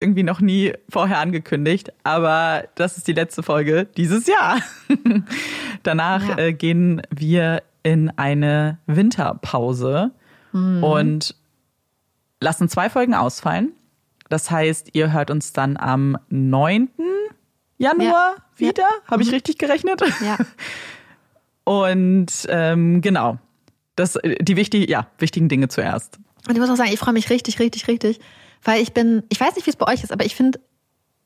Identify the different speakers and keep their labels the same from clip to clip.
Speaker 1: irgendwie noch nie vorher angekündigt, aber das ist die letzte Folge dieses Jahr. Danach ja. äh, gehen wir in eine Winterpause mhm. und lassen zwei Folgen ausfallen. Das heißt, ihr hört uns dann am 9. Januar ja. wieder. Ja. Habe ich mhm. richtig gerechnet?
Speaker 2: Ja.
Speaker 1: Und ähm, genau, das, die wichtig, ja, wichtigen Dinge zuerst.
Speaker 2: Und ich muss auch sagen, ich freue mich richtig, richtig, richtig, weil ich bin, ich weiß nicht, wie es bei euch ist, aber ich finde,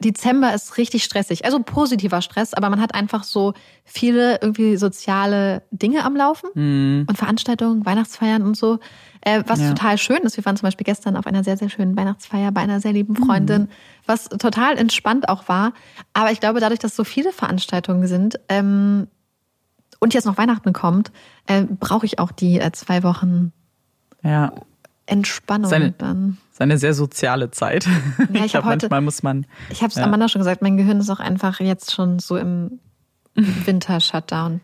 Speaker 2: Dezember ist richtig stressig. Also positiver Stress, aber man hat einfach so viele irgendwie soziale Dinge am Laufen
Speaker 1: mhm.
Speaker 2: und Veranstaltungen, Weihnachtsfeiern und so. Äh, was ja. total schön ist. Wir waren zum Beispiel gestern auf einer sehr, sehr schönen Weihnachtsfeier bei einer sehr lieben Freundin, mhm. was total entspannt auch war. Aber ich glaube, dadurch, dass so viele Veranstaltungen sind ähm, und jetzt noch Weihnachten kommt, äh, brauche ich auch die äh, zwei Wochen
Speaker 1: ja.
Speaker 2: Entspannung
Speaker 1: seine,
Speaker 2: dann.
Speaker 1: Seine sehr soziale Zeit.
Speaker 2: Ja, ich, ich glaube, manchmal
Speaker 1: muss man.
Speaker 2: Ich habe es ja. Amanda schon gesagt, mein Gehirn ist auch einfach jetzt schon so im Winter-Shutdown.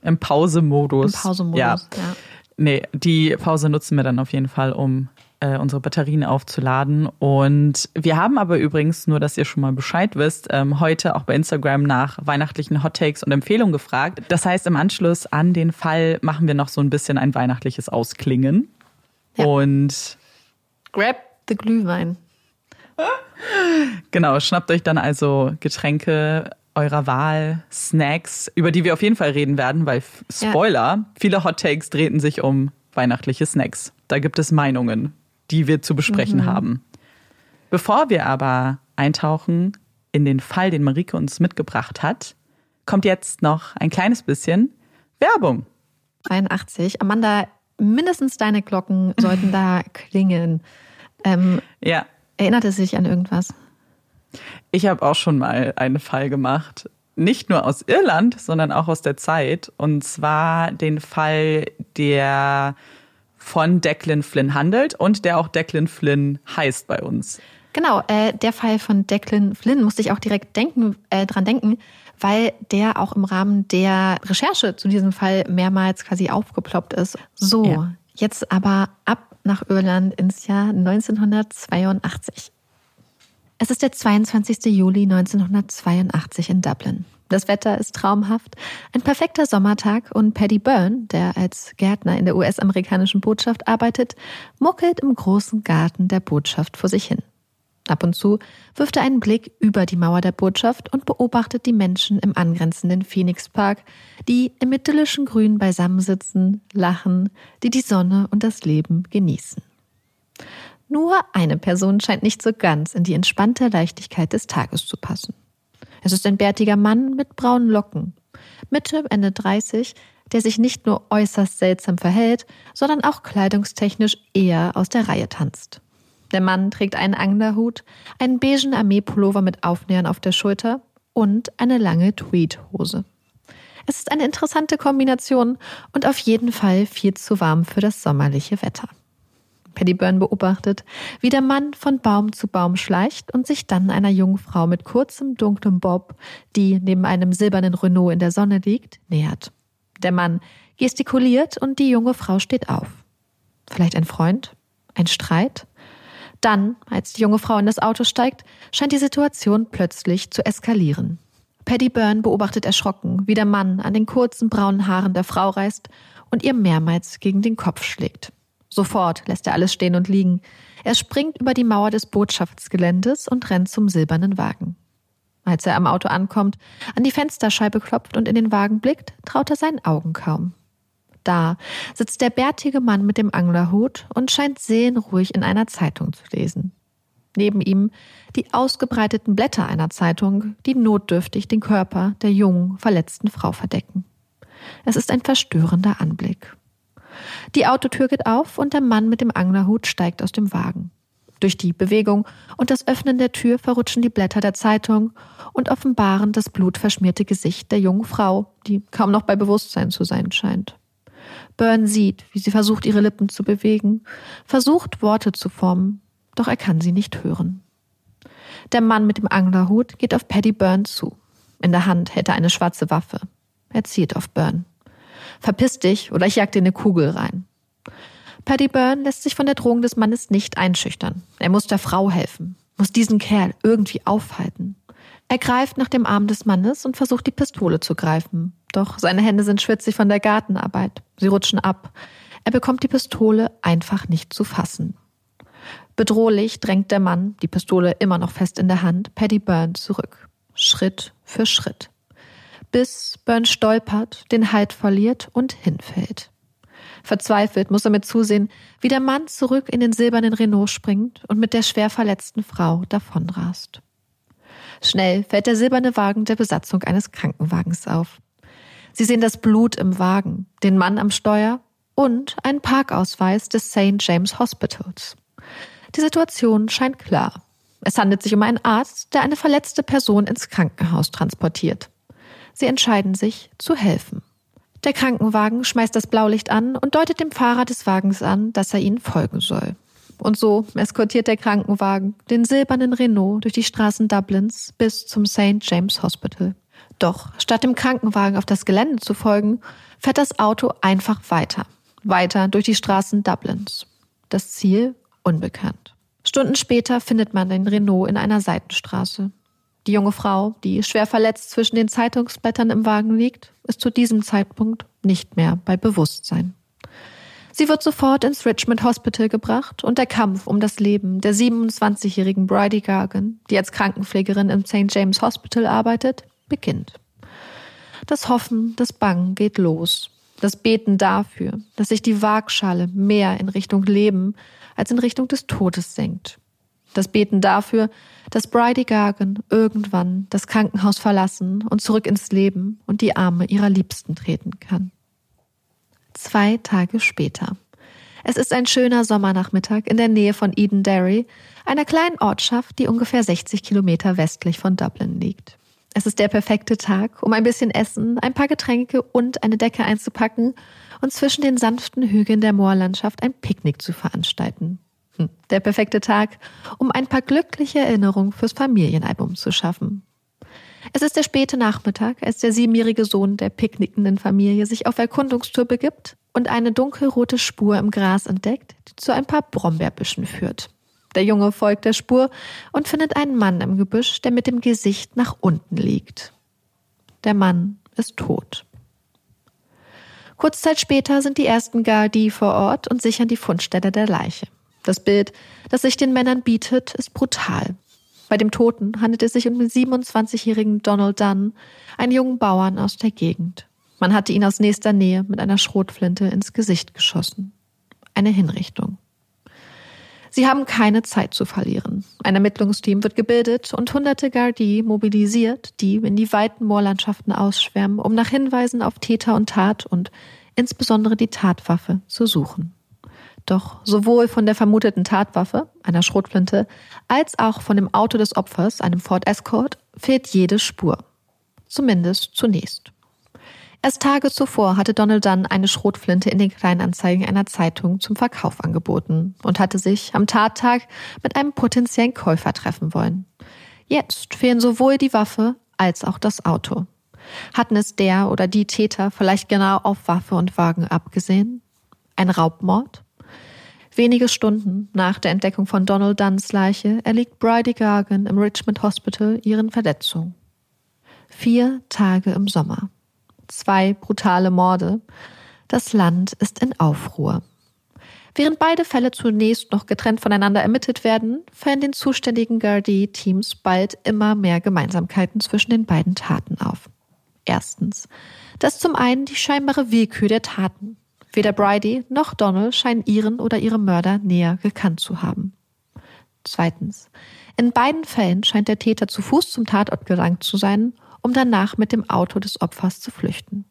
Speaker 1: Im Pausemodus.
Speaker 2: Im Pausemodus,
Speaker 1: ja.
Speaker 2: ja.
Speaker 1: Nee, die Pause nutzen wir dann auf jeden Fall, um äh, unsere Batterien aufzuladen. Und wir haben aber übrigens, nur dass ihr schon mal Bescheid wisst, ähm, heute auch bei Instagram nach weihnachtlichen Hottakes und Empfehlungen gefragt. Das heißt, im Anschluss an den Fall machen wir noch so ein bisschen ein weihnachtliches Ausklingen. Ja. Und
Speaker 2: grab the Glühwein.
Speaker 1: Genau, schnappt euch dann also Getränke eurer Wahl, Snacks, über die wir auf jeden Fall reden werden, weil Spoiler, ja. viele Hot Takes drehten sich um weihnachtliche Snacks. Da gibt es Meinungen, die wir zu besprechen mhm. haben. Bevor wir aber eintauchen in den Fall, den Marike uns mitgebracht hat, kommt jetzt noch ein kleines bisschen Werbung.
Speaker 2: 82. Amanda, mindestens deine Glocken sollten da klingeln. Ähm,
Speaker 1: ja.
Speaker 2: Erinnert es sich an irgendwas?
Speaker 1: Ich habe auch schon mal einen Fall gemacht. Nicht nur aus Irland, sondern auch aus der Zeit. Und zwar den Fall, der von Declan Flynn handelt und der auch Declan Flynn heißt bei uns.
Speaker 2: Genau, äh, der Fall von Declan Flynn musste ich auch direkt denken, äh, dran denken, weil der auch im Rahmen der Recherche zu diesem Fall mehrmals quasi aufgeploppt ist. So, ja. jetzt aber ab nach Irland ins Jahr 1982. Es ist der 22. Juli 1982 in Dublin. Das Wetter ist traumhaft, ein perfekter Sommertag und Paddy Byrne, der als Gärtner in der US-amerikanischen Botschaft arbeitet, muckelt im großen Garten der Botschaft vor sich hin. Ab und zu wirft er einen Blick über die Mauer der Botschaft und beobachtet die Menschen im angrenzenden Phoenix Park, die im idyllischen Grün beisammensitzen, lachen, die die Sonne und das Leben genießen. Nur eine Person scheint nicht so ganz in die entspannte Leichtigkeit des Tages zu passen. Es ist ein bärtiger Mann mit braunen Locken, Mitte, Ende 30, der sich nicht nur äußerst seltsam verhält, sondern auch kleidungstechnisch eher aus der Reihe tanzt. Der Mann trägt einen Anglerhut, einen beigen Armeepullover mit Aufnähern auf der Schulter und eine lange Tweedhose. Es ist eine interessante Kombination und auf jeden Fall viel zu warm für das sommerliche Wetter. Paddy Byrne beobachtet, wie der Mann von Baum zu Baum schleicht und sich dann einer jungen Frau mit kurzem, dunklem Bob, die neben einem silbernen Renault in der Sonne liegt, nähert. Der Mann gestikuliert und die junge Frau steht auf. Vielleicht ein Freund? Ein Streit? Dann, als die junge Frau in das Auto steigt, scheint die Situation plötzlich zu eskalieren. Paddy Byrne beobachtet erschrocken, wie der Mann an den kurzen braunen Haaren der Frau reißt und ihr mehrmals gegen den Kopf schlägt. Sofort lässt er alles stehen und liegen. Er springt über die Mauer des Botschaftsgeländes und rennt zum silbernen Wagen. Als er am Auto ankommt, an die Fensterscheibe klopft und in den Wagen blickt, traut er seinen Augen kaum. Da sitzt der bärtige Mann mit dem Anglerhut und scheint seelenruhig in einer Zeitung zu lesen. Neben ihm die ausgebreiteten Blätter einer Zeitung, die notdürftig den Körper der jungen, verletzten Frau verdecken. Es ist ein verstörender Anblick. Die Autotür geht auf und der Mann mit dem Anglerhut steigt aus dem Wagen. Durch die Bewegung und das Öffnen der Tür verrutschen die Blätter der Zeitung und offenbaren das blutverschmierte Gesicht der jungen Frau, die kaum noch bei Bewusstsein zu sein scheint. Byrne sieht, wie sie versucht, ihre Lippen zu bewegen, versucht, Worte zu formen, doch er kann sie nicht hören. Der Mann mit dem Anglerhut geht auf Paddy Byrne zu. In der Hand hält er eine schwarze Waffe. Er zielt auf Byrne. Verpiss dich oder ich jag dir eine Kugel rein. Paddy Byrne lässt sich von der Drohung des Mannes nicht einschüchtern. Er muss der Frau helfen. muss diesen Kerl irgendwie aufhalten. Er greift nach dem Arm des Mannes und versucht die Pistole zu greifen. Doch seine Hände sind schwitzig von der Gartenarbeit. Sie rutschen ab. Er bekommt die Pistole einfach nicht zu fassen. Bedrohlich drängt der Mann, die Pistole immer noch fest in der Hand, Paddy Byrne zurück. Schritt für Schritt. Bis Byrne stolpert, den Halt verliert und hinfällt. Verzweifelt muss er mit zusehen, wie der Mann zurück in den silbernen Renault springt und mit der schwer verletzten Frau davonrast. Schnell fällt der silberne Wagen der Besatzung eines Krankenwagens auf. Sie sehen das Blut im Wagen, den Mann am Steuer und einen Parkausweis des St. James Hospitals. Die Situation scheint klar. Es handelt sich um einen Arzt, der eine verletzte Person ins Krankenhaus transportiert. Sie entscheiden sich zu helfen. Der Krankenwagen schmeißt das Blaulicht an und deutet dem Fahrer des Wagens an, dass er ihnen folgen soll. Und so eskortiert der Krankenwagen den silbernen Renault durch die Straßen Dublins bis zum St. James Hospital. Doch statt dem Krankenwagen auf das Gelände zu folgen, fährt das Auto einfach weiter. Weiter durch die Straßen Dublins. Das Ziel unbekannt. Stunden später findet man den Renault in einer Seitenstraße. Die junge Frau, die schwer verletzt zwischen den Zeitungsblättern im Wagen liegt, ist zu diesem Zeitpunkt nicht mehr bei Bewusstsein. Sie wird sofort ins Richmond Hospital gebracht und der Kampf um das Leben der 27-jährigen Bridie Gargan, die als Krankenpflegerin im St. James Hospital arbeitet, beginnt. Das Hoffen, das Bangen geht los. Das Beten dafür, dass sich die Waagschale mehr in Richtung Leben als in Richtung des Todes senkt. Das Beten dafür, dass Bridie Gargan irgendwann das Krankenhaus verlassen und zurück ins Leben und die Arme ihrer Liebsten treten kann zwei Tage später. Es ist ein schöner Sommernachmittag in der Nähe von Eden Derry, einer kleinen Ortschaft, die ungefähr 60 Kilometer westlich von Dublin liegt. Es ist der perfekte Tag, um ein bisschen Essen, ein paar Getränke und eine Decke einzupacken und zwischen den sanften Hügeln der Moorlandschaft ein Picknick zu veranstalten. Hm, der perfekte Tag, um ein paar glückliche Erinnerungen fürs Familienalbum zu schaffen. Es ist der späte Nachmittag, als der siebenjährige Sohn der picknickenden Familie sich auf Erkundungstour begibt und eine dunkelrote Spur im Gras entdeckt, die zu ein paar Brombeerbüschen führt. Der Junge folgt der Spur und findet einen Mann im Gebüsch, der mit dem Gesicht nach unten liegt. Der Mann ist tot. Kurz Zeit später sind die ersten Gardi vor Ort und sichern die Fundstelle der Leiche. Das Bild, das sich den Männern bietet, ist brutal. Bei dem Toten handelt es sich um den 27-jährigen Donald Dunn, einen jungen Bauern aus der Gegend. Man hatte ihn aus nächster Nähe mit einer Schrotflinte ins Gesicht geschossen. Eine Hinrichtung. Sie haben keine Zeit zu verlieren. Ein Ermittlungsteam wird gebildet und hunderte Gardi mobilisiert, die in die weiten Moorlandschaften ausschwärmen, um nach Hinweisen auf Täter und Tat und insbesondere die Tatwaffe zu suchen. Doch sowohl von der vermuteten Tatwaffe, einer Schrotflinte, als auch von dem Auto des Opfers, einem Ford Escort, fehlt jede Spur. Zumindest zunächst. Erst Tage zuvor hatte Donald Dunn eine Schrotflinte in den Kleinanzeigen einer Zeitung zum Verkauf angeboten und hatte sich am Tattag mit einem potenziellen Käufer treffen wollen. Jetzt fehlen sowohl die Waffe als auch das Auto. Hatten es der oder die Täter vielleicht genau auf Waffe und Wagen abgesehen? Ein Raubmord? Wenige Stunden nach der Entdeckung von Donald Dunns Leiche erliegt Bridie Gargan im Richmond Hospital ihren Verletzungen. Vier Tage im Sommer. Zwei brutale Morde. Das Land ist in Aufruhr. Während beide Fälle zunächst noch getrennt voneinander ermittelt werden, fallen den zuständigen Gardaí-Teams bald immer mehr Gemeinsamkeiten zwischen den beiden Taten auf. Erstens, dass zum einen die scheinbare Willkür der Taten. Weder Bridie noch Donald scheinen ihren oder ihre Mörder näher gekannt zu haben. Zweitens. In beiden Fällen scheint der Täter zu Fuß zum Tatort gelangt zu sein, um danach mit dem Auto des Opfers zu flüchten.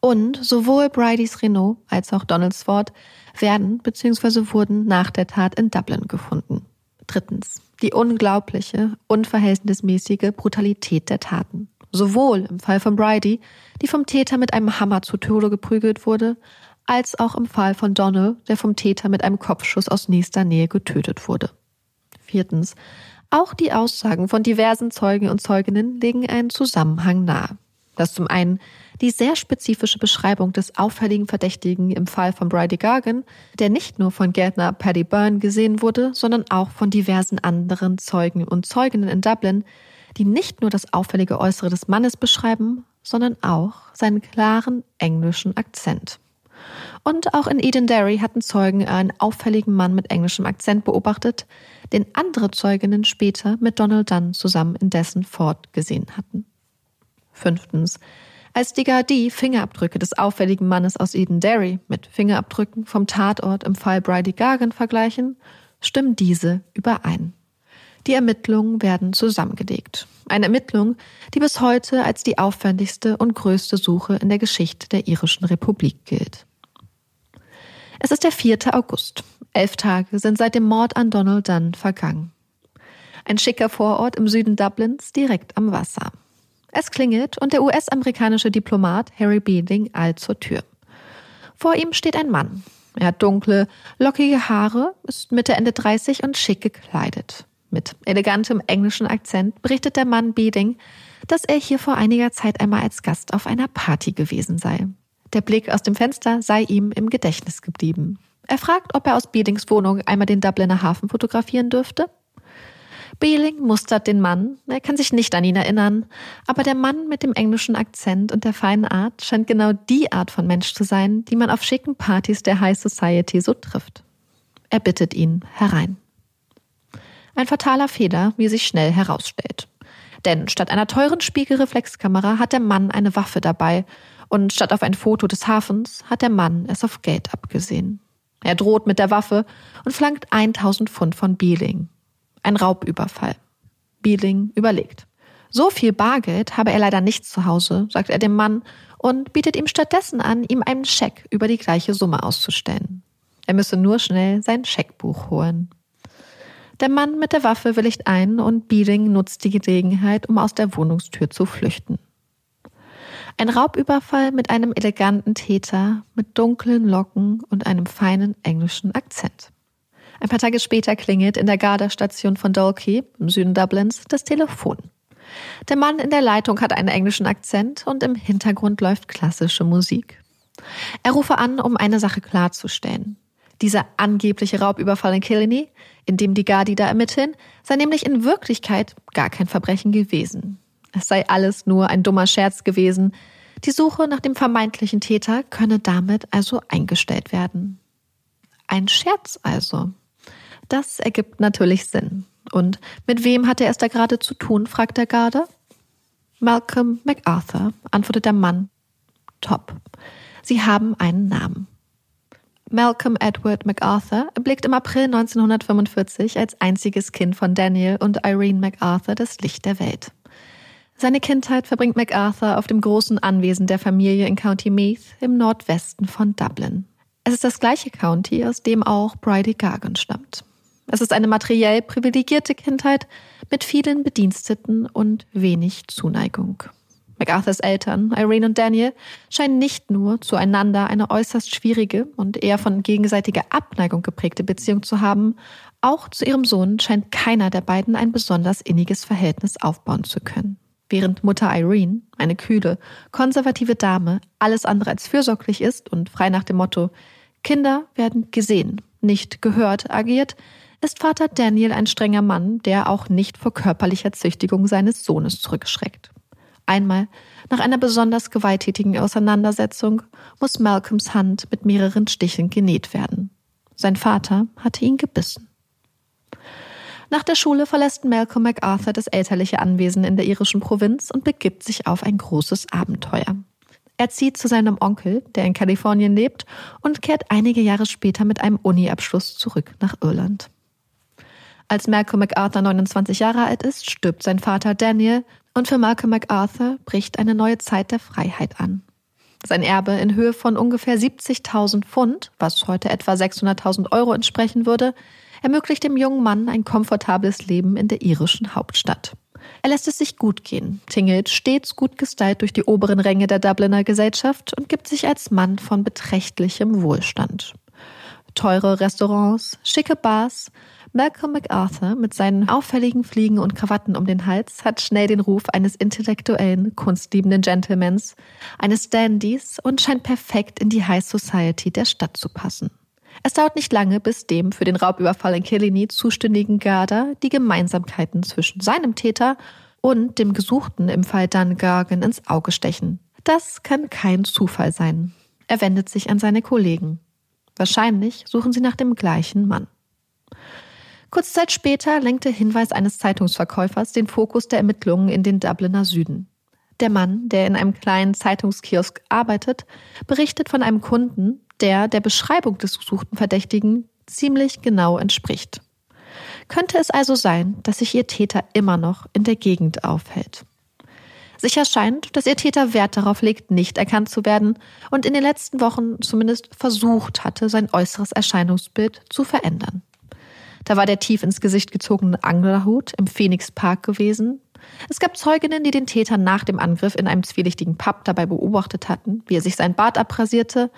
Speaker 2: Und sowohl Bridies Renault als auch Donalds Ford werden bzw. wurden nach der Tat in Dublin gefunden. Drittens. Die unglaubliche, unverhältnismäßige Brutalität der Taten. Sowohl im Fall von Bridie, die vom Täter mit einem Hammer zu Tode geprügelt wurde, als auch im Fall von Donald, der vom Täter mit einem Kopfschuss aus nächster Nähe getötet wurde. Viertens. Auch die Aussagen von diversen Zeugen und Zeuginnen legen einen Zusammenhang nahe. Das zum einen die sehr spezifische Beschreibung des auffälligen Verdächtigen im Fall von Bridie Gargan, der nicht nur von Gärtner Paddy Byrne gesehen wurde, sondern auch von diversen anderen Zeugen und Zeuginnen in Dublin, die nicht nur das auffällige Äußere des Mannes beschreiben, sondern auch seinen klaren englischen Akzent. Und auch in Edenderry hatten Zeugen einen auffälligen Mann mit englischem Akzent beobachtet, den andere Zeuginnen später mit Donald Dunn zusammen in dessen Fort gesehen hatten. Fünftens. Als die Gardie Fingerabdrücke des auffälligen Mannes aus Edenderry mit Fingerabdrücken vom Tatort im Fall Bridie Gargan vergleichen, stimmen diese überein. Die Ermittlungen werden zusammengelegt. Eine Ermittlung, die bis heute als die aufwendigste und größte Suche in der Geschichte der irischen Republik gilt. Es ist der 4. August. Elf Tage sind seit dem Mord an Donald Dunn vergangen. Ein schicker Vorort im Süden Dublins, direkt am Wasser. Es klingelt und der US-amerikanische Diplomat Harry Beading eilt zur Tür. Vor ihm steht ein Mann. Er hat dunkle, lockige Haare, ist Mitte Ende 30 und schick gekleidet. Mit elegantem englischen Akzent berichtet der Mann Beding, dass er hier vor einiger Zeit einmal als Gast auf einer Party gewesen sei. Der Blick aus dem Fenster sei ihm im Gedächtnis geblieben. Er fragt, ob er aus Bedings Wohnung einmal den Dubliner Hafen fotografieren dürfte. Behling mustert den Mann. Er kann sich nicht an ihn erinnern. Aber der Mann mit dem englischen Akzent und der feinen Art scheint genau die Art von Mensch zu sein, die man auf schicken Partys der High Society so trifft. Er bittet ihn herein. Ein fataler Fehler, wie sich schnell herausstellt. Denn statt einer teuren Spiegelreflexkamera hat der Mann eine Waffe dabei und statt auf ein Foto des Hafens hat der Mann es auf Geld abgesehen. Er droht mit der Waffe und flankt 1000 Pfund von Bieling. Ein Raubüberfall. Bieling überlegt. So viel Bargeld habe er leider nicht zu Hause, sagt er dem Mann und bietet ihm stattdessen an, ihm einen Scheck über die gleiche Summe auszustellen. Er müsse nur schnell sein Scheckbuch holen. Der Mann mit der Waffe willigt ein und Beading nutzt die Gelegenheit, um aus der Wohnungstür zu flüchten. Ein Raubüberfall mit einem eleganten Täter, mit dunklen Locken und einem feinen englischen Akzent. Ein paar Tage später klingelt in der Garda-Station von Dalkey im Süden Dublins das Telefon. Der Mann in der Leitung hat einen englischen Akzent und im Hintergrund läuft klassische Musik. Er rufe an, um eine Sache klarzustellen. Dieser angebliche Raubüberfall in Killiney, in dem die Gardi da ermitteln, sei nämlich in Wirklichkeit gar kein Verbrechen gewesen. Es sei alles nur ein dummer Scherz gewesen. Die Suche nach dem vermeintlichen Täter könne damit also eingestellt werden. Ein Scherz also. Das ergibt natürlich Sinn. Und mit wem hat er es da gerade zu tun, fragt der Garde. Malcolm MacArthur, antwortet der Mann. Top. Sie haben einen Namen. Malcolm Edward MacArthur erblickt im April 1945 als einziges Kind von Daniel und Irene MacArthur das Licht der Welt. Seine Kindheit verbringt MacArthur auf dem großen Anwesen der Familie in County Meath im Nordwesten von Dublin. Es ist das gleiche County, aus dem auch Bridie Gargan stammt. Es ist eine materiell privilegierte Kindheit mit vielen Bediensteten und wenig Zuneigung. MacArthurs Eltern, Irene und Daniel, scheinen nicht nur zueinander eine äußerst schwierige und eher von gegenseitiger Abneigung geprägte Beziehung zu haben, auch zu ihrem Sohn scheint keiner der beiden ein besonders inniges Verhältnis aufbauen zu können. Während Mutter Irene, eine kühle, konservative Dame, alles andere als fürsorglich ist und frei nach dem Motto Kinder werden gesehen, nicht gehört agiert, ist Vater Daniel ein strenger Mann, der auch nicht vor körperlicher Züchtigung seines Sohnes zurückschreckt. Einmal, nach einer besonders gewalttätigen Auseinandersetzung, muss Malcolms Hand mit mehreren Stichen genäht werden. Sein Vater hatte ihn gebissen. Nach der Schule verlässt Malcolm MacArthur das elterliche Anwesen in der irischen Provinz und begibt sich auf ein großes Abenteuer. Er zieht zu seinem Onkel, der in Kalifornien lebt, und kehrt einige Jahre später mit einem Uni-Abschluss zurück nach Irland. Als Malcolm MacArthur 29 Jahre alt ist, stirbt sein Vater Daniel und für Malcolm MacArthur bricht eine neue Zeit der Freiheit an. Sein Erbe in Höhe von ungefähr 70.000 Pfund, was heute etwa 600.000 Euro entsprechen würde, ermöglicht dem jungen Mann ein komfortables Leben in der irischen Hauptstadt. Er lässt es sich gut gehen, tingelt stets gut gestylt durch die oberen Ränge der Dubliner Gesellschaft und gibt sich als Mann von beträchtlichem Wohlstand. Teure Restaurants, schicke Bars, Malcolm MacArthur mit seinen auffälligen Fliegen und Krawatten um den Hals hat schnell den Ruf eines intellektuellen, kunstliebenden Gentlemans, eines Dandys und scheint perfekt in die High Society der Stadt zu passen. Es dauert nicht lange, bis dem für den Raubüberfall in Killiney zuständigen Garda die Gemeinsamkeiten zwischen seinem Täter und dem Gesuchten im Fall Dan Gargan ins Auge stechen. Das kann kein Zufall sein. Er wendet sich an seine Kollegen. Wahrscheinlich suchen sie nach dem gleichen Mann. Kurze Zeit später lenkt der Hinweis eines Zeitungsverkäufers den Fokus der Ermittlungen in den Dubliner Süden. Der Mann, der in einem kleinen Zeitungskiosk arbeitet, berichtet von einem Kunden, der der Beschreibung des gesuchten Verdächtigen ziemlich genau entspricht. Könnte es also sein, dass sich ihr Täter immer noch in der Gegend aufhält? Sicher scheint, dass ihr Täter Wert darauf legt, nicht erkannt zu werden und in den letzten Wochen zumindest versucht hatte, sein äußeres Erscheinungsbild zu verändern. Da war der tief ins Gesicht gezogene Anglerhut im Phoenix Park gewesen. Es gab Zeuginnen, die den Täter nach dem Angriff in einem zwielichtigen Pub dabei beobachtet hatten, wie er sich sein Bart abrasierte.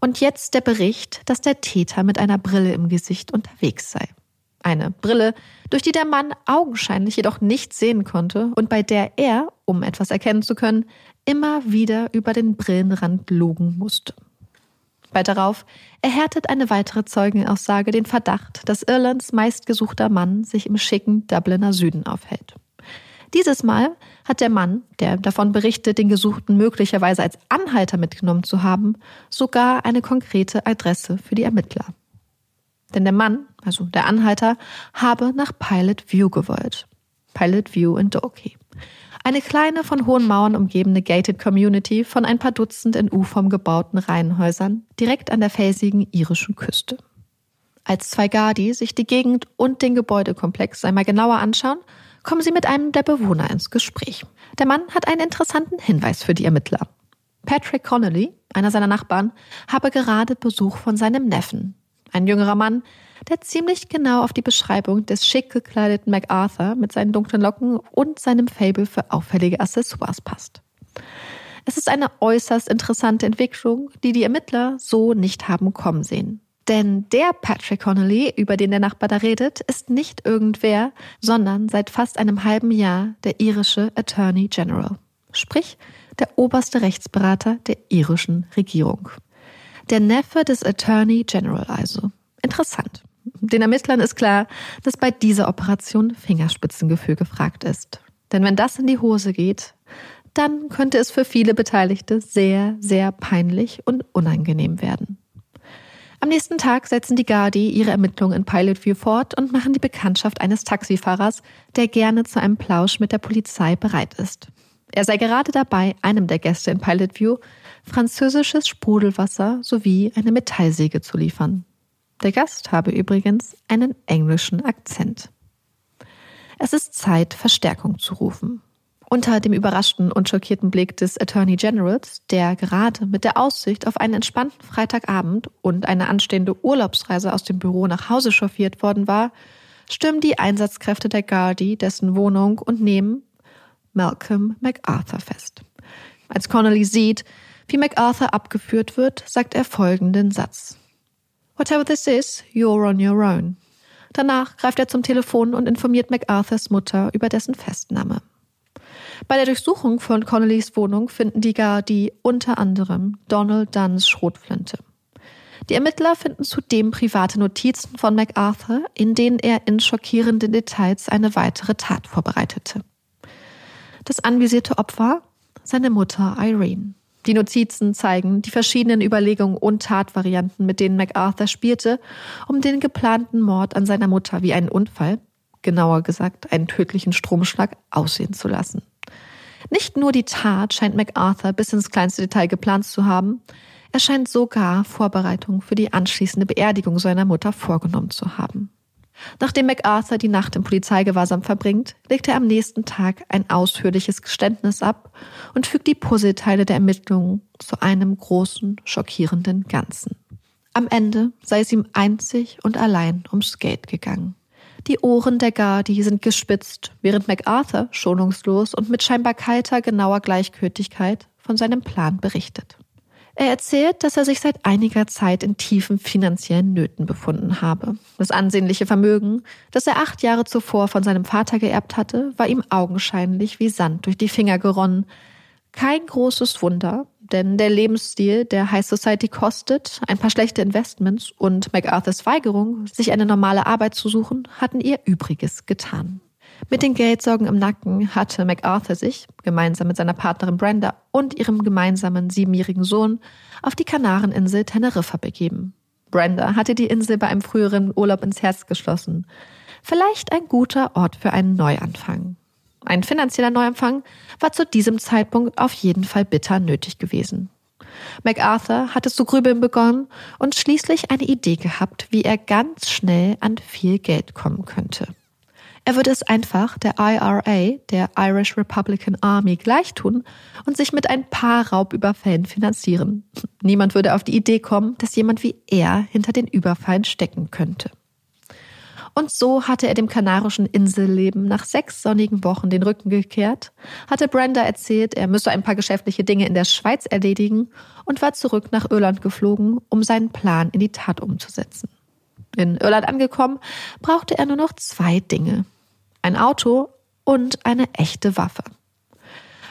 Speaker 2: Und jetzt der Bericht, dass der Täter mit einer Brille im Gesicht unterwegs sei. Eine Brille, durch die der Mann augenscheinlich jedoch nichts sehen konnte und bei der er, um etwas erkennen zu können, immer wieder über den Brillenrand lugen musste. Bald darauf erhärtet eine weitere Zeugenaussage den Verdacht, dass Irlands meistgesuchter Mann sich im schicken Dubliner Süden aufhält. Dieses Mal hat der Mann, der davon berichtet, den Gesuchten möglicherweise als Anhalter mitgenommen zu haben, sogar eine konkrete Adresse für die Ermittler. Denn der Mann, also der Anhalter, habe nach Pilot View gewollt. Pilot View in Dorky. Eine kleine, von hohen Mauern umgebene gated Community von ein paar Dutzend in U-Form gebauten Reihenhäusern direkt an der felsigen irischen Küste. Als zwei Gardi sich die Gegend und den Gebäudekomplex einmal genauer anschauen, kommen sie mit einem der Bewohner ins Gespräch. Der Mann hat einen interessanten Hinweis für die Ermittler. Patrick Connolly, einer seiner Nachbarn, habe gerade Besuch von seinem Neffen, ein jüngerer Mann, der ziemlich genau auf die Beschreibung des schick gekleideten MacArthur mit seinen dunklen Locken und seinem Fable für auffällige Accessoires passt. Es ist eine äußerst interessante Entwicklung, die die Ermittler so nicht haben kommen sehen. Denn der Patrick Connolly, über den der Nachbar da redet, ist nicht irgendwer, sondern seit fast einem halben Jahr der irische Attorney General. Sprich, der oberste Rechtsberater der irischen Regierung. Der Neffe des Attorney General also. Interessant. Den Ermittlern ist klar, dass bei dieser Operation Fingerspitzengefühl gefragt ist. Denn wenn das in die Hose geht, dann könnte es für viele Beteiligte sehr, sehr peinlich und unangenehm werden. Am nächsten Tag setzen die Gardi ihre Ermittlungen in Pilot View fort und machen die Bekanntschaft eines Taxifahrers, der gerne zu einem Plausch mit der Polizei bereit ist. Er sei gerade dabei, einem der Gäste in Pilot View französisches Sprudelwasser sowie eine Metallsäge zu liefern. Der Gast habe übrigens einen englischen Akzent. Es ist Zeit, Verstärkung zu rufen. Unter dem überraschten und schockierten Blick des Attorney Generals, der gerade mit der Aussicht auf einen entspannten Freitagabend und eine anstehende Urlaubsreise aus dem Büro nach Hause chauffiert worden war, stürmen die Einsatzkräfte der Gardi dessen Wohnung und nehmen Malcolm MacArthur fest. Als Connolly sieht, wie MacArthur abgeführt wird, sagt er folgenden Satz. Whatever this is, you're on your own. Danach greift er zum Telefon und informiert MacArthurs Mutter über dessen Festnahme. Bei der Durchsuchung von Connellys Wohnung finden die Gardi unter anderem Donald Dunns Schrotflinte. Die Ermittler finden zudem private Notizen von MacArthur, in denen er in schockierenden Details eine weitere Tat vorbereitete. Das anvisierte Opfer? Seine Mutter Irene. Die Notizen zeigen die verschiedenen Überlegungen und Tatvarianten, mit denen MacArthur spielte, um den geplanten Mord an seiner Mutter wie einen Unfall, genauer gesagt einen tödlichen Stromschlag, aussehen zu lassen. Nicht nur die Tat scheint MacArthur bis ins kleinste Detail geplant zu haben, er scheint sogar Vorbereitungen für die anschließende Beerdigung seiner Mutter vorgenommen zu haben. Nachdem MacArthur die Nacht im Polizeigewahrsam verbringt, legt er am nächsten Tag ein ausführliches Geständnis ab und fügt die Puzzleteile der Ermittlungen zu einem großen, schockierenden Ganzen. Am Ende sei es ihm einzig und allein ums Geld gegangen. Die Ohren der Gardi sind gespitzt, während MacArthur schonungslos und mit scheinbar kalter, genauer Gleichgültigkeit von seinem Plan berichtet. Er erzählt, dass er sich seit einiger Zeit in tiefen finanziellen Nöten befunden habe. Das ansehnliche Vermögen, das er acht Jahre zuvor von seinem Vater geerbt hatte, war ihm augenscheinlich wie Sand durch die Finger geronnen. Kein großes Wunder, denn der Lebensstil der High Society kostet, ein paar schlechte Investments und MacArthurs Weigerung, sich eine normale Arbeit zu suchen, hatten ihr Übriges getan. Mit den Geldsorgen im Nacken hatte MacArthur sich, gemeinsam mit seiner Partnerin Brenda und ihrem gemeinsamen siebenjährigen Sohn, auf die Kanareninsel Teneriffa begeben. Brenda hatte die Insel bei einem früheren Urlaub ins Herz geschlossen. Vielleicht ein guter Ort für einen Neuanfang. Ein finanzieller Neuanfang war zu diesem Zeitpunkt auf jeden Fall bitter nötig gewesen. MacArthur hatte zu grübeln begonnen und schließlich eine Idee gehabt, wie er ganz schnell an viel Geld kommen könnte. Er würde es einfach der IRA, der Irish Republican Army, gleichtun und sich mit ein paar Raubüberfällen finanzieren. Niemand würde auf die Idee kommen, dass jemand wie er hinter den Überfallen stecken könnte. Und so hatte er dem kanarischen Inselleben nach sechs sonnigen Wochen den Rücken gekehrt, hatte Brenda erzählt, er müsse ein paar geschäftliche Dinge in der Schweiz erledigen und war zurück nach Irland geflogen, um seinen Plan in die Tat umzusetzen. In Irland angekommen, brauchte er nur noch zwei Dinge ein Auto und eine echte Waffe.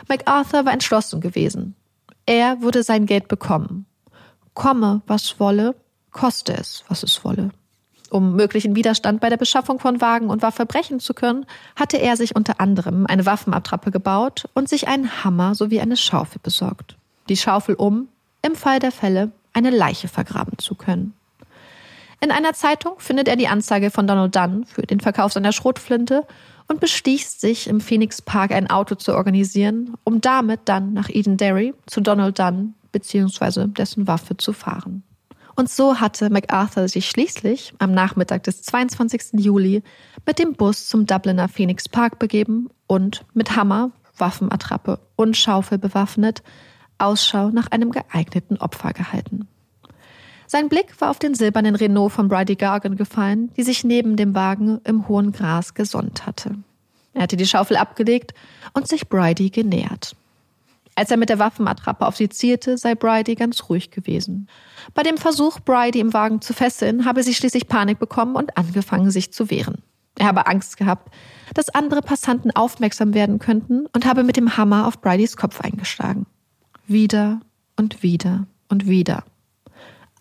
Speaker 2: MacArthur war entschlossen gewesen. Er würde sein Geld bekommen. Komme, was wolle, koste es, was es wolle. Um möglichen Widerstand bei der Beschaffung von Wagen und Waffe brechen zu können, hatte er sich unter anderem eine Waffenabtrappe gebaut und sich einen Hammer sowie eine Schaufel besorgt. Die Schaufel um, im Fall der Fälle, eine Leiche vergraben zu können. In einer Zeitung findet er die Anzeige von Donald Dunn für den Verkauf seiner Schrotflinte und beschließt sich, im Phoenix Park ein Auto zu organisieren, um damit dann nach Eden Dairy zu Donald Dunn bzw. dessen Waffe zu fahren. Und so hatte MacArthur sich schließlich am Nachmittag des 22. Juli mit dem Bus zum Dubliner Phoenix Park begeben und mit Hammer, Waffenattrappe und Schaufel bewaffnet Ausschau nach einem geeigneten Opfer gehalten. Sein Blick war auf den silbernen Renault von Bridie Gargan gefallen, die sich neben dem Wagen im hohen Gras gesonnt hatte. Er hatte die Schaufel abgelegt und sich Bridie genähert. Als er mit der Waffenattrappe auf sie zielte, sei Bridie ganz ruhig gewesen. Bei dem Versuch, Bridie im Wagen zu fesseln, habe sie schließlich Panik bekommen und angefangen, sich zu wehren. Er habe Angst gehabt, dass andere Passanten aufmerksam werden könnten und habe mit dem Hammer auf Bridies Kopf eingeschlagen. Wieder und wieder und wieder.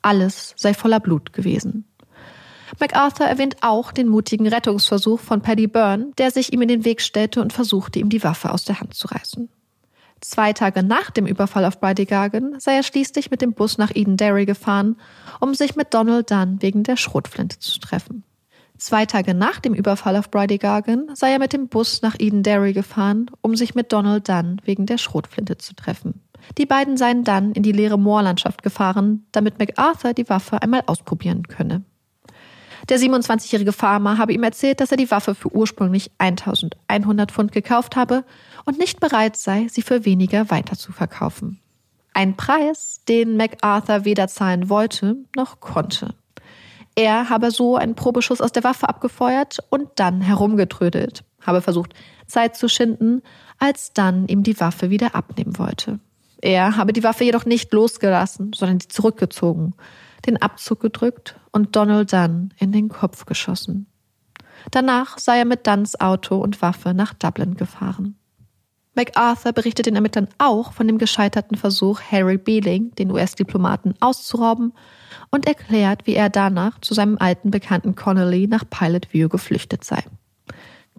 Speaker 2: Alles sei voller Blut gewesen. MacArthur erwähnt auch den mutigen Rettungsversuch von Paddy Byrne, der sich ihm in den Weg stellte und versuchte, ihm die Waffe aus der Hand zu reißen. Zwei Tage nach dem Überfall auf Brady Gargan sei er schließlich mit dem Bus nach Eden Dairy gefahren, um sich mit Donald Dunn wegen der Schrotflinte zu treffen. Zwei Tage nach dem Überfall auf Brady Gargan sei er mit dem Bus nach Eden Dairy gefahren, um sich mit Donald Dunn wegen der Schrotflinte zu treffen. Die beiden seien dann in die leere Moorlandschaft gefahren, damit MacArthur die Waffe einmal ausprobieren könne. Der 27-jährige Farmer habe ihm erzählt, dass er die Waffe für ursprünglich 1100 Pfund gekauft habe und nicht bereit sei, sie für weniger weiter zu verkaufen. Ein Preis, den MacArthur weder zahlen wollte noch konnte. Er habe so einen Probeschuss aus der Waffe abgefeuert und dann herumgetrödelt, habe versucht, Zeit zu schinden, als dann ihm die Waffe wieder abnehmen wollte. Er habe die Waffe jedoch nicht losgelassen, sondern sie zurückgezogen, den Abzug gedrückt und Donald Dunn in den Kopf geschossen. Danach sei er mit Dunns Auto und Waffe nach Dublin gefahren. MacArthur berichtet den Ermittlern auch von dem gescheiterten Versuch, Harry Beeling, den US-Diplomaten, auszurauben und erklärt, wie er danach zu seinem alten Bekannten Connolly nach Pilot View geflüchtet sei.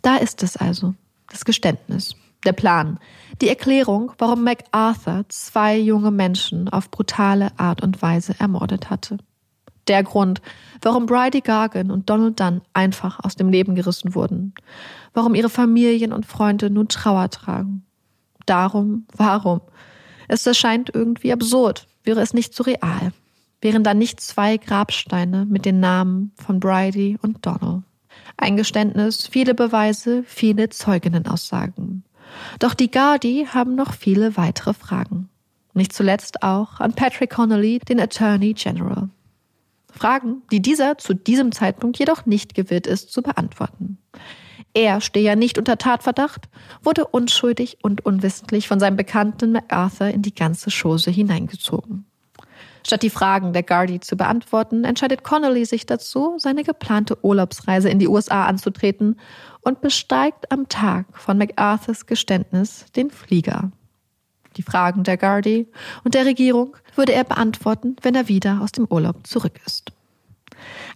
Speaker 2: Da ist es also, das Geständnis. Der Plan. Die Erklärung, warum MacArthur zwei junge Menschen auf brutale Art und Weise ermordet hatte. Der Grund, warum Bridie Gargan und Donald Dunn einfach aus dem Leben gerissen wurden. Warum ihre Familien und Freunde nun Trauer tragen. Darum, warum? Es erscheint irgendwie absurd. Wäre es nicht so real? Wären da nicht zwei Grabsteine mit den Namen von Bridie und Donald? Ein Geständnis, viele Beweise, viele Zeuginnenaussagen. Doch die Gardi haben noch viele weitere Fragen. Nicht zuletzt auch an Patrick Connolly, den Attorney General. Fragen, die dieser zu diesem Zeitpunkt jedoch nicht gewillt ist zu beantworten. Er stehe ja nicht unter Tatverdacht, wurde unschuldig und unwissentlich von seinem Bekannten MacArthur in die ganze Chose hineingezogen. Statt die Fragen der Gardy zu beantworten, entscheidet Connolly sich dazu, seine geplante Urlaubsreise in die USA anzutreten und besteigt am Tag von MacArthurs Geständnis den Flieger. Die Fragen der Gardy und der Regierung würde er beantworten, wenn er wieder aus dem Urlaub zurück ist.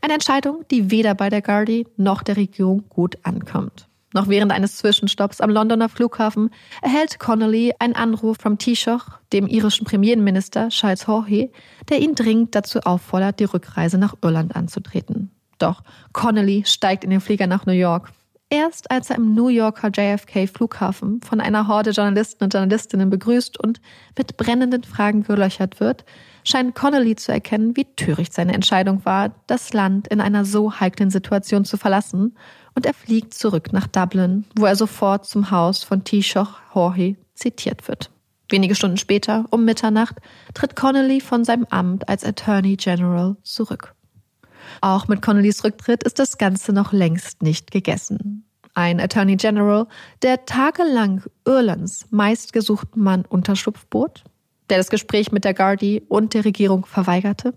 Speaker 2: Eine Entscheidung, die weder bei der Gardy noch der Regierung gut ankommt. Noch während eines Zwischenstopps am Londoner Flughafen erhält Connolly einen Anruf vom Taoiseach, dem irischen Premierminister Charles Haughey, der ihn dringend dazu auffordert, die Rückreise nach Irland anzutreten. Doch Connolly steigt in den Flieger nach New York. Erst als er im New Yorker JFK Flughafen von einer Horde Journalisten und Journalistinnen begrüßt und mit brennenden Fragen gelöchert wird, scheint Connolly zu erkennen, wie töricht seine Entscheidung war, das Land in einer so heiklen Situation zu verlassen und er fliegt zurück nach Dublin, wo er sofort zum Haus von Taoiseach Haughey zitiert wird. Wenige Stunden später, um Mitternacht, tritt Connolly von seinem Amt als Attorney General zurück. Auch mit Connollys Rücktritt ist das Ganze noch längst nicht gegessen. Ein Attorney General, der tagelang Irlands meistgesuchten Mann Unterschlupf bot, der das Gespräch mit der Gardaí und der Regierung verweigerte,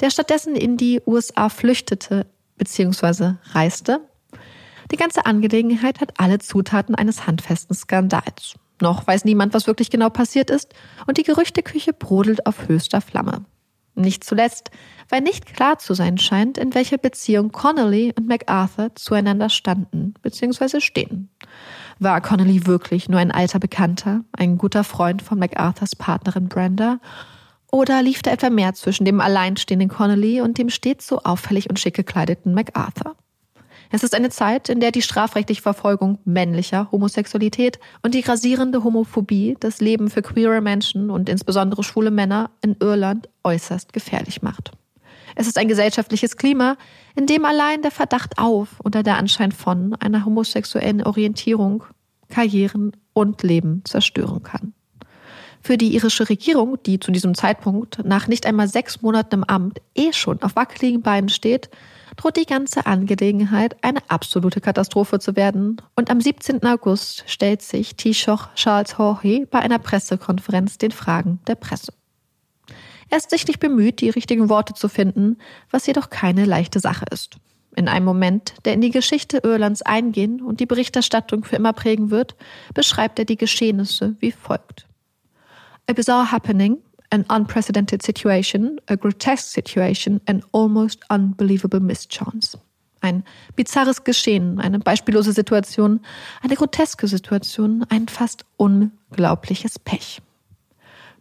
Speaker 2: der stattdessen in die USA flüchtete bzw. reiste die ganze Angelegenheit hat alle Zutaten eines handfesten Skandals. Noch weiß niemand, was wirklich genau passiert ist, und die Gerüchteküche brodelt auf höchster Flamme. Nicht zuletzt, weil nicht klar zu sein scheint, in welcher Beziehung Connolly und MacArthur zueinander standen bzw. stehen. War Connolly wirklich nur ein alter Bekannter, ein guter Freund von MacArthurs Partnerin Brenda? Oder lief da etwa mehr zwischen dem alleinstehenden Connolly und dem stets so auffällig und schick gekleideten MacArthur? Es ist eine Zeit, in der die strafrechtliche Verfolgung männlicher Homosexualität und die grasierende Homophobie das Leben für queere Menschen und insbesondere schwule Männer in Irland äußerst gefährlich macht. Es ist ein gesellschaftliches Klima, in dem allein der Verdacht auf oder der Anschein von einer homosexuellen Orientierung Karrieren und Leben zerstören kann. Für die irische Regierung, die zu diesem Zeitpunkt nach nicht einmal sechs Monaten im Amt eh schon auf wackeligen Beinen steht, droht die ganze Angelegenheit eine absolute Katastrophe zu werden. Und am 17. August stellt sich Taoiseach Charles Haughey bei einer Pressekonferenz den Fragen der Presse. Er ist sichtlich bemüht, die richtigen Worte zu finden, was jedoch keine leichte Sache ist. In einem Moment, der in die Geschichte Irlands eingehen und die Berichterstattung für immer prägen wird, beschreibt er die Geschehnisse wie folgt. A bizarre happening an unprecedented situation, a grotesque situation, an almost unbelievable mischance. Ein bizarres Geschehen, eine beispiellose Situation, eine groteske Situation, ein fast unglaubliches Pech.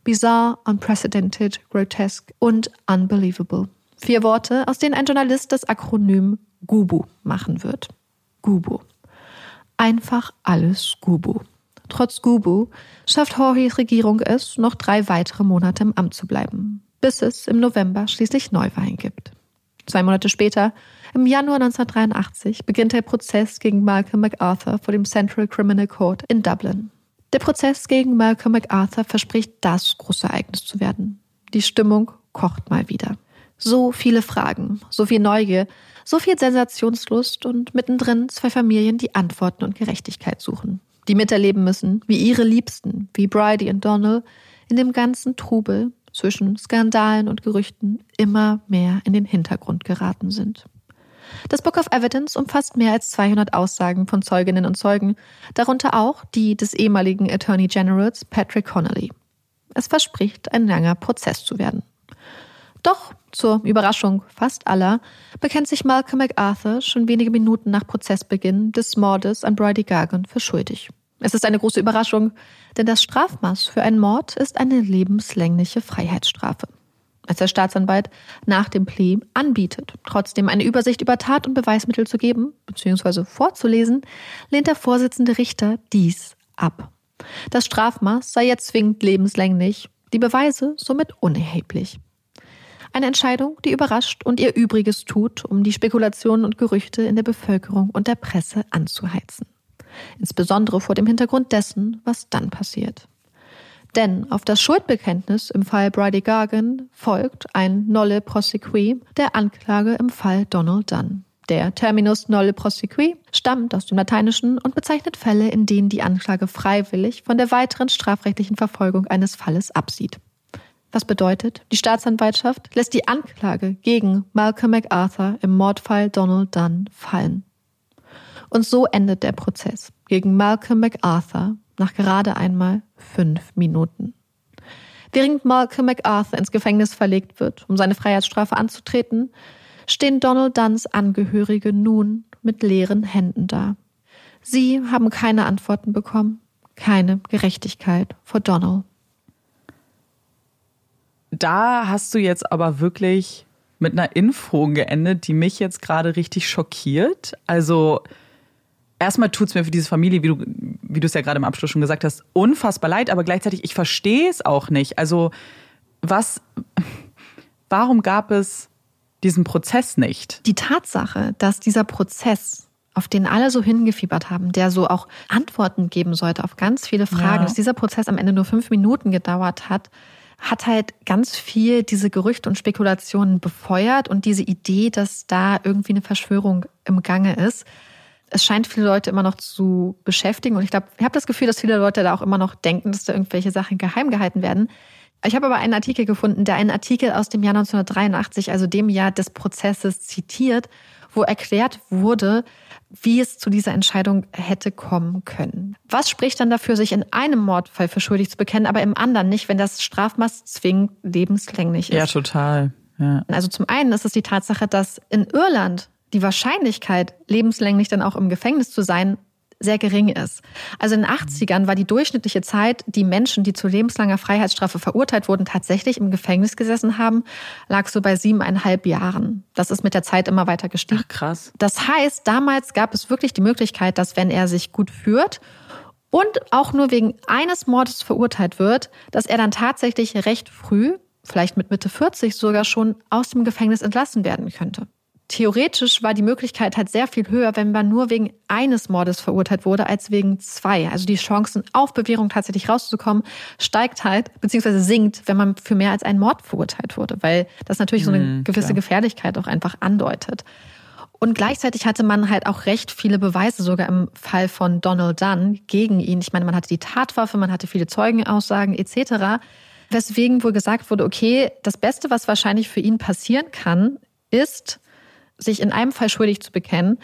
Speaker 2: Bizarre, unprecedented, grotesque und unbelievable. Vier Worte, aus denen ein Journalist das Akronym GUBU machen wird. GUBU. Einfach alles GUBU. Trotz Gubu schafft Jorges Regierung es, noch drei weitere Monate im Amt zu bleiben, bis es im November schließlich Neuwahlen gibt. Zwei Monate später, im Januar 1983, beginnt der Prozess gegen Malcolm MacArthur vor dem Central Criminal Court in Dublin. Der Prozess gegen Malcolm MacArthur verspricht, das große Ereignis zu werden. Die Stimmung kocht mal wieder. So viele Fragen, so viel Neugier, so viel Sensationslust und mittendrin zwei Familien, die Antworten und Gerechtigkeit suchen die miterleben müssen, wie ihre Liebsten, wie Bridie und Donald, in dem ganzen Trubel zwischen Skandalen und Gerüchten immer mehr in den Hintergrund geraten sind. Das Book of Evidence umfasst mehr als 200 Aussagen von Zeuginnen und Zeugen, darunter auch die des ehemaligen Attorney Generals Patrick Connolly. Es verspricht, ein langer Prozess zu werden. Doch, zur Überraschung fast aller, bekennt sich Malcolm MacArthur schon wenige Minuten nach Prozessbeginn des Mordes an Bridie Gargan für schuldig. Es ist eine große Überraschung, denn das Strafmaß für einen Mord ist eine lebenslängliche Freiheitsstrafe. Als der Staatsanwalt nach dem Plea anbietet, trotzdem eine Übersicht über Tat und Beweismittel zu geben bzw. vorzulesen, lehnt der Vorsitzende Richter dies ab. Das Strafmaß sei jetzt zwingend lebenslänglich, die Beweise somit unerheblich. Eine Entscheidung, die überrascht und ihr Übriges tut, um die Spekulationen und Gerüchte in der Bevölkerung und der Presse anzuheizen insbesondere vor dem Hintergrund dessen, was dann passiert. Denn auf das Schuldbekenntnis im Fall Bridie Gargan folgt ein Nolle Prosequi der Anklage im Fall Donald Dunn. Der Terminus Nolle Prosequi stammt aus dem Lateinischen und bezeichnet Fälle, in denen die Anklage freiwillig von der weiteren strafrechtlichen Verfolgung eines Falles absieht. Was bedeutet, die Staatsanwaltschaft lässt die Anklage gegen Malcolm MacArthur im Mordfall Donald Dunn fallen. Und so endet der Prozess gegen Malcolm MacArthur nach gerade einmal fünf Minuten. Während Malcolm MacArthur ins Gefängnis verlegt wird, um seine Freiheitsstrafe anzutreten, stehen Donald Dunns Angehörige nun mit leeren Händen da. Sie haben keine Antworten bekommen, keine Gerechtigkeit vor Donald.
Speaker 1: Da hast du jetzt aber wirklich mit einer Info geendet, die mich jetzt gerade richtig schockiert. Also erstmal tut es mir für diese Familie, wie du, wie du es ja gerade im Abschluss schon gesagt hast, unfassbar leid, aber gleichzeitig, ich verstehe es auch nicht. Also, was, warum gab es diesen Prozess nicht?
Speaker 2: Die Tatsache, dass dieser Prozess, auf den alle so hingefiebert haben, der so auch Antworten geben sollte auf ganz viele Fragen, ja. dass dieser Prozess am Ende nur fünf Minuten gedauert hat, hat halt ganz viel diese Gerüchte und Spekulationen befeuert und diese Idee, dass da irgendwie eine Verschwörung im Gange ist es scheint viele Leute immer noch zu beschäftigen. Und ich glaube, ich habe das Gefühl, dass viele Leute da auch immer noch denken, dass da irgendwelche Sachen geheim gehalten werden. Ich habe aber einen Artikel gefunden, der einen Artikel aus dem Jahr 1983, also dem Jahr des Prozesses, zitiert, wo erklärt wurde, wie es zu dieser Entscheidung hätte kommen können. Was spricht dann dafür, sich in einem Mordfall für schuldig zu bekennen, aber im anderen nicht, wenn das Strafmaß zwingend lebenslänglich ist?
Speaker 1: Ja, total. Ja.
Speaker 2: Also zum einen ist es die Tatsache, dass in Irland die Wahrscheinlichkeit, lebenslänglich dann auch im Gefängnis zu sein, sehr gering ist. Also in den 80ern war die durchschnittliche Zeit, die Menschen, die zu lebenslanger Freiheitsstrafe verurteilt wurden, tatsächlich im Gefängnis gesessen haben, lag so bei siebeneinhalb Jahren. Das ist mit der Zeit immer weiter gestiegen.
Speaker 1: Ach, krass.
Speaker 2: Das heißt, damals gab es wirklich die Möglichkeit, dass wenn er sich gut führt und auch nur wegen eines Mordes verurteilt wird, dass er dann tatsächlich recht früh, vielleicht mit Mitte 40 sogar schon aus dem Gefängnis entlassen werden könnte theoretisch war die Möglichkeit halt sehr viel höher, wenn man nur wegen eines Mordes verurteilt wurde, als wegen zwei. Also die Chancen auf Bewährung tatsächlich rauszukommen, steigt halt, beziehungsweise sinkt, wenn man für mehr als einen Mord verurteilt wurde, weil das natürlich so eine mhm, gewisse klar. Gefährlichkeit auch einfach andeutet. Und gleichzeitig hatte man halt auch recht viele Beweise, sogar im Fall von Donald Dunn, gegen ihn. Ich meine, man hatte die Tatwaffe, man hatte viele Zeugenaussagen etc. Weswegen wohl gesagt wurde, okay, das Beste, was wahrscheinlich für ihn passieren kann, ist, sich in einem Fall schuldig zu bekennen,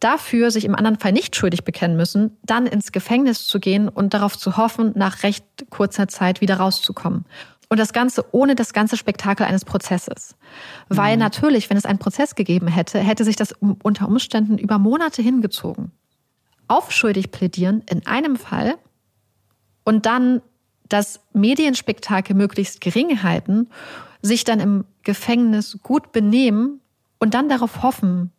Speaker 2: dafür sich im anderen Fall nicht schuldig bekennen müssen, dann ins Gefängnis zu gehen und darauf zu hoffen, nach recht kurzer Zeit wieder rauszukommen. Und das Ganze ohne das ganze Spektakel eines Prozesses. Weil mhm. natürlich, wenn es einen Prozess gegeben hätte, hätte sich das unter Umständen über Monate hingezogen. Aufschuldig plädieren in einem Fall und dann das Medienspektakel möglichst gering halten, sich dann im Gefängnis gut benehmen und dann darauf hoffen,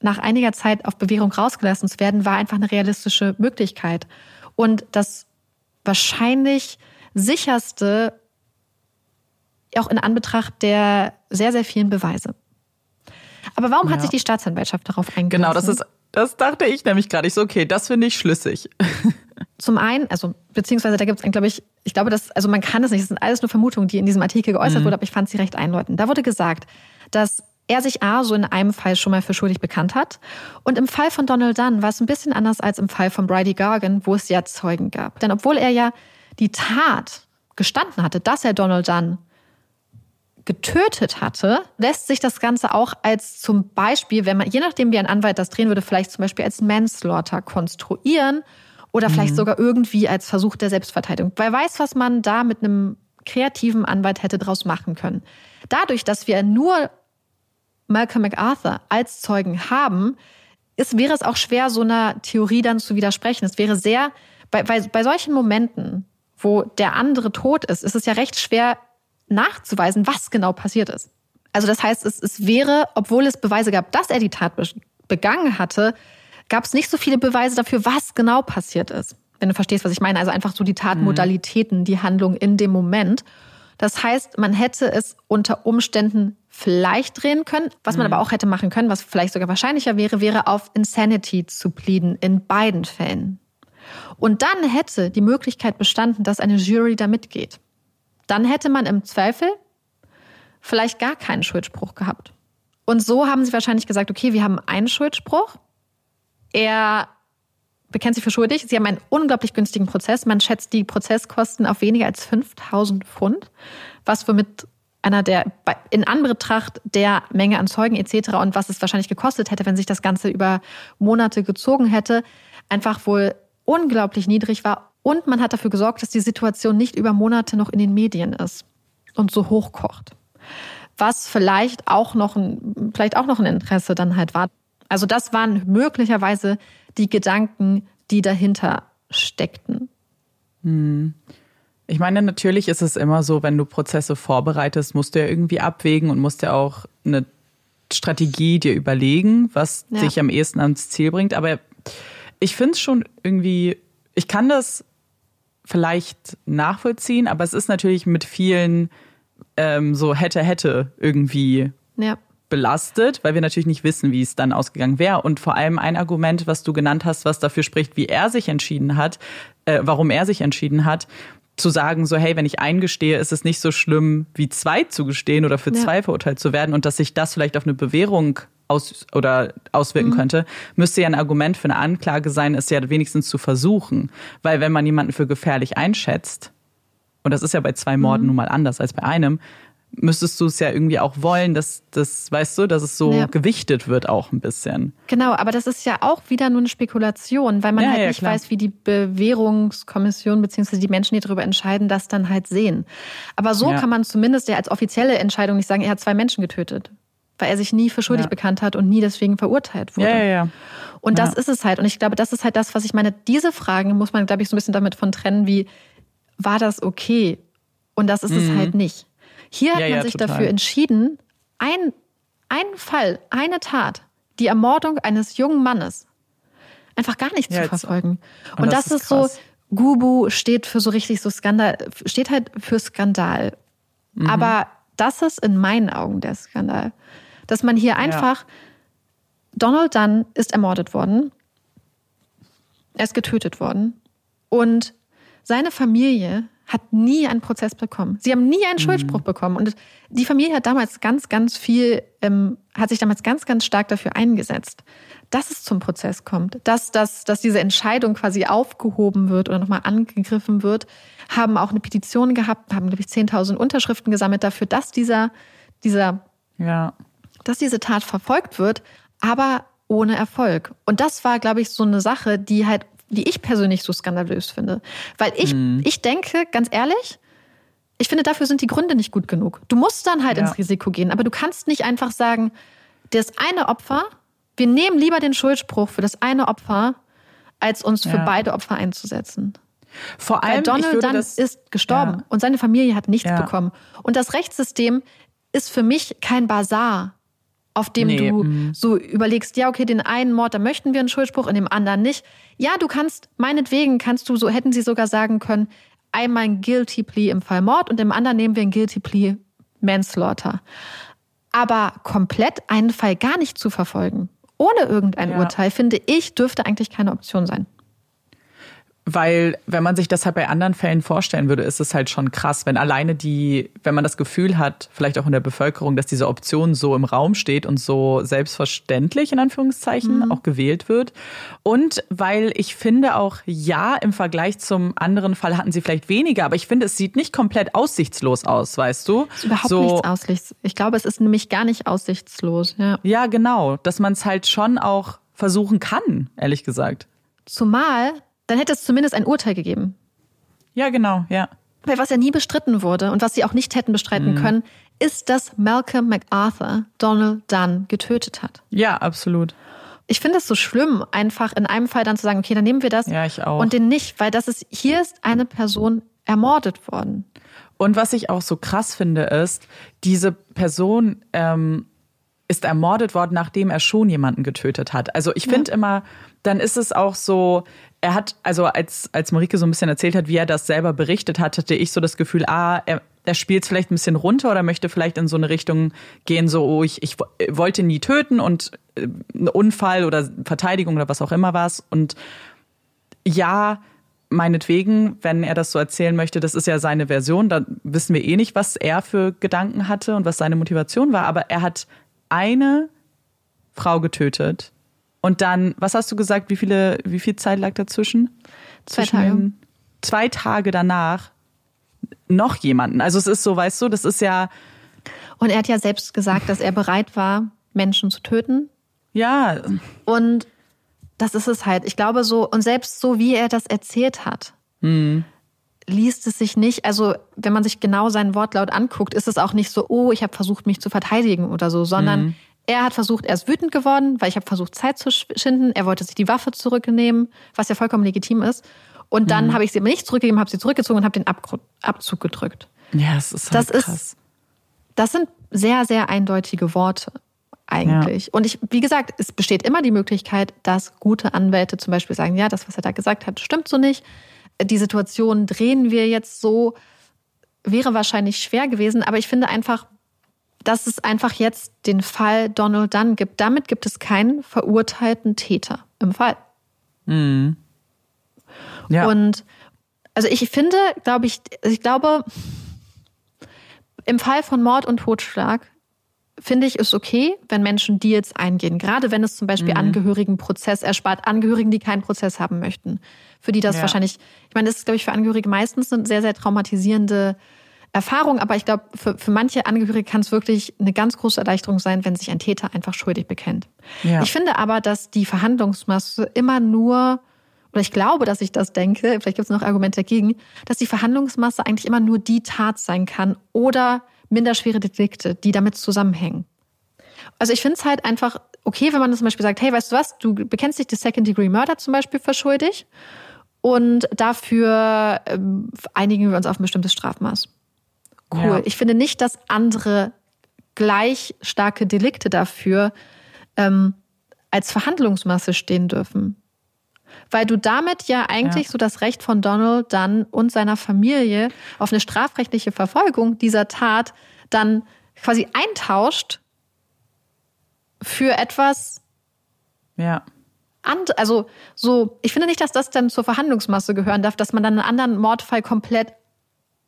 Speaker 2: nach einiger Zeit auf Bewährung rausgelassen zu werden, war einfach eine realistische Möglichkeit. Und das wahrscheinlich sicherste, auch in Anbetracht der sehr, sehr vielen Beweise. Aber warum ja. hat sich die Staatsanwaltschaft darauf eingelassen?
Speaker 1: Genau, das ist, das dachte ich nämlich gerade. Ich so, okay, das finde ich schlüssig.
Speaker 2: Zum einen, also beziehungsweise da gibt es, glaube ich, ich glaube, dass, also man kann es nicht, das sind alles nur Vermutungen, die in diesem Artikel geäußert mhm. wurden, aber ich fand sie recht einläutend. Da wurde gesagt, dass er sich A so in einem Fall schon mal für schuldig bekannt hat. Und im Fall von Donald Dunn war es ein bisschen anders als im Fall von Bridie Gargan, wo es ja Zeugen gab. Denn obwohl er ja die Tat gestanden hatte, dass er Donald Dunn getötet hatte, lässt sich das Ganze auch als zum Beispiel, wenn man, je nachdem wie ein Anwalt das drehen würde, vielleicht zum Beispiel als Manslaughter konstruieren oder vielleicht mhm. sogar irgendwie als Versuch der Selbstverteidigung. Wer weiß, was man da mit einem kreativen Anwalt hätte draus machen können. Dadurch, dass wir nur Malcolm MacArthur als Zeugen haben, ist, wäre es auch schwer, so einer Theorie dann zu widersprechen. Es wäre sehr, bei, bei, bei solchen Momenten, wo der andere tot ist, ist es ja recht schwer nachzuweisen, was genau passiert ist. Also das heißt, es, es wäre, obwohl es Beweise gab, dass er die Tat begangen hatte, gab es nicht so viele Beweise dafür, was genau passiert ist. Wenn du verstehst, was ich meine. Also einfach so die Tatmodalitäten, die Handlung in dem Moment. Das heißt, man hätte es unter Umständen vielleicht drehen können. Was man mhm. aber auch hätte machen können, was vielleicht sogar wahrscheinlicher wäre, wäre auf Insanity zu pleaden in beiden Fällen. Und dann hätte die Möglichkeit bestanden, dass eine Jury da mitgeht. Dann hätte man im Zweifel vielleicht gar keinen Schuldspruch gehabt. Und so haben sie wahrscheinlich gesagt, okay, wir haben einen Schuldspruch. Er bekennt sich für schuldig. Sie haben einen unglaublich günstigen Prozess. Man schätzt die Prozesskosten auf weniger als 5000 Pfund, was womit einer der in Anbetracht der Menge an Zeugen etc. und was es wahrscheinlich gekostet hätte, wenn sich das Ganze über Monate gezogen hätte, einfach wohl unglaublich niedrig war. Und man hat dafür gesorgt, dass die Situation nicht über Monate noch in den Medien ist und so hochkocht. Was vielleicht auch noch ein, vielleicht auch noch ein Interesse dann halt war. Also das waren möglicherweise die Gedanken, die dahinter steckten.
Speaker 1: Hm. Ich meine, natürlich ist es immer so, wenn du Prozesse vorbereitest, musst du ja irgendwie abwägen und musst ja auch eine Strategie dir überlegen, was ja. dich am ehesten ans Ziel bringt. Aber ich finde es schon irgendwie, ich kann das vielleicht nachvollziehen, aber es ist natürlich mit vielen ähm, so hätte, hätte irgendwie ja. belastet, weil wir natürlich nicht wissen, wie es dann ausgegangen wäre. Und vor allem ein Argument, was du genannt hast, was dafür spricht, wie er sich entschieden hat, äh, warum er sich entschieden hat, zu sagen, so, hey, wenn ich eingestehe, ist es nicht so schlimm, wie zwei zu gestehen oder für ja. zwei verurteilt zu werden und dass sich das vielleicht auf eine Bewährung aus oder auswirken mhm. könnte, müsste ja ein Argument für eine Anklage sein, es ja wenigstens zu versuchen. Weil wenn man jemanden für gefährlich einschätzt, und das ist ja bei zwei Morden mhm. nun mal anders als bei einem, müsstest du es ja irgendwie auch wollen, dass das, weißt du, dass es so ja. gewichtet wird auch ein bisschen.
Speaker 2: Genau, aber das ist ja auch wieder nur eine Spekulation, weil man ja, halt ja, nicht klar. weiß, wie die Bewährungskommission beziehungsweise die Menschen, die darüber entscheiden, das dann halt sehen. Aber so kann man zumindest ja als offizielle Entscheidung nicht sagen, er hat zwei Menschen getötet. Weil er sich nie für schuldig bekannt hat und nie deswegen verurteilt wurde.
Speaker 1: Ja, ja, ja.
Speaker 2: Und das ist es halt. Und ich glaube, das ist halt das, was ich meine. Diese Fragen muss man, glaube ich, so ein bisschen damit von trennen, wie war das okay? Und das ist mhm. es halt nicht. Hier hat ja, man ja, sich total. dafür entschieden, ein, ein Fall, eine Tat, die Ermordung eines jungen Mannes, einfach gar nicht ja, zu verfolgen. Und, und das, das, ist, so, Gubu steht für so richtig so Skandal, steht halt für Skandal. Mhm. Aber das ist in meinen Augen der Skandal. Dass man hier einfach, Donald Dunn ist ermordet worden, er ist getötet worden und seine Familie hat nie einen Prozess bekommen. Sie haben nie einen Schuldspruch mhm. bekommen. Und die Familie hat damals ganz, ganz viel, ähm, hat sich damals ganz, ganz stark dafür eingesetzt, dass es zum Prozess kommt, dass, dass, dass diese Entscheidung quasi aufgehoben wird oder nochmal angegriffen wird, haben auch eine Petition gehabt, haben, glaube ich, 10.000 Unterschriften gesammelt dafür, dass dieser, dieser, ja. dass diese Tat verfolgt wird, aber ohne Erfolg. Und das war, glaube ich, so eine Sache, die halt die ich persönlich so skandalös finde. Weil ich, hm. ich denke, ganz ehrlich, ich finde, dafür sind die Gründe nicht gut genug. Du musst dann halt ja. ins Risiko gehen, aber du kannst nicht einfach sagen, das eine Opfer, wir nehmen lieber den Schuldspruch für das eine Opfer, als uns für ja. beide Opfer einzusetzen. Vor allem, Weil Donald dann ist gestorben ja. und seine Familie hat nichts bekommen. Und das Rechtssystem ist für mich kein Bazar auf dem nee. du mhm. so überlegst, ja, okay, den einen Mord, da möchten wir einen Schuldspruch, in dem anderen nicht. Ja, du kannst, meinetwegen kannst du, so hätten sie sogar sagen können, einmal ein Guilty Plea im Fall Mord und im anderen nehmen wir ein Guilty Plea Manslaughter. Aber komplett einen Fall gar nicht zu verfolgen, ohne irgendein ja. Urteil, finde ich, dürfte eigentlich keine Option sein.
Speaker 1: Weil, wenn man sich das halt bei anderen Fällen vorstellen würde, ist es halt schon krass, wenn alleine die, wenn man das Gefühl hat, vielleicht auch in der Bevölkerung, dass diese Option so im Raum steht und so selbstverständlich in Anführungszeichen mhm. auch gewählt wird. Und weil ich finde auch, ja, im Vergleich zum anderen Fall hatten sie vielleicht weniger, aber ich finde, es sieht nicht komplett aussichtslos aus, weißt du?
Speaker 2: Es ist überhaupt so, nichts aussichtslos. Ich glaube, es ist nämlich gar nicht aussichtslos, ja.
Speaker 1: Ja, genau. Dass man es halt schon auch versuchen kann, ehrlich gesagt.
Speaker 2: Zumal dann hätte es zumindest ein Urteil gegeben.
Speaker 1: Ja, genau, ja.
Speaker 2: Weil was ja nie bestritten wurde und was sie auch nicht hätten bestreiten mhm. können, ist, dass Malcolm MacArthur Donald Dunn getötet hat.
Speaker 1: Ja, absolut.
Speaker 2: Ich finde es so schlimm, einfach in einem Fall dann zu sagen, okay, dann nehmen wir das
Speaker 1: ja, ich auch.
Speaker 2: und den nicht, weil das ist, hier ist eine Person ermordet worden.
Speaker 1: Und was ich auch so krass finde, ist, diese Person ähm, ist ermordet worden, nachdem er schon jemanden getötet hat. Also ich finde ja. immer, dann ist es auch so, er hat, also als, als Marike so ein bisschen erzählt hat, wie er das selber berichtet hat, hatte ich so das Gefühl, ah, er, er spielt es vielleicht ein bisschen runter oder möchte vielleicht in so eine Richtung gehen, so, oh, ich, ich wollte nie töten und äh, ein Unfall oder Verteidigung oder was auch immer war es. Und ja, meinetwegen, wenn er das so erzählen möchte, das ist ja seine Version, da wissen wir eh nicht, was er für Gedanken hatte und was seine Motivation war, aber er hat eine Frau getötet und dann, was hast du gesagt, wie viele, wie viel Zeit lag dazwischen?
Speaker 2: Zwei Tage.
Speaker 1: Zwei Tage danach noch jemanden. Also es ist so, weißt du, das ist ja.
Speaker 2: Und er hat ja selbst gesagt, dass er bereit war, Menschen zu töten.
Speaker 1: Ja.
Speaker 2: Und das ist es halt. Ich glaube so, und selbst so, wie er das erzählt hat, mhm. liest es sich nicht, also wenn man sich genau seinen Wortlaut anguckt, ist es auch nicht so, oh, ich habe versucht, mich zu verteidigen oder so, sondern mhm. Er hat versucht, er ist wütend geworden, weil ich habe versucht, Zeit zu schinden. Er wollte sich die Waffe zurücknehmen, was ja vollkommen legitim ist. Und dann mhm. habe ich sie aber nicht zurückgegeben, habe sie zurückgezogen und habe den Ab Abzug gedrückt.
Speaker 1: Ja, das ist halt das krass. Ist,
Speaker 2: das sind sehr, sehr eindeutige Worte eigentlich. Ja. Und ich, wie gesagt, es besteht immer die Möglichkeit, dass gute Anwälte zum Beispiel sagen, ja, das, was er da gesagt hat, stimmt so nicht. Die Situation drehen wir jetzt so, wäre wahrscheinlich schwer gewesen. Aber ich finde einfach, dass es einfach jetzt den Fall Donald Dunn gibt. Damit gibt es keinen verurteilten Täter im Fall. Mhm. Ja. Und also ich finde, glaube ich, ich glaube, im Fall von Mord und Totschlag finde ich, ist okay, wenn Menschen Deals eingehen. Gerade wenn es zum Beispiel mhm. Angehörigen Prozess erspart, Angehörigen, die keinen Prozess haben möchten. Für die das ja. wahrscheinlich, ich meine, das ist, glaube ich, für Angehörige meistens eine sehr, sehr traumatisierende Erfahrung, aber ich glaube, für, für manche Angehörige kann es wirklich eine ganz große Erleichterung sein, wenn sich ein Täter einfach schuldig bekennt. Ja. Ich finde aber, dass die Verhandlungsmasse immer nur, oder ich glaube, dass ich das denke, vielleicht gibt es noch Argumente dagegen, dass die Verhandlungsmasse eigentlich immer nur die Tat sein kann oder minderschwere Delikte, die damit zusammenhängen. Also ich finde es halt einfach okay, wenn man zum Beispiel sagt, hey, weißt du was, du bekennst dich des Second-Degree-Murder zum Beispiel für schuldig und dafür ähm, einigen wir uns auf ein bestimmtes Strafmaß. Cool. Ja. Ich finde nicht, dass andere gleich starke Delikte dafür ähm, als Verhandlungsmasse stehen dürfen. Weil du damit ja eigentlich ja. so das Recht von Donald dann und seiner Familie auf eine strafrechtliche Verfolgung dieser Tat dann quasi eintauscht für etwas.
Speaker 1: Ja.
Speaker 2: And, also so, ich finde nicht, dass das dann zur Verhandlungsmasse gehören darf, dass man dann einen anderen Mordfall komplett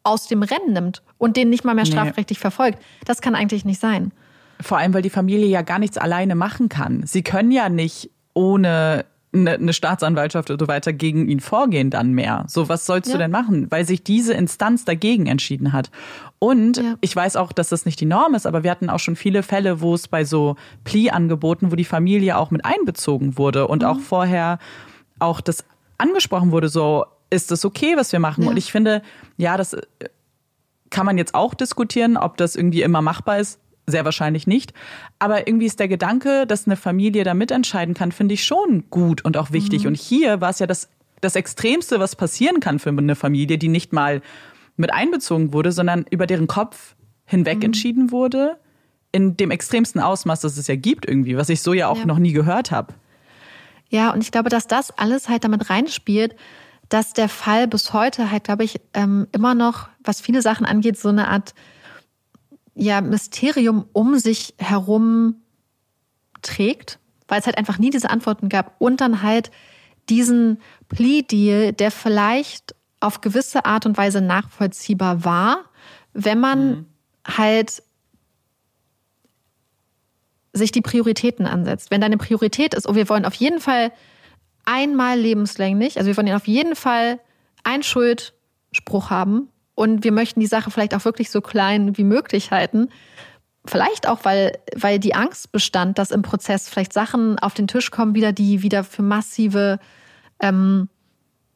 Speaker 2: aus dem Rennen nimmt und den nicht mal mehr strafrechtlich nee. verfolgt. Das kann eigentlich nicht sein.
Speaker 1: Vor allem, weil die Familie ja gar nichts alleine machen kann. Sie können ja nicht ohne eine Staatsanwaltschaft oder so weiter gegen ihn vorgehen dann mehr. So, was sollst ja. du denn machen? Weil sich diese Instanz dagegen entschieden hat. Und ja. ich weiß auch, dass das nicht die Norm ist, aber wir hatten auch schon viele Fälle, wo es bei so Plea-Angeboten, wo die Familie auch mit einbezogen wurde und mhm. auch vorher auch das angesprochen wurde, so, ist das okay, was wir machen? Ja. Und ich finde, ja, das kann man jetzt auch diskutieren, ob das irgendwie immer machbar ist. Sehr wahrscheinlich nicht. Aber irgendwie ist der Gedanke, dass eine Familie da mitentscheiden kann, finde ich schon gut und auch wichtig. Mhm. Und hier war es ja das, das Extremste, was passieren kann für eine Familie, die nicht mal mit einbezogen wurde, sondern über deren Kopf hinweg mhm. entschieden wurde. In dem extremsten Ausmaß, das es ja gibt irgendwie, was ich so ja auch ja. noch nie gehört habe.
Speaker 2: Ja, und ich glaube, dass das alles halt damit reinspielt, dass der Fall bis heute halt, glaube ich, ähm, immer noch, was viele Sachen angeht, so eine Art ja, Mysterium um sich herum trägt, weil es halt einfach nie diese Antworten gab und dann halt diesen Plea-Deal, der vielleicht auf gewisse Art und Weise nachvollziehbar war, wenn man mhm. halt sich die Prioritäten ansetzt. Wenn deine Priorität ist, oh, wir wollen auf jeden Fall einmal lebenslänglich, also wir wollen auf jeden Fall einen Schuldspruch haben und wir möchten die Sache vielleicht auch wirklich so klein wie möglich halten. Vielleicht auch, weil, weil die Angst bestand, dass im Prozess vielleicht Sachen auf den Tisch kommen, wieder, die wieder für massive ähm,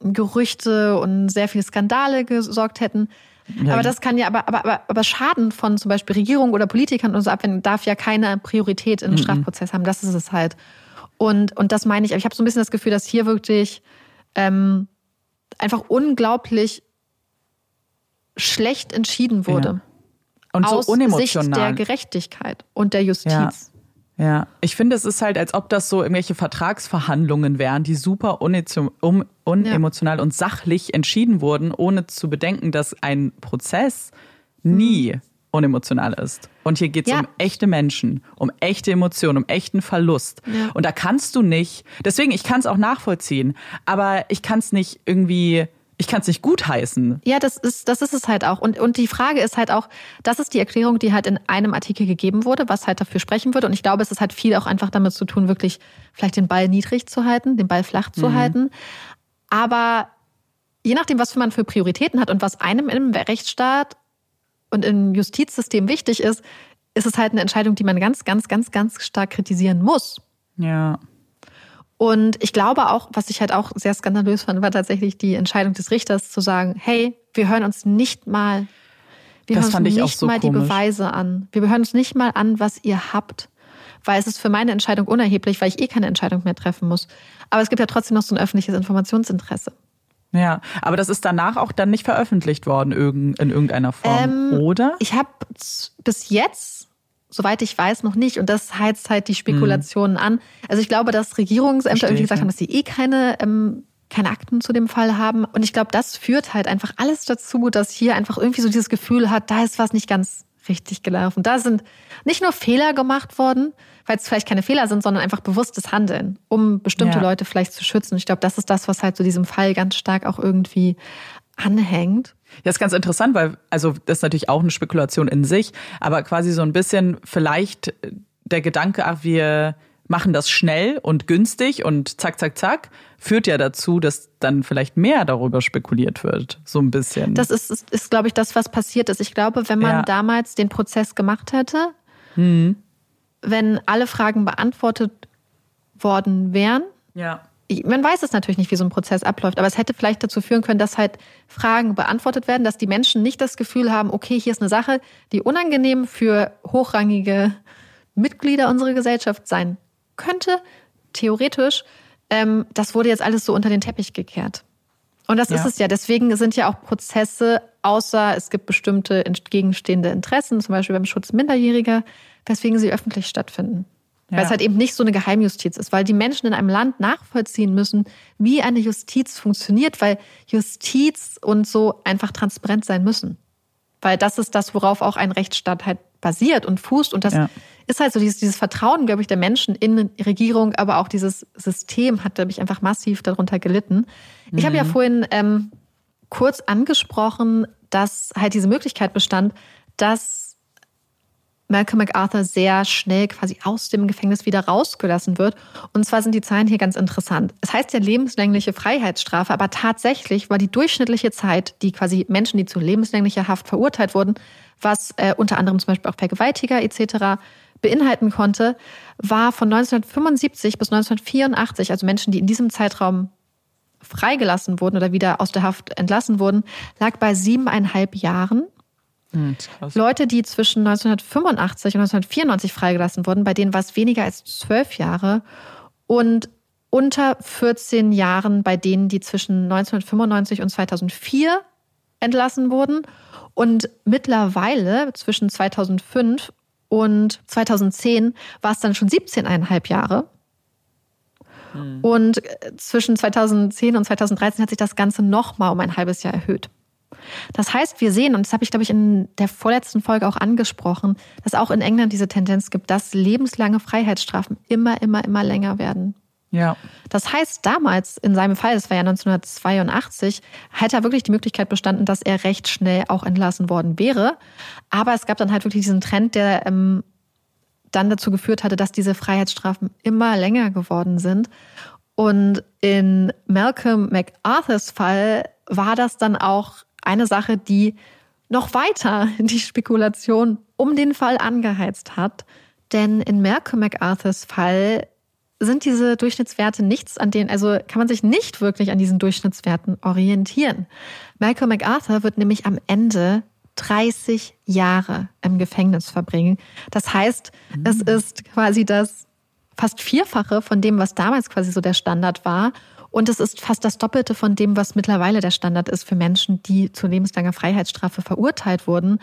Speaker 2: Gerüchte und sehr viele Skandale gesorgt hätten. Ja. Aber das kann ja, aber, aber, aber, aber Schaden von zum Beispiel Regierung oder Politikern und so abwenden, darf ja keine Priorität in einem mhm. Strafprozess haben. Das ist es halt. Und, und das meine ich. Ich habe so ein bisschen das Gefühl, dass hier wirklich ähm, einfach unglaublich schlecht entschieden wurde. Ja.
Speaker 1: Und so
Speaker 2: aus
Speaker 1: unemotional.
Speaker 2: Sicht der Gerechtigkeit und der Justiz.
Speaker 1: Ja. Ja, ich finde, es ist halt, als ob das so irgendwelche Vertragsverhandlungen wären, die super unemotional ja. und sachlich entschieden wurden, ohne zu bedenken, dass ein Prozess nie mhm. unemotional ist. Und hier geht es ja. um echte Menschen, um echte Emotionen, um echten Verlust. Ja. Und da kannst du nicht, deswegen, ich kann es auch nachvollziehen, aber ich kann es nicht irgendwie ich kann es nicht gutheißen.
Speaker 2: Ja, das ist, das ist es halt auch. Und, und die Frage ist halt auch, das ist die Erklärung, die halt in einem Artikel gegeben wurde, was halt dafür sprechen würde. Und ich glaube, es ist halt viel auch einfach damit zu tun, wirklich vielleicht den Ball niedrig zu halten, den Ball flach zu mhm. halten. Aber je nachdem, was man für Prioritäten hat und was einem im Rechtsstaat und im Justizsystem wichtig ist, ist es halt eine Entscheidung, die man ganz, ganz, ganz, ganz stark kritisieren muss.
Speaker 1: Ja.
Speaker 2: Und ich glaube auch, was ich halt auch sehr skandalös fand, war tatsächlich die Entscheidung des Richters zu sagen, hey, wir hören uns nicht mal, wir
Speaker 1: das
Speaker 2: hören uns nicht
Speaker 1: so
Speaker 2: mal
Speaker 1: komisch.
Speaker 2: die Beweise an. Wir hören uns nicht mal an, was ihr habt. Weil es ist für meine Entscheidung unerheblich, weil ich eh keine Entscheidung mehr treffen muss. Aber es gibt ja trotzdem noch so ein öffentliches Informationsinteresse.
Speaker 1: Ja, aber das ist danach auch dann nicht veröffentlicht worden in irgendeiner Form,
Speaker 2: Ähm,
Speaker 1: oder?
Speaker 2: Ich habe bis jetzt, soweit ich weiß, noch nicht. Und das heizt halt die Spekulationen an. Also ich glaube, dass Regierungsämter irgendwie gesagt
Speaker 1: ja.
Speaker 2: haben, dass sie eh keine, ähm, keine Akten zu dem Fall haben. Und ich glaube, das führt halt einfach alles dazu, dass hier einfach irgendwie so dieses Gefühl hat, da ist was nicht ganz richtig gelaufen. Da sind nicht nur Fehler gemacht worden, weil es vielleicht keine Fehler sind, sondern einfach bewusstes Handeln, um bestimmte
Speaker 1: Ja.
Speaker 2: Leute vielleicht zu schützen. Ich glaube, das ist das, was halt zu diesem Fall ganz stark auch irgendwie anhängt.
Speaker 1: Ja, ist ganz interessant, weil, also das ist natürlich auch eine Spekulation in sich, aber quasi so ein bisschen vielleicht der Gedanke, ach, wir machen das schnell und günstig und zack, zack, zack, führt ja dazu, dass dann vielleicht mehr darüber spekuliert wird. So ein bisschen.
Speaker 2: Das ist, ist, ist glaube ich, das, was passiert ist. Ich glaube, wenn man
Speaker 1: Ja.
Speaker 2: damals den Prozess gemacht hätte, wenn alle Fragen beantwortet worden wären,
Speaker 1: ja.
Speaker 2: man weiß es natürlich nicht, wie so ein Prozess abläuft, aber es hätte vielleicht dazu führen können, dass halt Fragen beantwortet werden, dass die Menschen nicht das Gefühl haben, okay, hier ist eine Sache, die unangenehm für hochrangige Mitglieder unserer Gesellschaft sein könnte, theoretisch. Ähm, das wurde jetzt alles so unter den Teppich gekehrt. Und das ist
Speaker 1: Ja.
Speaker 2: es ja. Deswegen sind ja auch Prozesse, außer es gibt bestimmte entgegenstehende Interessen, zum Beispiel beim Schutz Minderjähriger, weswegen sie öffentlich stattfinden. Weil
Speaker 1: Ja.
Speaker 2: es halt eben nicht so eine Geheimjustiz ist, weil die Menschen in einem Land nachvollziehen müssen, wie eine Justiz funktioniert, weil Justiz und so einfach transparent sein müssen. Weil das ist das, worauf auch ein Rechtsstaat halt basiert und fußt. Und das
Speaker 1: Ja.
Speaker 2: ist halt so dieses, dieses Vertrauen, glaube ich, der Menschen in die Regierung, aber auch dieses System hat, glaube ich, einfach massiv darunter gelitten. Ich habe ja vorhin ähm, kurz angesprochen, dass halt diese Möglichkeit bestand, dass Malcolm MacArthur sehr schnell quasi aus dem Gefängnis wieder rausgelassen wird. Und zwar sind die Zahlen hier ganz interessant. Es heißt ja lebenslängliche Freiheitsstrafe, aber tatsächlich war die durchschnittliche Zeit, die quasi Menschen, die zu lebenslänglicher Haft verurteilt wurden, was äh, unter anderem zum Beispiel auch Vergewaltiger etc. beinhalten konnte, war von 1975 bis 1984, also Menschen, die in diesem Zeitraum freigelassen wurden oder wieder aus der Haft entlassen wurden, lag bei siebeneinhalb Jahren.
Speaker 1: Hm, krass.
Speaker 2: Leute, die zwischen 1985 und 1994 freigelassen wurden, bei denen war es weniger als zwölf Jahre und unter 14 Jahren bei denen, die zwischen 1995 und 2004 entlassen wurden. Und mittlerweile zwischen 2005 und 2010 war es dann schon 17,5 Jahre. Und äh, zwischen 2010 und 2013 hat sich das Ganze nochmal um ein halbes Jahr erhöht. Das heißt, wir sehen, und das habe ich, glaube ich, in der vorletzten Folge auch angesprochen, dass auch in England diese Tendenz gibt, dass lebenslange Freiheitsstrafen immer, immer, immer länger werden.
Speaker 1: Ja.
Speaker 2: Das heißt, damals in seinem Fall, das war ja 1982, hätte er wirklich die Möglichkeit bestanden, dass er recht schnell auch entlassen worden wäre. Aber es gab dann halt wirklich diesen Trend, der ähm, dann dazu geführt hatte, dass diese Freiheitsstrafen immer länger geworden sind. Und in Malcolm MacArthurs Fall war das dann auch eine Sache, die noch weiter die Spekulation um den Fall angeheizt hat. Denn in Malcolm MacArthurs Fall sind diese Durchschnittswerte nichts an denen, also kann man sich nicht wirklich an diesen Durchschnittswerten orientieren. Malcolm MacArthur wird nämlich am Ende 30 Jahre im Gefängnis verbringen. Das heißt, es ist quasi das fast Vierfache von dem, was damals quasi so der Standard war. Und es ist fast das Doppelte von dem, was mittlerweile der Standard ist für Menschen, die zu lebenslanger Freiheitsstrafe verurteilt wurden.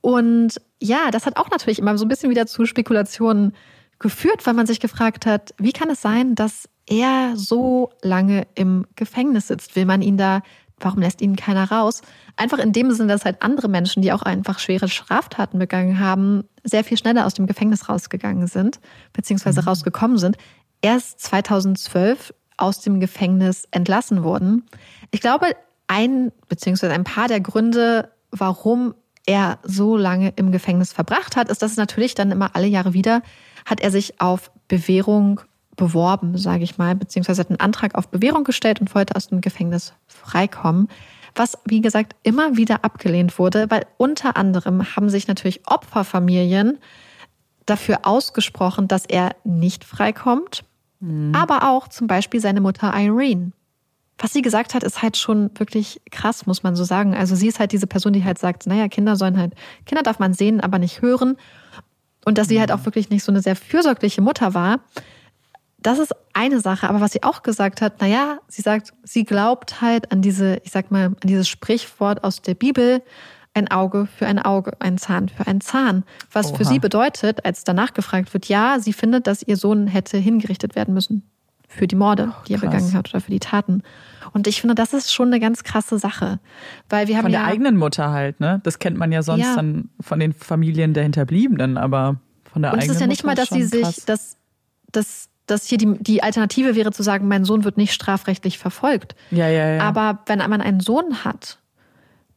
Speaker 2: Und ja, das hat auch natürlich immer so ein bisschen wieder zu Spekulationen geführt, weil man sich gefragt hat, wie kann es sein, dass er so lange im Gefängnis sitzt? Will man ihn da, warum lässt ihn keiner raus? Einfach in dem Sinne, dass halt andere Menschen, die auch einfach schwere Straftaten begangen haben, sehr viel schneller aus dem Gefängnis rausgegangen sind, beziehungsweise rausgekommen sind. Erst 2012 aus dem Gefängnis entlassen wurden. Ich glaube, ein beziehungsweise ein paar der Gründe, warum er so lange im Gefängnis verbracht hat, ist, dass natürlich dann immer alle Jahre wieder hat er sich auf Bewährung beworben, sage ich mal, beziehungsweise hat einen Antrag auf Bewährung gestellt und wollte aus dem Gefängnis freikommen. Was, wie gesagt, immer wieder abgelehnt wurde, weil unter anderem haben sich natürlich Opferfamilien dafür ausgesprochen, dass er nicht freikommt, mhm. aber auch zum Beispiel seine Mutter Irene. Was sie gesagt hat, ist halt schon wirklich krass, muss man so sagen. Also sie ist halt diese Person, die halt sagt, naja, Kinder sollen halt, Kinder darf man sehen, aber nicht hören. Und dass sie halt mhm. auch wirklich nicht so eine sehr fürsorgliche Mutter war. Das ist eine Sache, aber was sie auch gesagt hat, naja, sie sagt, sie glaubt halt an diese, ich sag mal, an dieses Sprichwort aus der Bibel, ein Auge für ein Auge, ein Zahn für ein Zahn. Was Oha. für sie bedeutet, als danach gefragt wird, ja, sie findet, dass ihr Sohn hätte hingerichtet werden müssen für die Morde, oh, die er begangen hat oder für die Taten. Und ich finde, das ist schon eine ganz krasse Sache, weil wir haben
Speaker 1: von
Speaker 2: der
Speaker 1: ja, eigenen Mutter halt, ne? Das kennt man ja sonst ja. dann von den Familien der Hinterbliebenen, aber von der
Speaker 2: Und
Speaker 1: eigenen
Speaker 2: es ist ja nicht
Speaker 1: Mutter
Speaker 2: mal, dass sie sich, dass, dass dass hier die, die Alternative wäre zu sagen, mein Sohn wird nicht strafrechtlich verfolgt.
Speaker 1: Ja, ja, ja.
Speaker 2: Aber wenn man einen Sohn hat,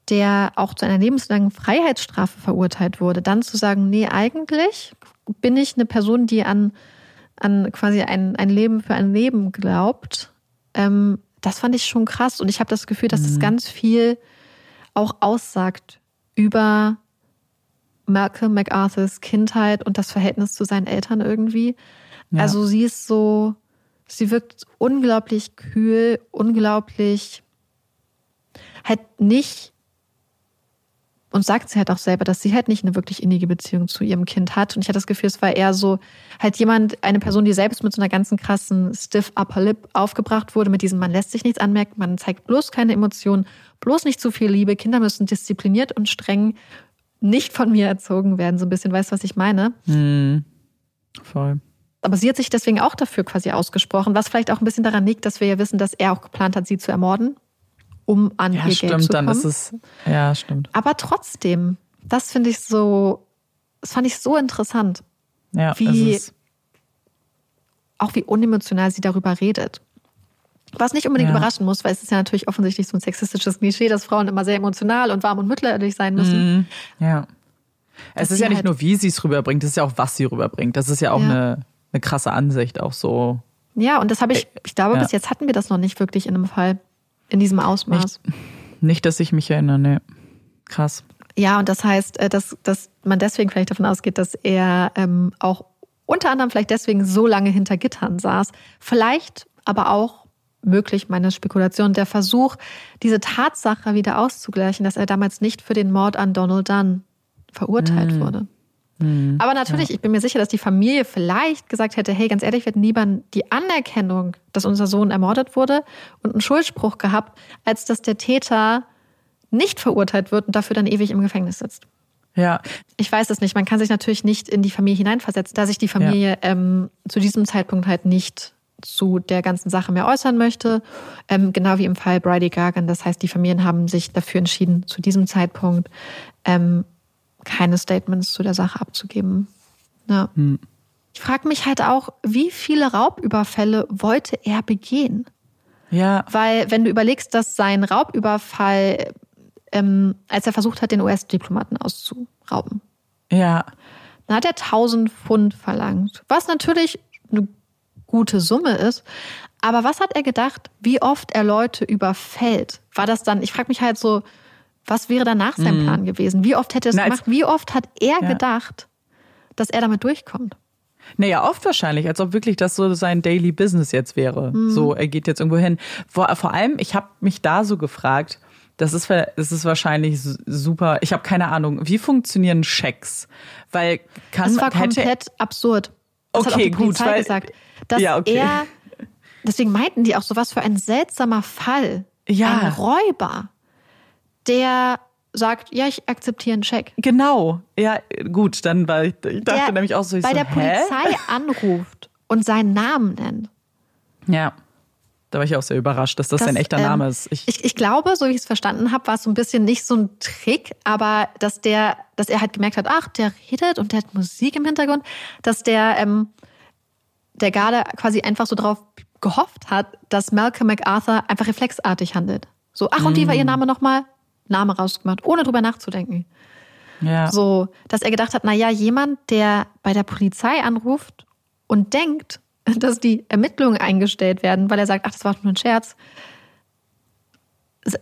Speaker 2: der auch zu einer lebenslangen Freiheitsstrafe verurteilt wurde, dann zu sagen, nee, eigentlich bin ich eine Person, die an, an quasi ein, ein Leben für ein Leben glaubt, ähm, das fand ich schon krass. Und ich habe das Gefühl, dass mhm. das ganz viel auch aussagt über Malcolm MacArthurs Kindheit und das Verhältnis zu seinen Eltern irgendwie. Ja. Also sie ist so, sie wirkt unglaublich kühl, unglaublich halt nicht und sagt sie halt auch selber, dass sie halt nicht eine wirklich innige Beziehung zu ihrem Kind hat. Und ich hatte das Gefühl, es war eher so halt jemand, eine Person, die selbst mit so einer ganzen krassen stiff upper lip aufgebracht wurde, mit diesem man lässt sich nichts anmerken, man zeigt bloß keine Emotionen, bloß nicht zu viel Liebe, Kinder müssen diszipliniert und streng nicht von mir erzogen werden, so ein bisschen, weißt du, was ich meine?
Speaker 1: Mhm. Voll.
Speaker 2: Aber sie hat sich deswegen auch dafür quasi ausgesprochen, was vielleicht auch ein bisschen daran liegt, dass wir ja wissen, dass er auch geplant hat, sie zu ermorden, um an ja, ihr stimmt, Geld zu kommen. Dann ist
Speaker 1: es, ja, stimmt.
Speaker 2: Aber trotzdem, das finde ich so, das fand ich so interessant.
Speaker 1: Ja,
Speaker 2: wie, auch wie unemotional sie darüber redet. Was nicht unbedingt ja. überraschen muss, weil es ist ja natürlich offensichtlich so ein sexistisches Klischee, dass Frauen immer sehr emotional und warm und mitleidig sein müssen.
Speaker 1: Mhm. Ja. Es ist ja nicht halt nur, wie sie es rüberbringt, es ist ja auch, was sie rüberbringt. Das ist ja auch ja. eine eine krasse Ansicht auch so.
Speaker 2: Ja, und das habe ich, äh, ich glaube, ja. bis jetzt hatten wir das noch nicht wirklich in einem Fall, in diesem Ausmaß.
Speaker 1: Nicht, nicht dass ich mich erinnere, ne. Krass.
Speaker 2: Ja, und das heißt, äh, dass, dass man deswegen vielleicht davon ausgeht, dass er ähm, auch unter anderem vielleicht deswegen so lange hinter Gittern saß. Vielleicht aber auch möglich, meine Spekulation, der Versuch, diese Tatsache wieder auszugleichen, dass er damals nicht für den Mord an Donald Dunn verurteilt mhm. wurde. Mhm. Aber natürlich, ja. ich bin mir sicher, dass die Familie vielleicht gesagt hätte, hey, ganz ehrlich, wir hätten lieber die Anerkennung, dass unser Sohn ermordet wurde und einen Schuldspruch gehabt, als dass der Täter nicht verurteilt wird und dafür dann ewig im Gefängnis sitzt.
Speaker 1: Ja.
Speaker 2: Ich weiß es nicht. Man kann sich natürlich nicht in die Familie hineinversetzen, da sich die Familie ja. ähm, zu diesem Zeitpunkt halt nicht zu der ganzen Sache mehr äußern möchte. Ähm, genau wie im Fall Bridie Gargan. Das heißt, die Familien haben sich dafür entschieden, zu diesem Zeitpunkt ähm, keine Statements zu der Sache abzugeben. Ja. Hm. Ich frage mich halt auch, wie viele Raubüberfälle wollte er begehen?
Speaker 1: Ja.
Speaker 2: Weil, wenn du überlegst, dass sein Raubüberfall, ähm, als er versucht hat, den US-Diplomaten auszurauben,
Speaker 1: ja.
Speaker 2: dann hat er 1000 Pfund verlangt. Was natürlich eine gute Summe ist. Aber was hat er gedacht, wie oft er Leute überfällt? War das dann, ich frage mich halt so, was wäre danach sein mhm. Plan gewesen? Wie oft hätte er es gemacht? Wie oft hat er ja. gedacht, dass er damit durchkommt?
Speaker 1: Naja, oft wahrscheinlich, als ob wirklich das so sein Daily Business jetzt wäre. Mhm. So, er geht jetzt irgendwo hin. Vor, vor allem, ich habe mich da so gefragt, das ist, das ist wahrscheinlich super. Ich habe keine Ahnung, wie funktionieren Schecks? Weil kann
Speaker 2: Das war komplett absurd. Das okay, hat auch die Polizei gut, weil, gesagt, dass ja, okay. er deswegen meinten die auch so was für ein seltsamer Fall.
Speaker 1: Ja.
Speaker 2: Ein Räuber der sagt, ja, ich akzeptiere einen Scheck.
Speaker 1: Genau. Ja, gut, dann war ich, ich dachte der, nämlich auch so, ich
Speaker 2: Weil
Speaker 1: so,
Speaker 2: der Polizei
Speaker 1: hä?
Speaker 2: anruft und seinen Namen nennt.
Speaker 1: Ja. Da war ich auch sehr überrascht, dass das, das sein echter ähm, Name ist.
Speaker 2: Ich, ich, ich, glaube, so wie ich es verstanden habe, war es so ein bisschen nicht so ein Trick, aber dass der, dass er halt gemerkt hat, ach, der redet und der hat Musik im Hintergrund, dass der, ähm, der Garde quasi einfach so drauf gehofft hat, dass Malcolm MacArthur einfach reflexartig handelt. So, ach, und wie war ihr mm. Name nochmal? Name rausgemacht, ohne drüber nachzudenken.
Speaker 1: Ja.
Speaker 2: So, dass er gedacht hat, na ja, jemand, der bei der Polizei anruft und denkt, dass die Ermittlungen eingestellt werden, weil er sagt, ach, das war nur ein Scherz,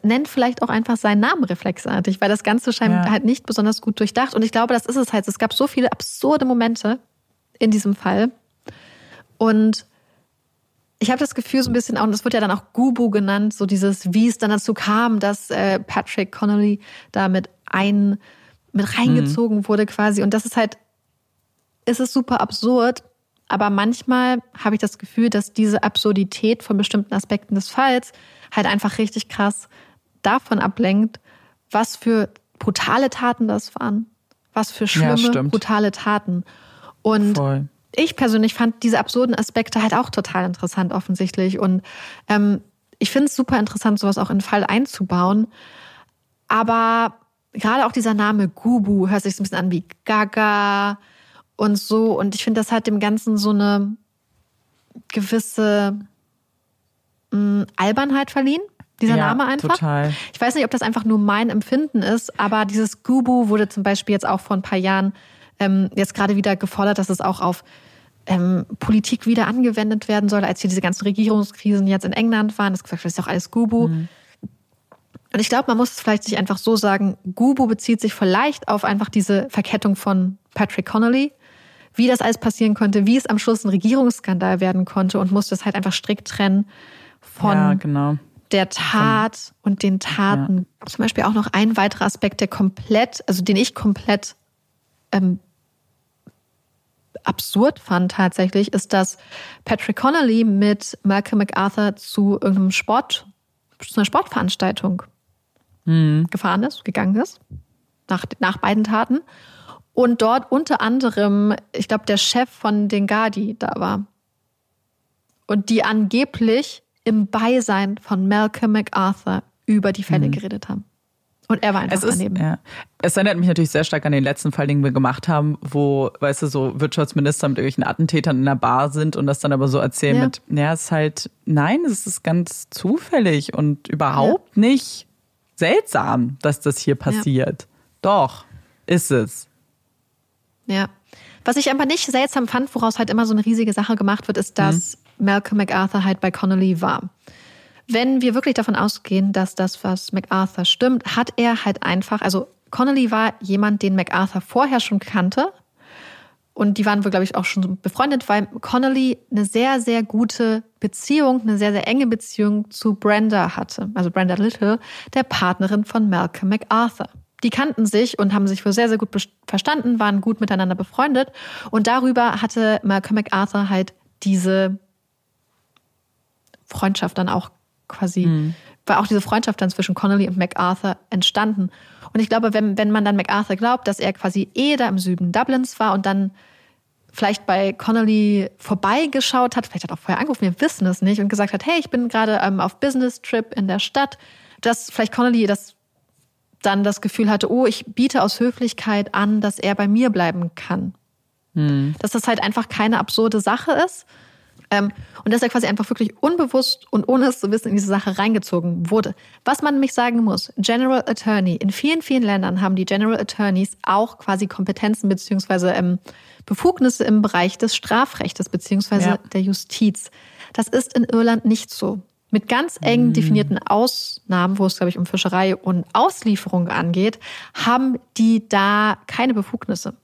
Speaker 2: nennt vielleicht auch einfach seinen Namen reflexartig, weil das Ganze scheint ja. halt nicht besonders gut durchdacht. Und ich glaube, das ist es halt. Es gab so viele absurde Momente in diesem Fall. Und ich habe das Gefühl so ein bisschen auch, und das wird ja dann auch Gubu genannt, so dieses, wie es dann dazu kam, dass äh, Patrick Connolly da mit ein, mit reingezogen mhm. wurde quasi. Und das ist halt, ist es super absurd, aber manchmal habe ich das Gefühl, dass diese Absurdität von bestimmten Aspekten des Falls halt einfach richtig krass davon ablenkt, was für brutale Taten das waren. Was für schlimme, ja, brutale Taten. Und Voll. Ich persönlich fand diese absurden Aspekte halt auch total interessant, offensichtlich. Und ähm, ich finde es super interessant, sowas auch in den Fall einzubauen. Aber gerade auch dieser Name Gubu hört sich so ein bisschen an wie Gaga und so. Und ich finde, das hat dem Ganzen so eine gewisse mh, mm, Albernheit verliehen. Dieser ja, Name einfach. Total. Ich weiß nicht, ob das einfach nur mein Empfinden ist, aber dieses Gubu wurde zum Beispiel jetzt auch vor ein paar Jahren ähm, jetzt gerade wieder gefordert, dass es auch auf ähm, Politik wieder angewendet werden soll, als hier diese ganzen Regierungskrisen jetzt in England waren. Das ist doch alles Gubu. Mhm. Und ich glaube, man muss es vielleicht sich einfach so sagen, Gubu bezieht sich vielleicht auf einfach diese Verkettung von Patrick Connolly, wie das alles passieren konnte, wie es am Schluss ein Regierungsskandal werden konnte und muss das halt einfach strikt trennen von ja, genau. der Tat von, und den Taten. Ja. Zum Beispiel auch noch ein weiterer Aspekt, der komplett, also den ich komplett ähm, absurd fand tatsächlich, ist, dass Patrick Connolly mit Malcolm MacArthur zu irgendeinem Sport, zu einer Sportveranstaltung mhm. gefahren ist, gegangen ist, nach, nach beiden Taten. Und dort unter anderem, ich glaube, der Chef von den Gardi da war. Und die angeblich im Beisein von Malcolm MacArthur über die Fälle mhm. geredet haben. Und er war einfach
Speaker 1: es ist,
Speaker 2: daneben.
Speaker 1: Ja. Es erinnert mich natürlich sehr stark an den letzten Fall, den wir gemacht haben, wo, weißt du, so Wirtschaftsminister mit irgendwelchen Attentätern in der Bar sind und das dann aber so erzählen ja. mit, ja, es ist halt, nein, es ist ganz zufällig und überhaupt ja. nicht seltsam, dass das hier passiert. Doch, ist es.
Speaker 2: Ja. Was ich aber nicht seltsam fand, woraus halt immer so eine riesige Sache gemacht wird, ist, dass mhm. Malcolm MacArthur halt bei Connolly war. Wenn wir wirklich davon ausgehen, dass das, was MacArthur stimmt, hat er halt einfach, also Connolly war jemand, den MacArthur vorher schon kannte. Und die waren wohl, glaube ich, auch schon befreundet, weil Connolly eine sehr, sehr gute Beziehung, eine sehr, sehr enge Beziehung zu Brenda hatte. Also Brenda Little, der Partnerin von Malcolm MacArthur. Die kannten sich und haben sich wohl sehr, sehr gut verstanden, waren gut miteinander befreundet. Und darüber hatte Malcolm MacArthur halt diese Freundschaft dann auch quasi, mhm. war auch diese Freundschaft dann zwischen Connolly und MacArthur entstanden. Und ich glaube, wenn, wenn man dann MacArthur glaubt, dass er quasi eh da im Süden Dublins war und dann vielleicht bei Connolly vorbeigeschaut hat, vielleicht hat er auch vorher angerufen, wir wissen es nicht, und gesagt hat, hey, ich bin gerade ähm, auf Business-Trip in der Stadt, dass vielleicht Connolly das dann das Gefühl hatte, oh, ich biete aus Höflichkeit an, dass er bei mir bleiben kann. Hm. Dass das halt einfach keine absurde Sache ist. Ähm, und dass er quasi einfach wirklich unbewusst und ohne es zu wissen in diese Sache reingezogen wurde. Was man nämlich sagen muss, General Attorney, in vielen, vielen Ländern haben die General Attorneys auch quasi Kompetenzen beziehungsweise ähm, Befugnisse im Bereich des Strafrechtes beziehungsweise ja. der Justiz. Das ist in Irland nicht so mit ganz eng mm. definierten Ausnahmen, wo es, glaube ich, um Fischerei und Auslieferung angeht, haben die da keine Befugnisse.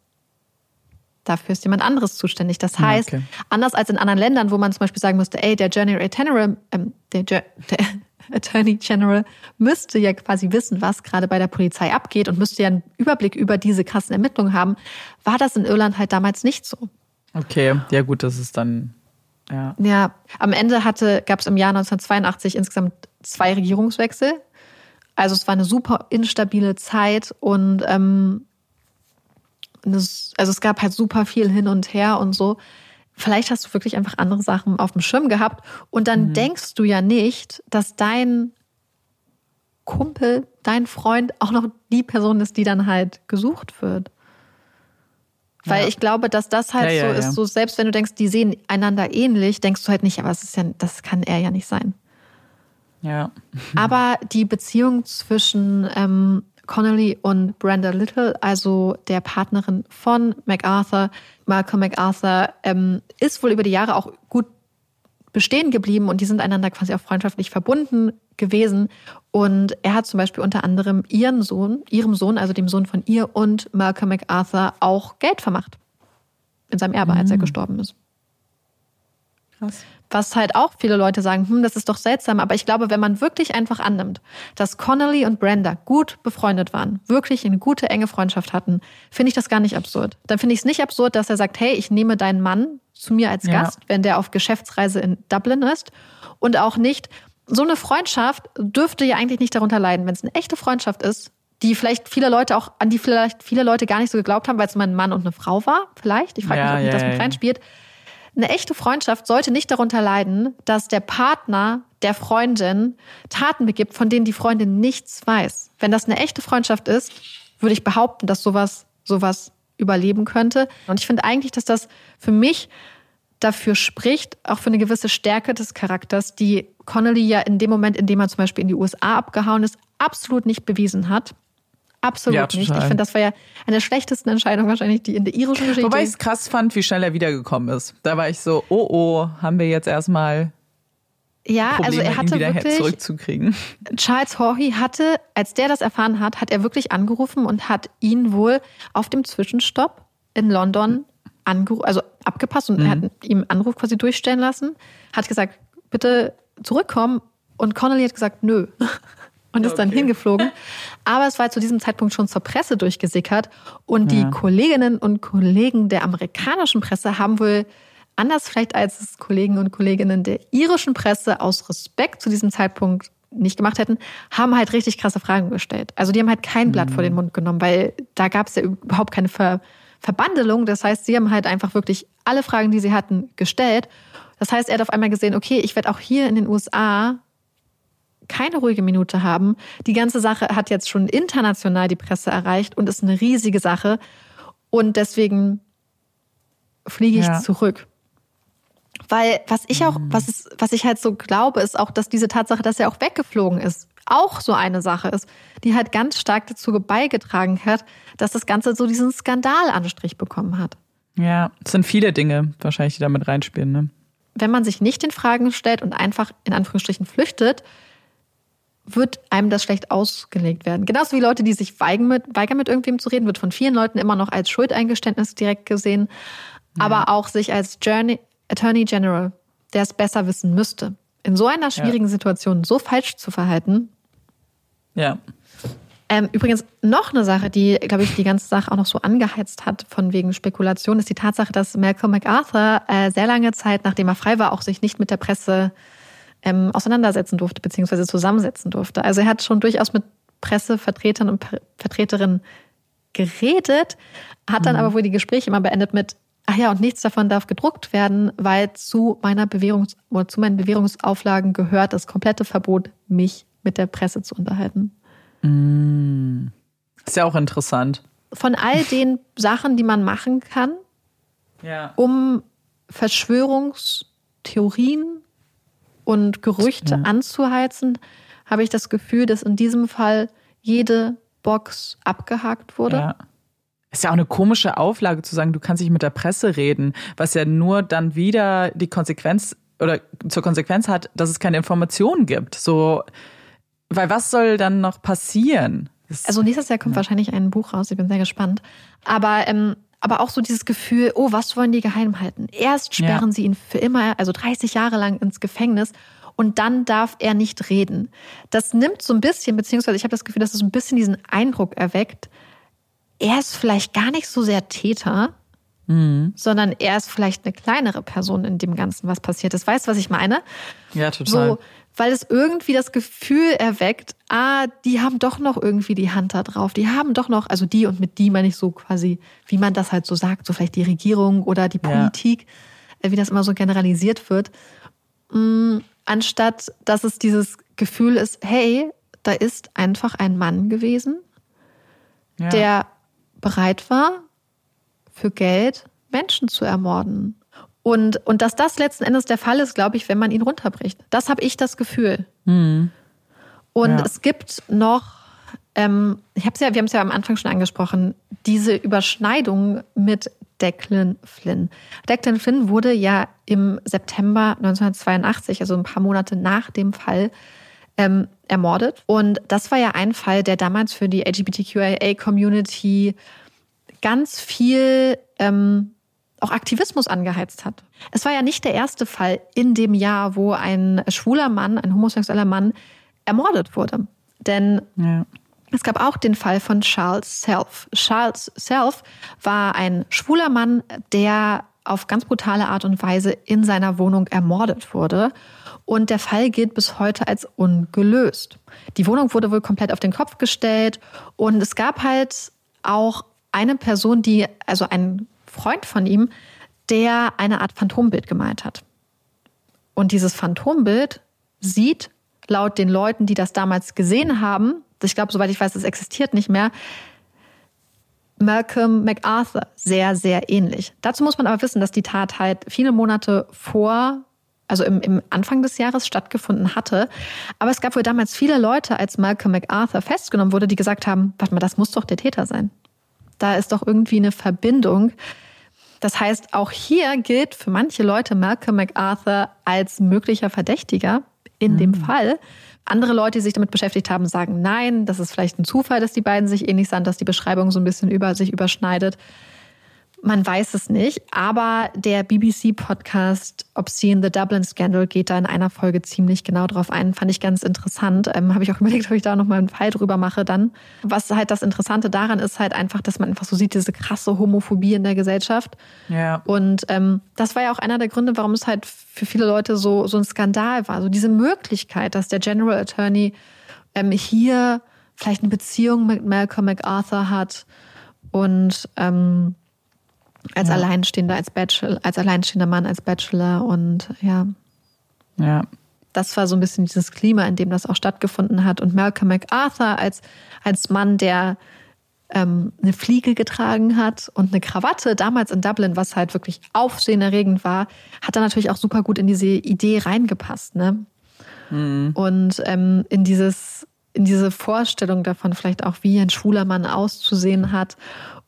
Speaker 2: Dafür ist jemand anderes zuständig. Das heißt, okay. anders als in anderen Ländern, wo man zum Beispiel sagen müsste, ey, der General General, ähm, der, der Attorney General müsste ja quasi wissen, was gerade bei der Polizei abgeht und müsste ja einen Überblick über diese krassen Ermittlungen haben, war das in Irland halt damals nicht so.
Speaker 1: Okay, ja gut, das ist dann ja.
Speaker 2: ja, am Ende hatte, gab es im Jahr 1982 insgesamt zwei Regierungswechsel. Also es war eine super instabile Zeit und ähm, das, also es gab halt super viel hin und her und so. Vielleicht hast du wirklich einfach andere Sachen auf dem Schirm gehabt und dann mhm. denkst du ja nicht, dass dein Kumpel, dein Freund auch noch die Person ist, die dann halt gesucht wird. Weil ja. ich glaube, dass das halt ja, so ja, ist, so selbst wenn du denkst, die sehen einander ähnlich, denkst du halt nicht, aber es ist ja, das kann er ja nicht sein.
Speaker 1: Ja.
Speaker 2: aber die Beziehung zwischen ähm, Connolly und Brenda Little, also der Partnerin von MacArthur. Malcolm MacArthur ähm, ist wohl über die Jahre auch gut bestehen geblieben und die sind einander quasi auch freundschaftlich verbunden gewesen. Und er hat zum Beispiel unter anderem ihren Sohn, ihrem Sohn, also dem Sohn von ihr und Malcolm MacArthur auch Geld vermacht. In seinem Erbe, mhm. als er mhm. gestorben ist. Krass. Was halt auch viele Leute sagen, hm, das ist doch seltsam. Aber ich glaube, wenn man wirklich einfach annimmt, dass Connolly und Brenda gut befreundet waren, wirklich eine gute, enge Freundschaft hatten, finde ich das gar nicht absurd. Dann finde ich es nicht absurd, dass er sagt, hey, ich nehme deinen Mann zu mir als Gast, ja. wenn der auf Geschäftsreise in Dublin ist. Und auch nicht, so eine Freundschaft dürfte ja eigentlich nicht darunter leiden, wenn es eine echte Freundschaft ist, die vielleicht viele Leute auch, an die vielleicht viele Leute gar nicht so geglaubt haben, weil es mal ein Mann und eine Frau war, vielleicht. Ich frage ja, mich, ob ja, das mit reinspielt. Eine echte Freundschaft sollte nicht darunter leiden, dass der Partner der Freundin Taten begibt, von denen die Freundin nichts weiß. Wenn das eine echte Freundschaft ist, würde ich behaupten, dass sowas, sowas überleben könnte. Und ich finde eigentlich, dass das für mich dafür spricht, auch für eine gewisse Stärke des Charakters, die Connolly ja in dem Moment, in dem er zum Beispiel in die USA abgehauen ist, absolut nicht bewiesen hat. Absolut ja, nicht. Ich finde, das war ja eine der schlechtesten Entscheidungen wahrscheinlich, die in der irischen Geschichte.
Speaker 1: Wobei ich es krass fand, wie schnell er wiedergekommen ist. Da war ich so, oh oh, haben wir jetzt erstmal
Speaker 2: ja,
Speaker 1: Probleme,
Speaker 2: also er hatte wirklich,
Speaker 1: zurückzukriegen.
Speaker 2: Charles Horhy hatte, als der das erfahren hat, hat er wirklich angerufen und hat ihn wohl auf dem Zwischenstopp in London angerufen, also abgepasst und mhm. hat ihm einen Anruf quasi durchstellen lassen, hat gesagt, bitte zurückkommen und Connolly hat gesagt, nö und ist okay. dann hingeflogen. Aber es war zu diesem Zeitpunkt schon zur Presse durchgesickert und ja. die Kolleginnen und Kollegen der amerikanischen Presse haben wohl anders vielleicht als es Kollegen und Kolleginnen der irischen Presse aus Respekt zu diesem Zeitpunkt nicht gemacht hätten, haben halt richtig krasse Fragen gestellt. Also die haben halt kein Blatt mhm. vor den Mund genommen, weil da gab es ja überhaupt keine Ver Verbandelung. Das heißt, sie haben halt einfach wirklich alle Fragen, die sie hatten, gestellt. Das heißt, er hat auf einmal gesehen, okay, ich werde auch hier in den USA keine ruhige Minute haben. Die ganze Sache hat jetzt schon international die Presse erreicht und ist eine riesige Sache. Und deswegen fliege ich ja. zurück. Weil was ich auch, was, ist, was ich halt so glaube, ist auch, dass diese Tatsache, dass er auch weggeflogen ist, auch so eine Sache ist, die halt ganz stark dazu beigetragen hat, dass das Ganze so diesen Skandalanstrich bekommen hat.
Speaker 1: Ja, es sind viele Dinge wahrscheinlich, die damit reinspielen. Ne?
Speaker 2: Wenn man sich nicht den Fragen stellt und einfach in Anführungsstrichen flüchtet, wird einem das schlecht ausgelegt werden. Genauso wie Leute, die sich weigern mit, weigern mit irgendwem zu reden, wird von vielen Leuten immer noch als Schuldeingeständnis direkt gesehen. Ja. Aber auch sich als Journey, Attorney General, der es besser wissen müsste, in so einer schwierigen ja. Situation so falsch zu verhalten.
Speaker 1: Ja.
Speaker 2: Ähm, übrigens noch eine Sache, die, glaube ich, die ganze Sache auch noch so angeheizt hat von wegen Spekulation, ist die Tatsache, dass Malcolm MacArthur äh, sehr lange Zeit, nachdem er frei war, auch sich nicht mit der Presse ähm, auseinandersetzen durfte, beziehungsweise zusammensetzen durfte. Also er hat schon durchaus mit Pressevertretern und Vertreterinnen geredet, hat dann mhm. aber wohl die Gespräche immer beendet mit, ach ja, und nichts davon darf gedruckt werden, weil zu meiner Bewährungs oder zu meinen Bewährungsauflagen gehört das komplette Verbot, mich mit der Presse zu unterhalten.
Speaker 1: Mhm. Ist ja auch interessant.
Speaker 2: Von all den Sachen, die man machen kann,
Speaker 1: ja.
Speaker 2: um Verschwörungstheorien und Gerüchte ja. anzuheizen, habe ich das Gefühl, dass in diesem Fall jede Box abgehakt wurde.
Speaker 1: Ja. Ist ja auch eine komische Auflage zu sagen, du kannst nicht mit der Presse reden, was ja nur dann wieder die Konsequenz oder zur Konsequenz hat, dass es keine Informationen gibt. So, weil was soll dann noch passieren?
Speaker 2: Das also nächstes Jahr kommt ja. wahrscheinlich ein Buch raus. Ich bin sehr gespannt. Aber ähm, aber auch so dieses Gefühl, oh, was wollen die geheim halten? Erst sperren ja. sie ihn für immer, also 30 Jahre lang ins Gefängnis und dann darf er nicht reden. Das nimmt so ein bisschen, beziehungsweise ich habe das Gefühl, dass es so ein bisschen diesen Eindruck erweckt, er ist vielleicht gar nicht so sehr Täter, mhm. sondern er ist vielleicht eine kleinere Person in dem Ganzen, was passiert ist. Weißt du, was ich meine?
Speaker 1: Ja, total.
Speaker 2: So, weil es irgendwie das Gefühl erweckt, ah, die haben doch noch irgendwie die Hand da drauf. Die haben doch noch, also die und mit die meine ich so quasi, wie man das halt so sagt, so vielleicht die Regierung oder die Politik, ja. Äh, wie das immer so generalisiert wird. Mm, anstatt dass es dieses Gefühl ist, hey, da ist einfach ein Mann gewesen, ja. der bereit war, für Geld Menschen zu ermorden. Und, und dass das letzten Endes der Fall ist, glaube ich, wenn man ihn runterbricht. Das habe ich das Gefühl. Mhm. Und ja. es gibt noch ähm, ich habe ja, wir haben es ja am Anfang schon angesprochen, diese Überschneidung mit Declan Flynn. Declan Flynn wurde ja im September 1982, also ein paar Monate nach dem Fall, ähm, ermordet. Und das war ja ein Fall, der damals für die LGBTQIA-Community ganz viel ähm, auch Aktivismus angeheizt hat. Es war ja nicht der erste Fall in dem Jahr, wo ein schwuler Mann, ein homosexueller Mann ermordet wurde. Denn ja. es gab auch den Fall von Charles Self. Charles Self war ein schwuler Mann, der auf ganz brutale Art und Weise in seiner Wohnung ermordet wurde. Und der Fall gilt bis heute als ungelöst. Die Wohnung wurde wohl komplett auf den Kopf gestellt und es gab halt auch eine Person, die, also ein Freund von ihm, der eine Art Phantombild gemalt hat. Und dieses Phantombild sieht laut den Leuten, die das damals gesehen haben, ich glaube, soweit ich weiß, es existiert nicht mehr, Malcolm MacArthur sehr, sehr ähnlich. Dazu muss man aber wissen, dass die Tat halt viele Monate vor, also im, im Anfang des Jahres stattgefunden hatte. Aber es gab wohl damals viele Leute, als Malcolm MacArthur festgenommen wurde, die gesagt haben, warte mal, das muss doch der Täter sein. Da ist doch irgendwie eine Verbindung. Das heißt, auch hier gilt für manche Leute Malcolm MacArthur als möglicher Verdächtiger in mhm. dem Fall. Andere Leute, die sich damit beschäftigt haben, sagen nein, das ist vielleicht ein Zufall, dass die beiden sich ähnlich sind, dass die Beschreibung so ein bisschen über sich überschneidet. Man weiß es nicht, aber der BBC-Podcast Obscene the Dublin Scandal geht da in einer Folge ziemlich genau drauf ein. Fand ich ganz interessant. Ähm, Habe ich auch überlegt, ob ich da nochmal einen Fall drüber mache dann. Was halt das Interessante daran ist halt einfach, dass man einfach so sieht, diese krasse Homophobie in der Gesellschaft. Ja. Und ähm, das war ja auch einer der Gründe, warum es halt für viele Leute so, so ein Skandal war. So diese Möglichkeit, dass der General Attorney ähm, hier vielleicht eine Beziehung mit Malcolm MacArthur hat und ähm, als ja. Alleinstehender, als Bachelor, als alleinstehender Mann, als Bachelor und ja.
Speaker 1: Ja.
Speaker 2: Das war so ein bisschen dieses Klima, in dem das auch stattgefunden hat. Und Malcolm MacArthur als, als Mann, der ähm, eine Fliege getragen hat und eine Krawatte, damals in Dublin, was halt wirklich aufsehenerregend war, hat dann natürlich auch super gut in diese Idee reingepasst. Ne? Mhm. Und ähm, in dieses in diese Vorstellung davon vielleicht auch, wie ein schwuler Mann auszusehen hat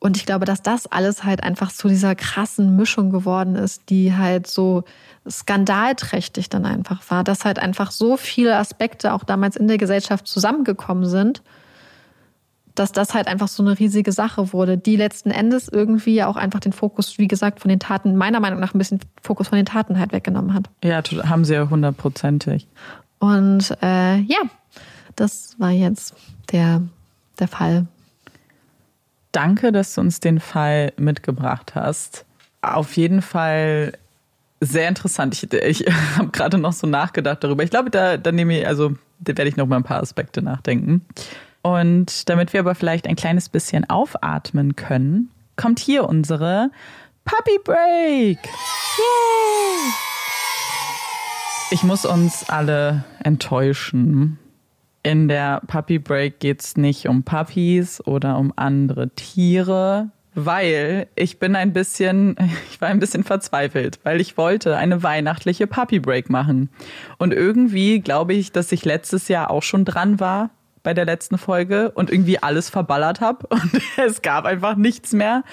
Speaker 2: und ich glaube, dass das alles halt einfach zu dieser krassen Mischung geworden ist, die halt so skandalträchtig dann einfach war, dass halt einfach so viele Aspekte auch damals in der Gesellschaft zusammengekommen sind, dass das halt einfach so eine riesige Sache wurde, die letzten Endes irgendwie auch einfach den Fokus, wie gesagt, von den Taten, meiner Meinung nach ein bisschen Fokus von den Taten halt weggenommen hat.
Speaker 1: Ja, haben sie ja hundertprozentig.
Speaker 2: Und äh, ja, das war jetzt der, der Fall
Speaker 1: danke, dass du uns den Fall mitgebracht hast. Auf jeden Fall sehr interessant. Ich, ich habe gerade noch so nachgedacht darüber. Ich glaube, da, da nehme ich, also da werde ich noch mal ein paar Aspekte nachdenken. Und damit wir aber vielleicht ein kleines bisschen aufatmen können, kommt hier unsere Puppy Break. Yay! Ich muss uns alle enttäuschen. In der Puppy Break geht's nicht um Puppies oder um andere Tiere, weil ich bin ein bisschen, ich war ein bisschen verzweifelt, weil ich wollte eine weihnachtliche Puppy Break machen. Und irgendwie glaube ich, dass ich letztes Jahr auch schon dran war bei der letzten Folge und irgendwie alles verballert habe und es gab einfach nichts mehr.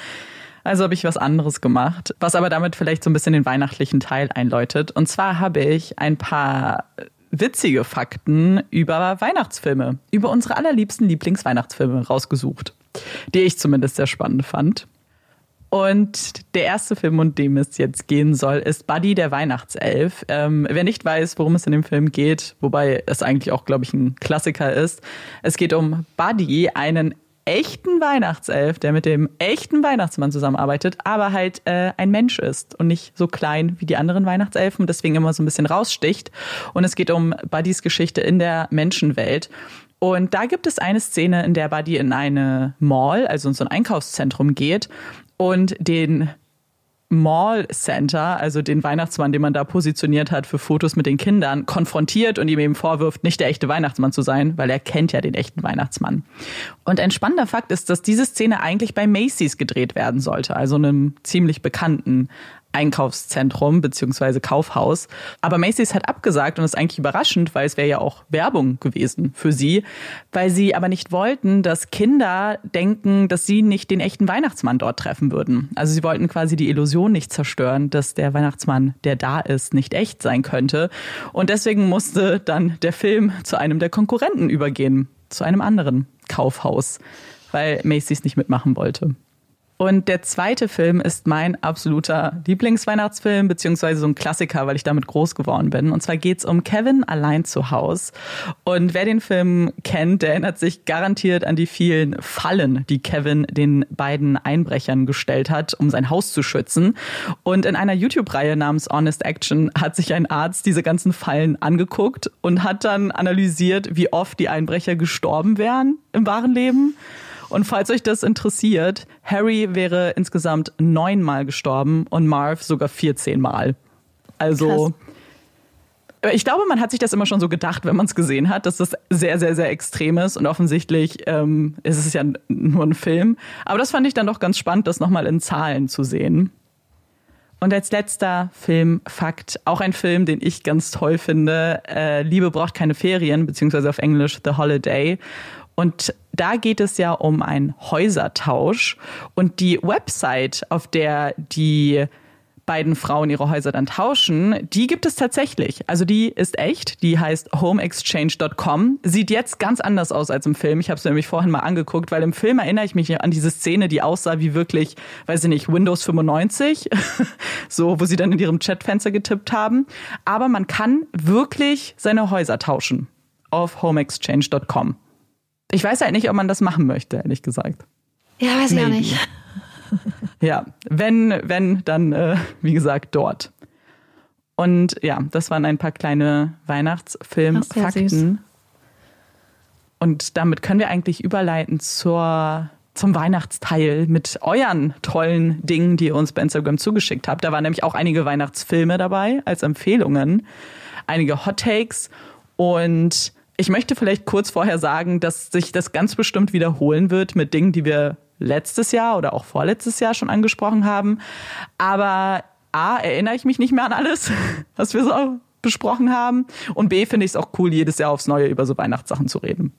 Speaker 1: Also habe ich was anderes gemacht, was aber damit vielleicht so ein bisschen den weihnachtlichen Teil einläutet. Und zwar habe ich ein paar witzige Fakten über Weihnachtsfilme, über unsere allerliebsten Lieblingsweihnachtsfilme rausgesucht, die ich zumindest sehr spannend fand. Und der erste Film, um dem es jetzt gehen soll, ist Buddy der Weihnachtself. Ähm, wer nicht weiß, worum es in dem Film geht, wobei es eigentlich auch, glaube ich, ein Klassiker ist, es geht um Buddy, einen echten Weihnachtself, der mit dem echten Weihnachtsmann zusammenarbeitet, aber halt äh, ein Mensch ist und nicht so klein wie die anderen Weihnachtselfen, deswegen immer so ein bisschen raussticht. Und es geht um Buddys Geschichte in der Menschenwelt. Und da gibt es eine Szene, in der Buddy in eine Mall, also in so ein Einkaufszentrum geht und den Mall Center, also den Weihnachtsmann, den man da positioniert hat für Fotos mit den Kindern, konfrontiert und ihm eben vorwirft, nicht der echte Weihnachtsmann zu sein, weil er kennt ja den echten Weihnachtsmann. Und ein spannender Fakt ist, dass diese Szene eigentlich bei Macy's gedreht werden sollte, also einem ziemlich bekannten Einkaufszentrum beziehungsweise Kaufhaus. Aber Macy's hat abgesagt und ist eigentlich überraschend, weil es wäre ja auch Werbung gewesen für sie, weil sie aber nicht wollten, dass Kinder denken, dass sie nicht den echten Weihnachtsmann dort treffen würden. Also sie wollten quasi die Illusion nicht zerstören, dass der Weihnachtsmann, der da ist, nicht echt sein könnte. Und deswegen musste dann der Film zu einem der Konkurrenten übergehen, zu einem anderen Kaufhaus, weil Macy's nicht mitmachen wollte. Und der zweite Film ist mein absoluter Lieblingsweihnachtsfilm, beziehungsweise so ein Klassiker, weil ich damit groß geworden bin. Und zwar geht's um Kevin allein zu Haus. Und wer den Film kennt, der erinnert sich garantiert an die vielen Fallen, die Kevin den beiden Einbrechern gestellt hat, um sein Haus zu schützen. Und in einer YouTube-Reihe namens Honest Action hat sich ein Arzt diese ganzen Fallen angeguckt und hat dann analysiert, wie oft die Einbrecher gestorben wären im wahren Leben. Und falls euch das interessiert, Harry wäre insgesamt neunmal gestorben und Marv sogar 14 Mal. Also. Krass. Ich glaube, man hat sich das immer schon so gedacht, wenn man es gesehen hat, dass das sehr, sehr, sehr extrem ist. Und offensichtlich ähm, ist es ja nur ein Film. Aber das fand ich dann doch ganz spannend, das nochmal in Zahlen zu sehen. Und als letzter Filmfakt, auch ein Film, den ich ganz toll finde, äh, Liebe braucht keine Ferien, beziehungsweise auf Englisch The Holiday. Und da geht es ja um einen Häusertausch. Und die Website, auf der die beiden Frauen ihre Häuser dann tauschen, die gibt es tatsächlich. Also die ist echt, die heißt homeexchange.com. Sieht jetzt ganz anders aus als im Film. Ich habe es nämlich vorhin mal angeguckt, weil im Film erinnere ich mich an diese Szene, die aussah wie wirklich, weiß ich nicht, Windows 95, so wo sie dann in ihrem Chatfenster getippt haben. Aber man kann wirklich seine Häuser tauschen auf homeexchange.com. Ich weiß halt nicht, ob man das machen möchte, ehrlich gesagt.
Speaker 2: Ja, weiß ich auch nicht.
Speaker 1: ja, wenn, wenn, dann, äh, wie gesagt, dort. Und ja, das waren ein paar kleine Weihnachtsfilmfakten. Und damit können wir eigentlich überleiten zur, zum Weihnachtsteil mit euren tollen Dingen, die ihr uns bei Instagram zugeschickt habt. Da waren nämlich auch einige Weihnachtsfilme dabei als Empfehlungen, einige Hot Takes und ich möchte vielleicht kurz vorher sagen, dass sich das ganz bestimmt wiederholen wird mit Dingen, die wir letztes Jahr oder auch vorletztes Jahr schon angesprochen haben. Aber A, erinnere ich mich nicht mehr an alles, was wir so besprochen haben. Und B, finde ich es auch cool, jedes Jahr aufs Neue über so Weihnachtssachen zu reden.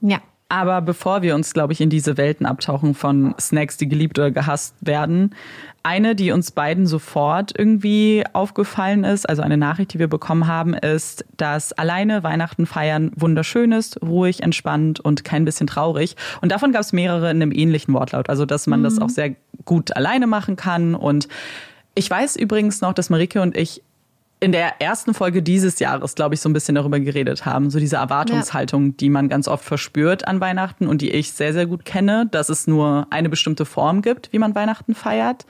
Speaker 2: Ja,
Speaker 1: aber bevor wir uns, glaube ich, in diese Welten abtauchen von Snacks, die geliebt oder gehasst werden, eine, die uns beiden sofort irgendwie aufgefallen ist, also eine Nachricht, die wir bekommen haben, ist, dass alleine Weihnachten feiern wunderschön ist, ruhig, entspannt und kein bisschen traurig. Und davon gab es mehrere in einem ähnlichen Wortlaut. Also, dass man mhm. das auch sehr gut alleine machen kann. Und ich weiß übrigens noch, dass Marike und ich in der ersten Folge dieses Jahres, glaube ich, so ein bisschen darüber geredet haben. So diese Erwartungshaltung, ja. die man ganz oft verspürt an Weihnachten und die ich sehr, sehr gut kenne, dass es nur eine bestimmte Form gibt, wie man Weihnachten feiert.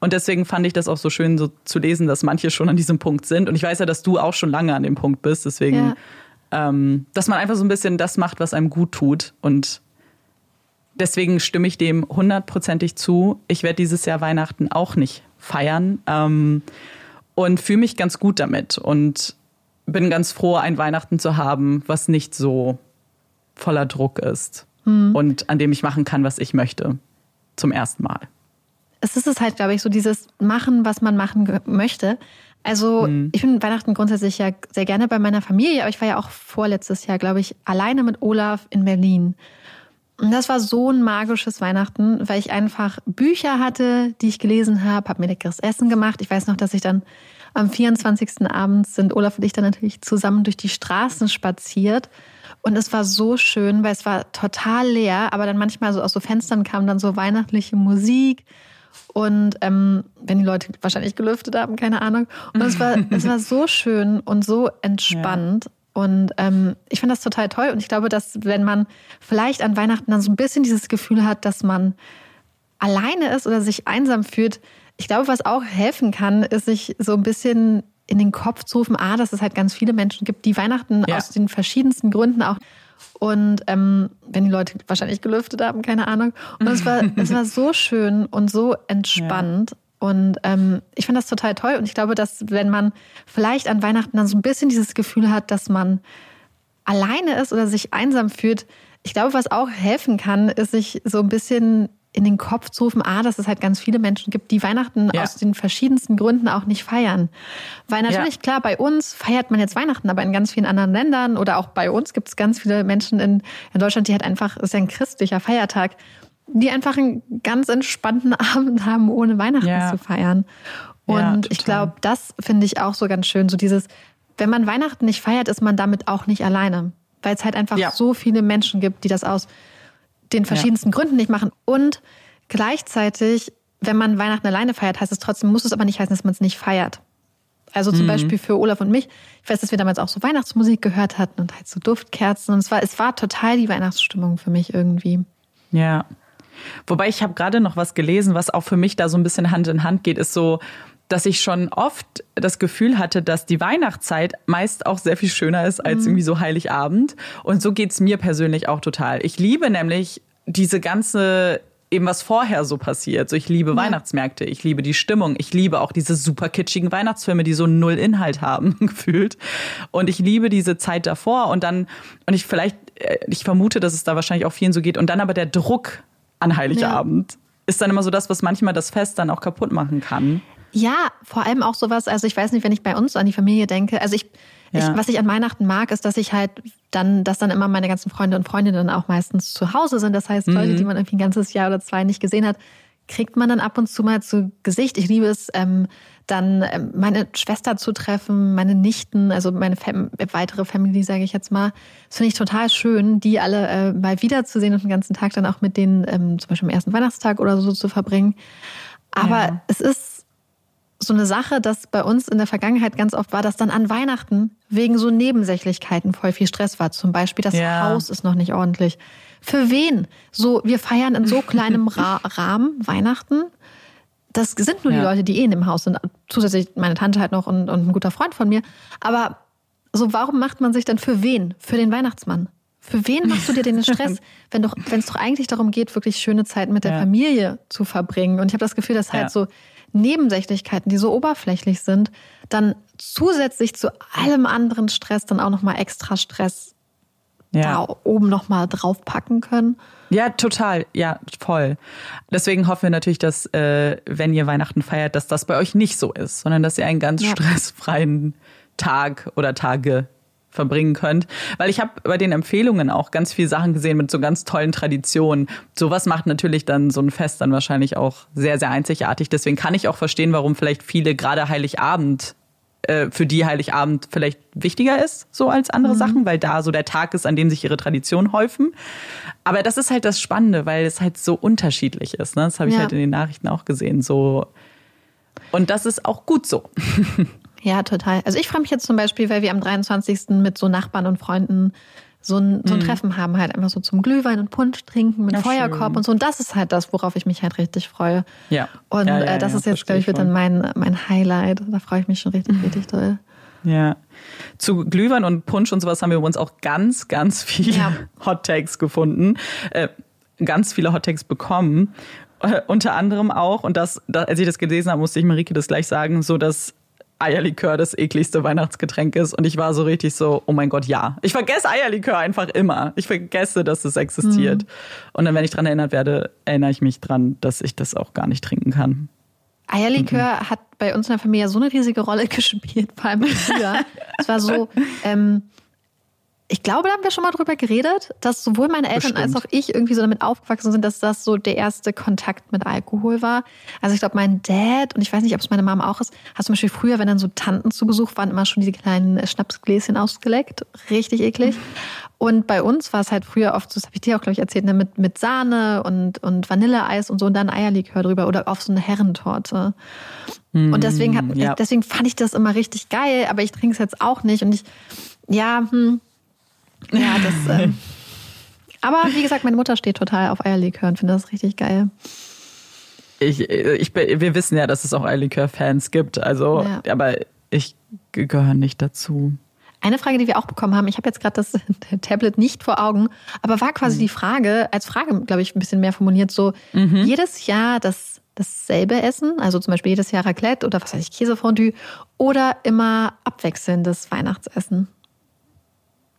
Speaker 1: Und deswegen fand ich das auch so schön so zu lesen, dass manche schon an diesem Punkt sind. Und ich weiß ja, dass du auch schon lange an dem Punkt bist. Deswegen, ja. ähm, dass man einfach so ein bisschen das macht, was einem gut tut. Und deswegen stimme ich dem hundertprozentig zu. Ich werde dieses Jahr Weihnachten auch nicht feiern. Ähm, und fühle mich ganz gut damit und bin ganz froh, ein Weihnachten zu haben, was nicht so voller Druck ist hm. und an dem ich machen kann, was ich möchte. Zum ersten Mal.
Speaker 2: Es ist es halt, glaube ich, so dieses Machen, was man machen möchte. Also hm. ich bin Weihnachten grundsätzlich ja sehr gerne bei meiner Familie, aber ich war ja auch vorletztes Jahr, glaube ich, alleine mit Olaf in Berlin. Und das war so ein magisches Weihnachten, weil ich einfach Bücher hatte, die ich gelesen habe, habe mir leckeres Essen gemacht. Ich weiß noch, dass ich dann am 24. Abend sind Olaf und ich dann natürlich zusammen durch die Straßen spaziert. Und es war so schön, weil es war total leer, aber dann manchmal so aus so Fenstern kam dann so weihnachtliche Musik. Und ähm, wenn die Leute wahrscheinlich gelüftet haben, keine Ahnung. Und es war, es war so schön und so entspannt. Ja. Und ähm, ich finde das total toll. Und ich glaube, dass wenn man vielleicht an Weihnachten dann so ein bisschen dieses Gefühl hat, dass man alleine ist oder sich einsam fühlt, ich glaube, was auch helfen kann, ist sich so ein bisschen in den Kopf zu rufen, ah, dass es halt ganz viele Menschen gibt, die Weihnachten ja. aus den verschiedensten Gründen auch und ähm, wenn die Leute wahrscheinlich gelüftet haben, keine Ahnung. Und es war, es war so schön und so entspannt. Ja. Und ähm, ich finde das total toll. Und ich glaube, dass wenn man vielleicht an Weihnachten dann so ein bisschen dieses Gefühl hat, dass man alleine ist oder sich einsam fühlt, ich glaube, was auch helfen kann, ist sich so ein bisschen in den Kopf zu rufen, ah, dass es halt ganz viele Menschen gibt, die Weihnachten ja. aus den verschiedensten Gründen auch nicht feiern. Weil natürlich, ja. klar, bei uns feiert man jetzt Weihnachten, aber in ganz vielen anderen Ländern oder auch bei uns gibt es ganz viele Menschen in, in Deutschland, die halt einfach, es ist ja ein christlicher Feiertag, die einfach einen ganz entspannten Abend haben, ohne Weihnachten ja. zu feiern. Und ich glaube, das finde ich auch so ganz schön, so dieses, wenn man Weihnachten nicht feiert, ist man damit auch nicht alleine. Weil es halt einfach so viele Menschen gibt, die das aus den verschiedensten ja. Gründen nicht machen. Und gleichzeitig, wenn man Weihnachten alleine feiert, heißt es trotzdem, muss es aber nicht heißen, dass man es nicht feiert. Also zum mhm. Beispiel für Olaf und mich. Ich weiß, dass wir damals auch so Weihnachtsmusik gehört hatten und halt so Duftkerzen. Und es war, es war total die Weihnachtsstimmung für mich irgendwie.
Speaker 1: Ja. Wobei ich habe gerade noch was gelesen, was auch für mich da so ein bisschen Hand in Hand geht, ist so, dass ich schon oft das Gefühl hatte, dass die Weihnachtszeit meist auch sehr viel schöner ist als mhm. irgendwie so Heiligabend. Und so geht's mir persönlich auch total. Ich liebe nämlich diese ganze eben was vorher so passiert. So ich liebe ja. Weihnachtsmärkte, ich liebe die Stimmung, ich liebe auch diese super kitschigen Weihnachtsfilme, die so null Inhalt haben gefühlt. Und ich liebe diese Zeit davor und dann und ich vielleicht äh, ich vermute, dass es da wahrscheinlich auch vielen so geht und dann aber der Druck an Heiligabend ja. ist dann immer so das, was manchmal das Fest dann auch kaputt machen kann.
Speaker 2: Ja, vor allem auch sowas, also ich weiß nicht, wenn ich bei uns an die Familie denke, also ich, ja. ich was ich an Weihnachten mag, ist, dass ich halt dann, dass dann immer meine ganzen Freunde und Freundinnen auch meistens zu Hause sind. Das heißt, Leute, mhm. die man irgendwie ein ganzes Jahr oder zwei nicht gesehen hat, kriegt man dann ab und zu mal zu Gesicht. Ich liebe es, ähm, dann ähm, meine Schwester zu treffen, meine Nichten, also meine Fam weitere Family, sage ich jetzt mal. Das finde ich total schön, die alle äh, mal wiederzusehen und den ganzen Tag dann auch mit denen ähm, zum Beispiel am ersten Weihnachtstag oder so zu verbringen. Aber ja. es ist so eine Sache, dass bei uns in der Vergangenheit ganz oft war, dass dann an Weihnachten wegen so Nebensächlichkeiten voll viel Stress war. Zum Beispiel, das ja. Haus ist noch nicht ordentlich. Für wen? So, wir feiern in so kleinem Ra Rahmen Weihnachten. Das sind nur ja. die Leute, die eh in dem Haus sind. Zusätzlich meine Tante halt noch und, und ein guter Freund von mir. Aber so, warum macht man sich dann für wen? Für den Weihnachtsmann. Für wen machst du dir den Stress, wenn doch, wenn es doch eigentlich darum geht, wirklich schöne Zeit mit der ja. Familie zu verbringen? Und ich habe das Gefühl, dass halt so Nebensächlichkeiten, die so oberflächlich sind, dann zusätzlich zu allem anderen Stress dann auch nochmal extra Stress ja. da oben nochmal draufpacken können.
Speaker 1: Ja, total. Ja, voll. Deswegen hoffen wir natürlich, dass, äh, wenn ihr Weihnachten feiert, dass das bei euch nicht so ist, sondern dass ihr einen ganz ja. stressfreien Tag oder Tage verbringen könnt. Weil ich habe bei den Empfehlungen auch ganz viele Sachen gesehen mit so ganz tollen Traditionen. Sowas macht natürlich dann so ein Fest dann wahrscheinlich auch sehr, sehr einzigartig. Deswegen kann ich auch verstehen, warum vielleicht viele gerade Heiligabend äh, für die Heiligabend vielleicht wichtiger ist, so als andere mhm. Sachen, weil da so der Tag ist, an dem sich ihre Traditionen häufen. Aber das ist halt das Spannende, weil es halt so unterschiedlich ist. Ne? Das habe ich ja. halt in den Nachrichten auch gesehen. So und das ist auch gut so.
Speaker 2: Ja, total. Also ich freue mich jetzt zum Beispiel, weil wir am 23. mit so Nachbarn und Freunden so ein, so ein mhm. Treffen haben, halt einfach so zum Glühwein und Punsch trinken mit ja, Feuerkorb schön. und so. Und das ist halt das, worauf ich mich halt richtig freue. Ja. Und ja, ja, äh, das ist jetzt, glaube ich, wird dann mein, mein Highlight. Da freue ich mich schon richtig, richtig doll.
Speaker 1: Ja. Zu Glühwein und Punsch und sowas haben wir uns auch ganz, ganz viele ja. Hot Takes gefunden. Äh, ganz viele Hot Takes bekommen. Äh, unter anderem auch, und das, da, als ich das gelesen habe, musste ich Marike das gleich sagen, so dass Eierlikör das ekligste Weihnachtsgetränk ist. Und ich war so richtig so, oh mein Gott, ja. Ich vergesse Eierlikör einfach immer. Ich vergesse, dass es existiert. Mhm. Und dann, wenn ich dran erinnert werde, erinnere ich mich dran, dass ich das auch gar nicht trinken kann.
Speaker 2: Eierlikör mhm. hat bei uns in der Familie so eine riesige Rolle gespielt, vor allem früher. es war so, ähm, ich glaube, da haben wir schon mal drüber geredet, dass sowohl meine Eltern Bestimmt. als auch ich irgendwie so damit aufgewachsen sind, dass das so der erste Kontakt mit Alkohol war. Also ich glaube, mein Dad, und ich weiß nicht, ob es meine Mom auch ist, hat zum Beispiel früher, wenn dann so Tanten zu Besuch waren, immer schon diese kleinen Schnapsgläschen ausgeleckt. Richtig eklig. Und bei uns war es halt früher oft so, das habe ich dir auch, glaube ich, erzählt, ne, mit, mit Sahne und, und Vanilleeis und so und dann Eierlikör drüber oder auf so eine Herrentorte. Mm, und deswegen, hat, ja. deswegen fand ich das immer richtig geil, aber ich trinke es jetzt auch nicht. Und ich, ja, hm, ja, das. Ähm, aber wie gesagt, meine Mutter steht total auf Eierlikör und findet das richtig geil.
Speaker 1: Ich, ich, wir wissen ja, dass es auch Eierlikör-Fans gibt. Also, ja. aber ich gehöre nicht dazu.
Speaker 2: Eine Frage, die wir auch bekommen haben, ich habe jetzt gerade das Tablet nicht vor Augen, aber war quasi mhm. die Frage, als Frage, glaube ich, ein bisschen mehr formuliert, so mhm. jedes Jahr das, dasselbe Essen, also zum Beispiel jedes Jahr Raclette oder was weiß ich, Käsefondue oder immer abwechselndes Weihnachtsessen?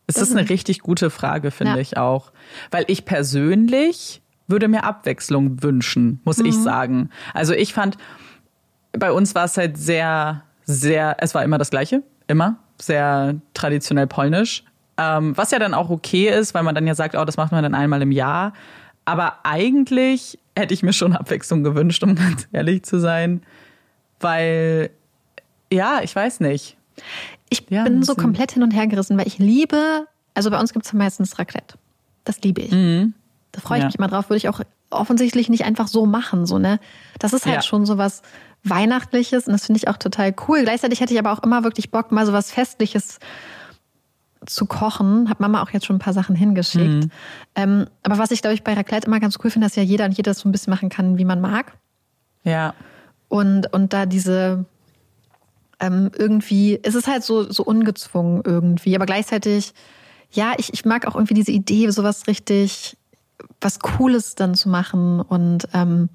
Speaker 1: Es ist eine richtig gute Frage, finde ja. ich auch. Weil ich persönlich würde mir Abwechslung wünschen, muss ich sagen. Also ich fand, bei uns war es halt sehr, sehr, es war immer das Gleiche, immer, sehr traditionell polnisch. Ähm, was ja dann auch okay ist, weil man dann ja sagt, oh, das macht man dann einmal im Jahr. Aber eigentlich hätte ich mir schon Abwechslung gewünscht, um ganz ehrlich zu sein. Weil, ja, ich weiß nicht.
Speaker 2: Ich
Speaker 1: Ja,
Speaker 2: bin so komplett hin und her gerissen, weil ich liebe, also bei uns gibt es meistens Raclette. Das liebe ich. Da freue ich
Speaker 1: Ja.
Speaker 2: mich immer drauf, würde ich auch offensichtlich nicht einfach so machen. So, ne? Das ist halt
Speaker 1: Ja.
Speaker 2: schon so was Weihnachtliches und das finde ich auch total cool. Gleichzeitig hätte ich aber auch immer wirklich Bock, mal so was Festliches zu kochen. Hat Mama auch jetzt schon ein paar Sachen hingeschickt. Ähm, aber was ich, glaube ich, bei Raclette immer ganz cool finde, dass ja jeder und jeder so ein bisschen machen kann, wie man mag.
Speaker 1: Ja.
Speaker 2: Und, und da diese ähm, irgendwie, es ist halt so, so ungezwungen irgendwie, aber gleichzeitig, ja, ich, ich mag auch irgendwie diese Idee, sowas richtig, was Cooles dann zu machen. Und ähm,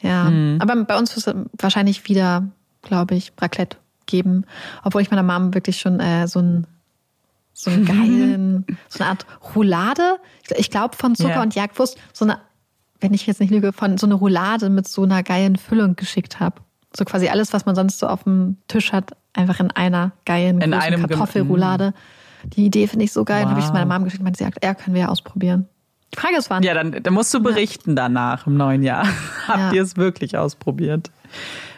Speaker 2: ja, aber bei uns wird es wahrscheinlich wieder, glaube ich, Raclette geben, obwohl ich meiner Mom wirklich schon äh, so ein so einen geilen, so eine Art Roulade, ich, glaube von Zucker
Speaker 1: Ja.
Speaker 2: und Jagdwurst, so eine, wenn ich jetzt nicht lüge, von so eine Roulade mit so einer geilen Füllung geschickt habe. So quasi alles, was man sonst so auf dem Tisch hat, einfach in einer geilen
Speaker 1: In einem
Speaker 2: Kartoffelroulade. Die Idee finde ich so geil. Dann habe ich es
Speaker 1: Wow.
Speaker 2: meiner Mom geschickt, meinte sie, ja, ja, können wir ja ausprobieren. Die Frage ist, wann?
Speaker 1: Ja, dann, dann musst du berichten danach im neuen Jahr. Habt
Speaker 2: Ja.
Speaker 1: ihr es wirklich ausprobiert?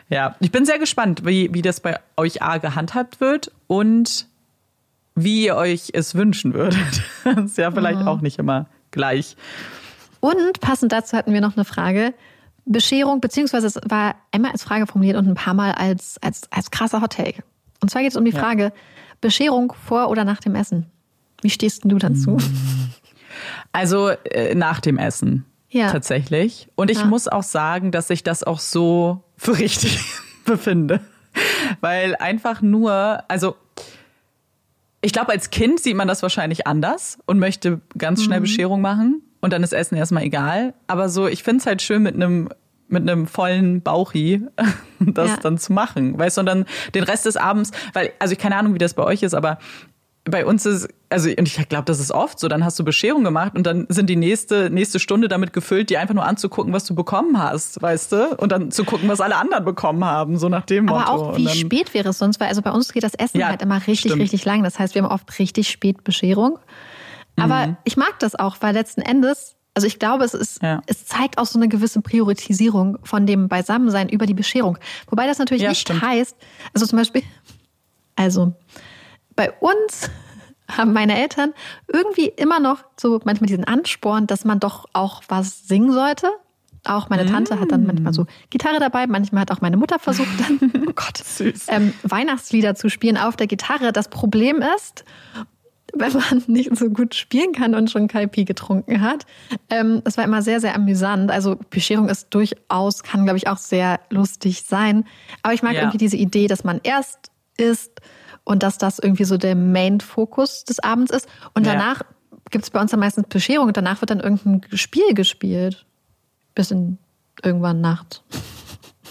Speaker 1: Ja, ich bin sehr gespannt, wie, wie das bei euch A gehandhabt wird und wie ihr euch es wünschen würdet. Das ist ja vielleicht auch nicht immer gleich.
Speaker 2: Und passend dazu hatten wir noch eine Frage. Bescherung, beziehungsweise es war einmal als Frage formuliert und ein paar Mal als, als, als krasser Hottake. Und zwar geht es um die Frage, Bescherung vor oder nach dem Essen? Wie stehst du dazu?
Speaker 1: Also äh, nach dem Essen.
Speaker 2: Ja.
Speaker 1: Tatsächlich. Und ich
Speaker 2: Ja.
Speaker 1: muss auch sagen, dass ich das auch so für richtig befinde. Weil einfach nur, also ich glaube, als Kind sieht man das wahrscheinlich anders und möchte ganz
Speaker 2: Mhm.
Speaker 1: schnell Bescherung machen und dann ist Essen erstmal egal. Aber so, ich finde es halt schön mit einem mit einem vollen Bauchi das
Speaker 2: Ja.
Speaker 1: dann zu machen. Weißt du, und dann den Rest des Abends, weil, also ich keine Ahnung, wie das bei euch ist, aber bei uns ist, also und ich glaube, das ist oft so, dann hast du Bescherung gemacht und dann sind die nächste, nächste Stunde damit gefüllt, dir einfach nur anzugucken, was du bekommen hast, weißt du? Und dann zu gucken, was alle anderen bekommen haben, so nach dem Motto.
Speaker 2: Aber auch, wie spät wäre es sonst? Weil also bei uns geht das Essen
Speaker 1: Ja,
Speaker 2: halt immer richtig,
Speaker 1: stimmt.
Speaker 2: richtig lang. Das heißt, wir haben oft richtig spät Bescherung. Aber
Speaker 1: Mhm.
Speaker 2: ich mag das auch, weil letzten Endes, also ich glaube, es ist,
Speaker 1: Ja.
Speaker 2: es zeigt auch so eine gewisse Priorisierung von dem Beisammensein über die Bescherung. Wobei das natürlich
Speaker 1: Ja,
Speaker 2: nicht
Speaker 1: stimmt.
Speaker 2: heißt, also zum Beispiel, also bei uns haben meine Eltern irgendwie immer noch so manchmal diesen Ansporn, dass man doch auch was singen sollte. Auch meine Tante hat dann manchmal so Gitarre dabei, manchmal hat auch meine Mutter versucht dann, oh Gott,
Speaker 1: Süß.
Speaker 2: ähm, Weihnachtslieder zu spielen auf der Gitarre. Das Problem ist, wenn man nicht so gut spielen kann und schon Kaipi getrunken hat. Ähm, das war immer sehr, sehr amüsant. Also Bescherung ist durchaus, kann glaube ich auch sehr lustig sein. Aber ich mag
Speaker 1: Ja.
Speaker 2: irgendwie diese Idee, dass man erst isst und dass das irgendwie so der Main-Fokus des Abends ist. Und
Speaker 1: Ja.
Speaker 2: danach gibt es bei uns dann meistens Bescherung und danach wird dann irgendein Spiel gespielt. Bis in irgendwann nachts.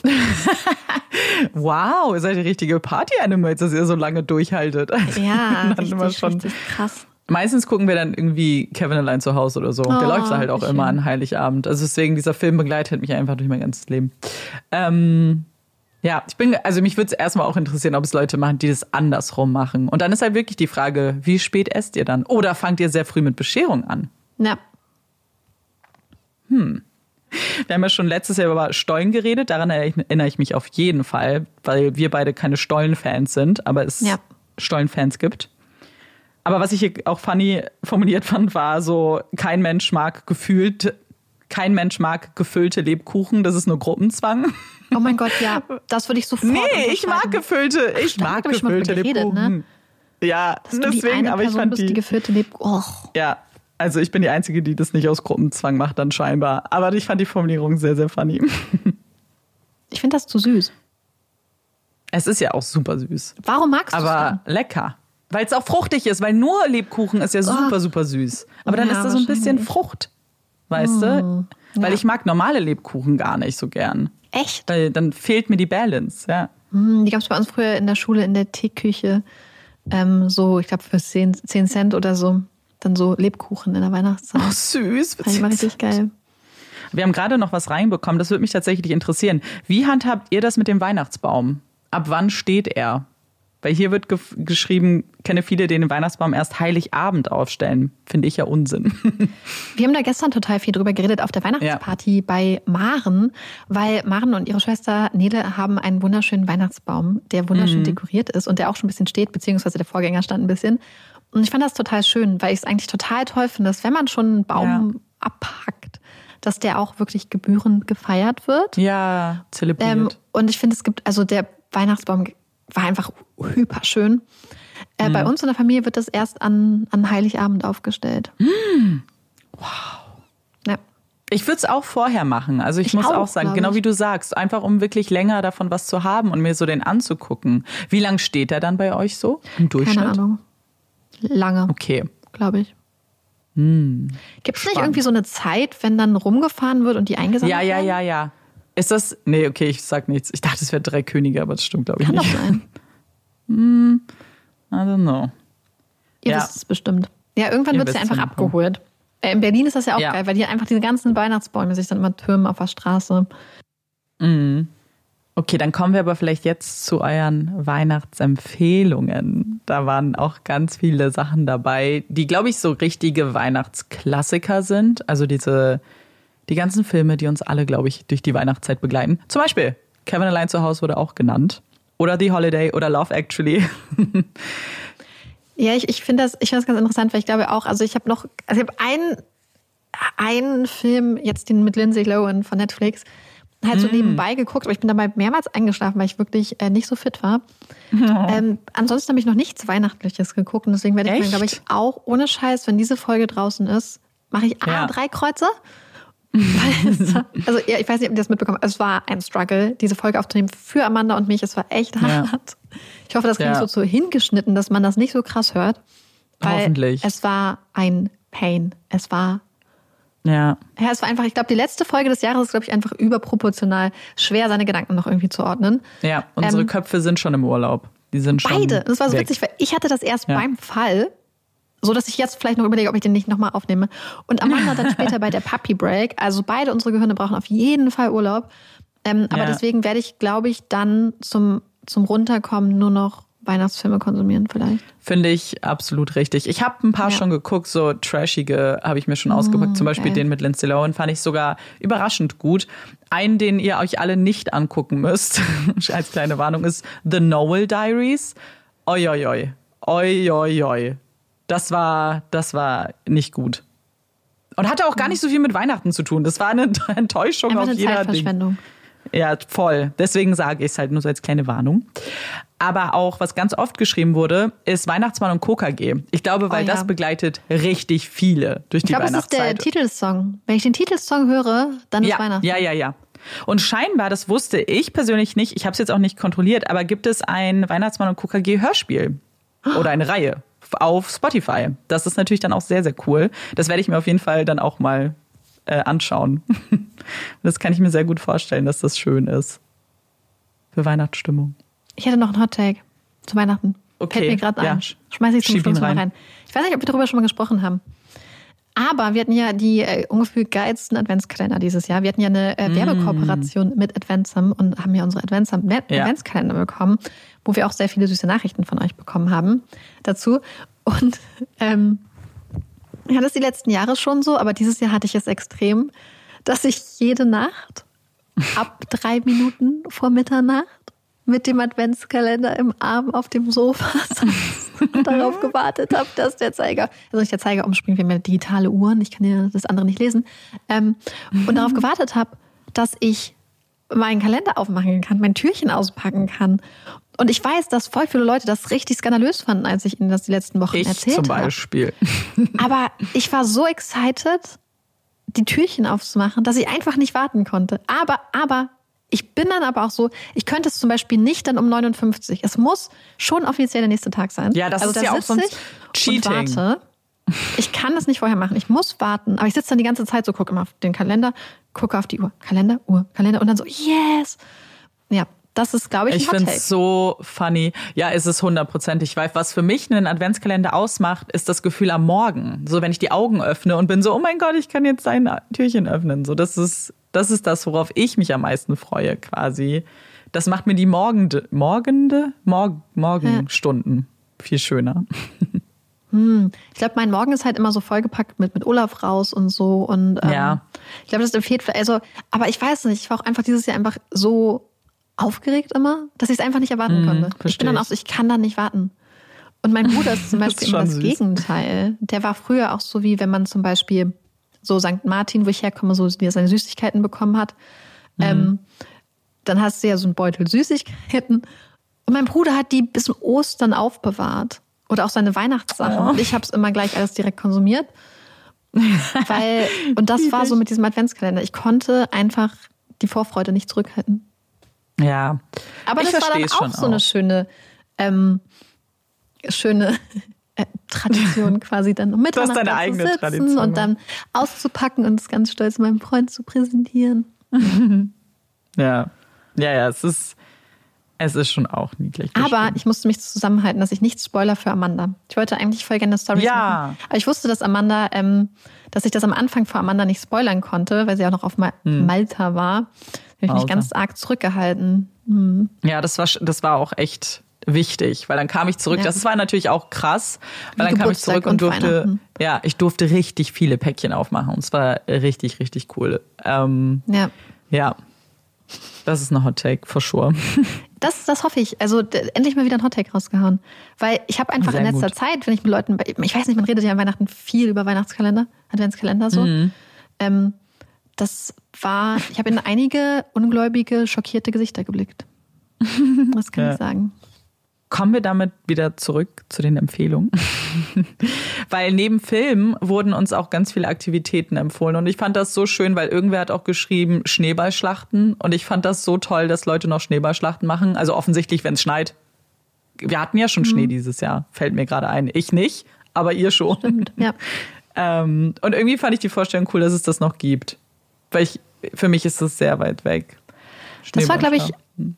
Speaker 1: wow, ihr seid die richtige Party-Animals, dass ihr so lange durchhaltet.
Speaker 2: Ja,
Speaker 1: Dann immer
Speaker 2: richtig,
Speaker 1: schon-
Speaker 2: richtig krass.
Speaker 1: Meistens gucken wir dann irgendwie Kevin allein zu Hause oder so. Der
Speaker 2: Oh,
Speaker 1: läuft halt auch
Speaker 2: wie
Speaker 1: immer
Speaker 2: schön.
Speaker 1: an Heiligabend. Also deswegen, dieser Film begleitet mich einfach durch mein ganzes Leben. Ähm, ja, ich bin, also mich würde es erstmal auch interessieren, ob es Leute machen, die das andersrum machen. Und dann ist halt wirklich die Frage, wie spät esst ihr dann? Oder fangt ihr sehr früh mit Bescherung an?
Speaker 2: Ja.
Speaker 1: Wir haben ja schon letztes Jahr über Stollen geredet, daran erinnere ich mich auf jeden Fall, weil wir beide keine Stollen-Fans sind, aber es
Speaker 2: Ja.
Speaker 1: Stollen-Fans gibt. Aber was ich hier auch funny formuliert fand, war so, kein Mensch mag gefühlt, kein Mensch mag gefüllte Lebkuchen, das ist nur Gruppenzwang.
Speaker 2: Oh mein Gott, ja, das würde ich sofort
Speaker 1: Nee, ich mag gefüllte, ich
Speaker 2: stimmt,
Speaker 1: mag gefüllte
Speaker 2: drüber geredet,
Speaker 1: Lebkuchen.
Speaker 2: ne?
Speaker 1: Ja,
Speaker 2: Dass
Speaker 1: deswegen, aber ich fand
Speaker 2: bist, die
Speaker 1: die,
Speaker 2: geführte Leb... Oh.
Speaker 1: ja, also ich bin die Einzige, die das nicht aus Gruppenzwang macht, dann scheinbar. Aber ich fand die Formulierung sehr, sehr funny.
Speaker 2: Ich finde das zu süß.
Speaker 1: Es ist ja auch super süß.
Speaker 2: Warum magst du es
Speaker 1: aber lecker. Weil es auch fruchtig ist, weil nur Lebkuchen ist ja super, super süß. Aber dann
Speaker 2: Ja,
Speaker 1: ist da so ein bisschen. Frucht. Weißt du? Weil
Speaker 2: ja.
Speaker 1: ich mag normale Lebkuchen gar nicht so gern.
Speaker 2: Echt?
Speaker 1: Weil dann fehlt mir die Balance, ja.
Speaker 2: Hm, Die gab es bei uns früher in der Schule, in der Teeküche. Ähm, so, ich glaube, für 10, 10 Cent oder so. Dann so Lebkuchen in der Weihnachtszeit.
Speaker 1: Oh, süß.
Speaker 2: Fand ich mal richtig geil.
Speaker 1: Wir haben gerade noch was reinbekommen, das würde mich tatsächlich interessieren. Wie handhabt ihr das mit dem Weihnachtsbaum? Ab wann steht er? Weil hier wird ge geschrieben, kenne viele, die den Weihnachtsbaum erst Heiligabend aufstellen. Finde ich ja Unsinn.
Speaker 2: Wir haben da gestern total viel drüber geredet auf der Weihnachtsparty ja. bei Maren, weil Maren und ihre Schwester Nele haben einen wunderschönen Weihnachtsbaum, der wunderschön mhm. dekoriert ist und der auch schon ein bisschen steht, beziehungsweise der Vorgänger stand ein bisschen. Und ich fand das total schön, weil ich es eigentlich total toll finde, dass wenn man schon einen Baum ja. abhackt, dass der auch wirklich gebührend gefeiert wird.
Speaker 1: Ja, zelebriert. Ähm,
Speaker 2: und ich finde, es gibt, also der Weihnachtsbaum war einfach hyper schön. Äh, mhm. Bei uns in der Familie wird das erst an, an Heiligabend aufgestellt.
Speaker 1: Mhm. Wow. Ja. Ich würde es auch vorher machen. Also ich, ich muss auch, auch sagen, genau wie du sagst, einfach um wirklich länger davon was zu haben und mir so den anzugucken. Wie lang steht er dann bei euch so im Durchschnitt?
Speaker 2: Keine Ahnung. Lange.
Speaker 1: Okay.
Speaker 2: Glaube ich.
Speaker 1: Hm.
Speaker 2: Gibt es nicht irgendwie so eine Zeit, wenn dann rumgefahren wird und die eingesammelt
Speaker 1: werden? Ja, ja, ja, ja. Ist das. Nee, okay, ich sag nichts. Ich dachte, es wäre drei Könige, aber das stimmt, glaube ich,
Speaker 2: Kann
Speaker 1: nicht.
Speaker 2: Kann sein.
Speaker 1: hm, I don't know.
Speaker 2: Ihr ja. wisst es bestimmt. Ja, irgendwann wird es ja einfach abgeholt. Äh, in Berlin ist das ja auch ja. geil, weil hier einfach diese ganzen Weihnachtsbäume sich dann immer türmen auf der Straße.
Speaker 1: Mhm. Okay, dann kommen wir aber vielleicht jetzt zu euren Weihnachtsempfehlungen. Da waren auch ganz viele Sachen dabei, die, glaube ich, so richtige Weihnachtsklassiker sind. Also diese die ganzen Filme, die uns alle, glaube ich, durch die Weihnachtszeit begleiten. Zum Beispiel Kevin Allein zu Hause wurde auch genannt. Oder The Holiday oder Love Actually.
Speaker 2: ja, ich, ich finde das, ich finde das ganz interessant, weil ich glaube auch, also ich habe noch, also ich habe einen, einen Film, jetzt den mit Lindsay Lohan von Netflix, halt so mm. nebenbei geguckt, aber ich bin dabei mehrmals eingeschlafen, weil ich wirklich äh, nicht so fit war. Oh. Ähm, ansonsten habe ich noch nichts Weihnachtliches geguckt und deswegen werde ich mir, glaube ich, auch ohne Scheiß, wenn diese Folge draußen ist, mache ich A, ja. drei Kreuze also ja, ich weiß nicht, ob ihr das mitbekommen habt. Es war ein Struggle, diese Folge aufzunehmen für Amanda und mich. Es war echt ja. hart. Ich hoffe, das kriegt ja. so, so hingeschnitten, dass man das nicht so krass hört.
Speaker 1: Hoffentlich.
Speaker 2: Es war ein Pain. Es war
Speaker 1: ja.
Speaker 2: Ja, es war einfach, ich glaube, die letzte Folge des Jahres ist, glaube ich, einfach überproportional schwer, seine Gedanken noch irgendwie zu ordnen.
Speaker 1: Ja, unsere ähm, Köpfe sind schon im Urlaub. Die sind schon.
Speaker 2: Beide. Das war so
Speaker 1: weg.
Speaker 2: witzig, weil ich hatte das erst ja. beim Fall so dass ich jetzt vielleicht noch überlege, ob ich den nicht nochmal aufnehme. Und Amanda dann später bei der Puppy Break. Also beide unsere Gehirne brauchen auf jeden Fall Urlaub. Ähm, aber ja. deswegen werde ich, glaube ich, dann zum, zum Runterkommen nur noch Weihnachtsfilme konsumieren vielleicht.
Speaker 1: Finde ich absolut richtig. Ich habe ein paar ja. schon geguckt, so trashige habe ich mir schon ausgepackt. Zum Beispiel geil. den mit Lindsay Lohan fand ich sogar überraschend gut. Einen, den ihr euch alle nicht angucken müsst, als kleine Warnung, ist The Noel Diaries. Oi, oi, oi. Oi, oi, oi das war, das war nicht gut. Und hatte auch gar nicht so viel mit Weihnachten zu tun. Das war eine Enttäuschung
Speaker 2: Einfach
Speaker 1: auf
Speaker 2: eine
Speaker 1: jeder
Speaker 2: Zeitverschwendung.
Speaker 1: Ding. Ja, voll. Deswegen sage ich es halt nur so als kleine Warnung. Aber auch, was ganz oft geschrieben wurde, ist Weihnachtsmann und KKG. Ich glaube, weil oh, ja. das begleitet richtig viele durch die ich glaub, Weihnachtszeit.
Speaker 2: Das ist der Titelsong. Wenn ich den Titelsong höre, dann ist
Speaker 1: ja,
Speaker 2: Weihnachten.
Speaker 1: Ja, ja, ja. Und scheinbar, das wusste ich persönlich nicht, ich habe es jetzt auch nicht kontrolliert, aber gibt es ein Weihnachtsmann und KKG Hörspiel oder eine Reihe auf Spotify. Das ist natürlich dann auch sehr, sehr cool. Das werde ich mir auf jeden Fall dann auch mal äh, anschauen. das kann ich mir sehr gut vorstellen, dass das schön ist. Für Weihnachtsstimmung.
Speaker 2: Ich hätte noch einen Hot Take zu Weihnachten.
Speaker 1: Okay.
Speaker 2: Fällt mir gerade ja. ein. Schmeiß ich zum Schluss mal rein. Ich weiß nicht, ob wir darüber schon mal gesprochen haben. Aber wir hatten ja die äh, ungefähr geilsten Adventskalender dieses Jahr. Wir hatten ja eine äh, Werbekooperation mm. mit Adventsum und haben ja unsere Adventsum ja. Adventskalender bekommen, wo wir auch sehr viele süße Nachrichten von euch bekommen haben dazu. Und ähm, ich hatte es die letzten Jahre schon so, aber dieses Jahr hatte ich es extrem, dass ich jede Nacht ab drei Minuten vor Mitternacht mit dem Adventskalender im Arm auf dem Sofa saß und darauf gewartet habe, dass der Zeiger, also nicht der Zeiger umspringt, wir haben ja digitale Uhren, ich kann ja das andere nicht lesen, ähm, und darauf gewartet habe, dass ich meinen Kalender aufmachen kann, mein Türchen auspacken kann. Und ich weiß, dass voll viele Leute das richtig skandalös fanden, als ich ihnen das die letzten Wochen
Speaker 1: ich
Speaker 2: erzählt habe.
Speaker 1: zum Beispiel.
Speaker 2: Hab. Aber ich war so excited, die Türchen aufzumachen, dass ich einfach nicht warten konnte. Aber, aber ich bin dann aber auch so, ich könnte es zum Beispiel nicht dann um 59. Es muss schon offiziell der nächste Tag sein.
Speaker 1: Ja, das
Speaker 2: also
Speaker 1: ist
Speaker 2: da
Speaker 1: ja auch sonst Cheating.
Speaker 2: Und warte. Ich kann das nicht vorher machen. Ich muss warten. Aber ich sitze dann die ganze Zeit so, gucke immer auf den Kalender, gucke auf die Uhr. Kalender, Uhr, Kalender und dann so, yes! Ja, Das ist, glaube ich, ein
Speaker 1: Ich finde es so funny. Ja, es ist hundertprozentig. Weil was für mich einen Adventskalender ausmacht, ist das Gefühl am Morgen. So, wenn ich die Augen öffne und bin so, oh mein Gott, ich kann jetzt ein Türchen öffnen. So, das ist, das ist das, worauf ich mich am meisten freue, quasi. Das macht mir die morgende, morgende, Morg, Morgenstunden ja. viel schöner.
Speaker 2: Hm. Ich glaube, mein Morgen ist halt immer so vollgepackt mit, mit Olaf raus und so. Und ähm,
Speaker 1: ja.
Speaker 2: ich glaube, das empfiehlt, also, aber ich weiß nicht, ich war auch einfach dieses Jahr einfach so aufgeregt immer, dass ich es einfach nicht erwarten
Speaker 1: Mhm,
Speaker 2: konnte. Ich bin dann auch so, ich kann da nicht warten. Und mein Bruder ist zum
Speaker 1: Das
Speaker 2: Beispiel das
Speaker 1: süß.
Speaker 2: Gegenteil. Der war früher auch so, wie wenn man zum Beispiel so St. Martin, wo ich herkomme, so seine Süßigkeiten bekommen hat.
Speaker 1: Mhm.
Speaker 2: Ähm, dann hast du ja so einen Beutel Süßigkeiten. Und mein Bruder hat die bis Ostern aufbewahrt. Oder auch seine Weihnachtssachen.
Speaker 1: Oh.
Speaker 2: Und ich habe es immer gleich alles direkt konsumiert. Weil, und das war so mit diesem Adventskalender. Ich konnte einfach die Vorfreude nicht zurückhalten.
Speaker 1: Ja.
Speaker 2: Aber
Speaker 1: Ich
Speaker 2: das war dann auch
Speaker 1: schon
Speaker 2: so eine
Speaker 1: auch.
Speaker 2: schöne, ähm, schöne äh, Tradition quasi dann um Mitternacht
Speaker 1: deine
Speaker 2: da zu
Speaker 1: eigene
Speaker 2: sitzen
Speaker 1: Tradition,
Speaker 2: und dann auszupacken und es ganz stolz meinem Freund zu präsentieren.
Speaker 1: Ja. Ja, ja, es ist, es ist schon auch niedlich. das
Speaker 2: Aber
Speaker 1: stimmt.
Speaker 2: ich musste mich zusammenhalten, dass ich nicht spoiler für Amanda. Ich wollte eigentlich voll gerne Stories
Speaker 1: Ja.
Speaker 2: machen. Aber ich wusste, dass Amanda, ähm, dass ich das am Anfang für Amanda nicht spoilern konnte, weil sie auch noch auf Ma Malta war. Habe ich mich
Speaker 1: Hm.
Speaker 2: Ganz arg zurückgehalten. Hm.
Speaker 1: Ja, das war, das war auch echt wichtig, weil dann kam ich zurück.
Speaker 2: Ja.
Speaker 1: Das war natürlich auch krass, weil
Speaker 2: Wie
Speaker 1: dann kam ich zurück und
Speaker 2: und
Speaker 1: durfte,
Speaker 2: Weihnachten.
Speaker 1: ja, ich durfte richtig viele Päckchen aufmachen und es war richtig, richtig cool. Ähm,
Speaker 2: Ja.
Speaker 1: ja, das ist eine Hot Take, for sure.
Speaker 2: Das, das hoffe ich. Also endlich mal wieder ein Hottag rausgehauen. Weil ich habe einfach
Speaker 1: Sehr
Speaker 2: in letzter
Speaker 1: gut.
Speaker 2: Zeit, wenn ich mit Leuten, ich weiß nicht, man redet ja an Weihnachten viel über Weihnachtskalender, Adventskalender so.
Speaker 1: Mhm.
Speaker 2: Ähm, das war, ich habe in einige ungläubige, schockierte Gesichter geblickt. Was kann
Speaker 1: Ja.
Speaker 2: ich sagen?
Speaker 1: Kommen wir damit wieder zurück zu den Empfehlungen. weil neben Filmen wurden uns auch ganz viele Aktivitäten empfohlen. Und ich fand das so schön, weil irgendwer hat auch geschrieben Schneeballschlachten. Und ich fand das so toll, dass Leute noch Schneeballschlachten machen. Also offensichtlich, wenn es schneit. Wir hatten ja schon Schnee dieses Jahr, fällt mir gerade ein. Ich nicht, aber ihr schon.
Speaker 2: Stimmt, ja.
Speaker 1: Ähm, und irgendwie fand ich die Vorstellung cool, dass es das noch gibt. Weil ich, für mich ist das sehr weit weg.
Speaker 2: Das war, glaube ich,
Speaker 1: Schneeballschlachten.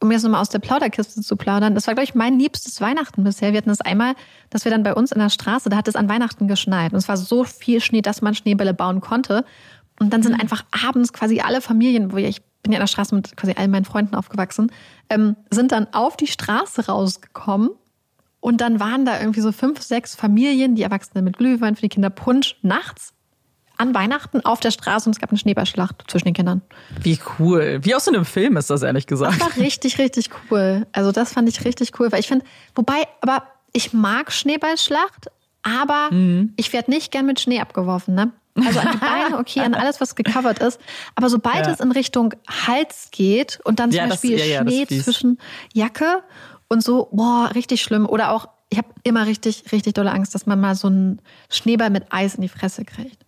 Speaker 2: um jetzt nochmal aus der Plauderkiste zu plaudern, das war, glaube ich, mein liebstes Weihnachten bisher. Wir hatten das einmal, dass wir dann bei uns in der Straße, da hat es an Weihnachten geschneit. Und es war so viel Schnee, dass man Schneebälle bauen konnte. Und dann sind
Speaker 1: Mhm.
Speaker 2: einfach abends quasi alle Familien, wo ich, ich bin ja in der Straße mit quasi all meinen Freunden aufgewachsen, ähm, sind dann auf die Straße rausgekommen. Und dann waren da irgendwie so fünf, sechs Familien, die Erwachsenen mit Glühwein, für die Kinder Punsch, nachts an Weihnachten auf der Straße und es gab eine Schneeballschlacht zwischen den Kindern.
Speaker 1: Wie cool. Wie aus so einem Film ist das, ehrlich gesagt.
Speaker 2: Das war richtig, richtig cool. Also das fand ich richtig cool, weil ich finde, wobei, aber ich mag Schneeballschlacht, aber
Speaker 1: Mhm.
Speaker 2: ich werde nicht gern mit Schnee abgeworfen, ne? Also an die Beine, okay, an alles, was gecovert ist. Aber sobald
Speaker 1: Ja.
Speaker 2: es in Richtung Hals geht und dann zum
Speaker 1: Ja, das-
Speaker 2: Beispiel
Speaker 1: ja, ja, das
Speaker 2: Schnee zwischen Jacke und so, boah, richtig schlimm. Oder auch, ich habe immer richtig, richtig dolle Angst, dass man mal so einen Schneeball mit Eis in die Fresse kriegt.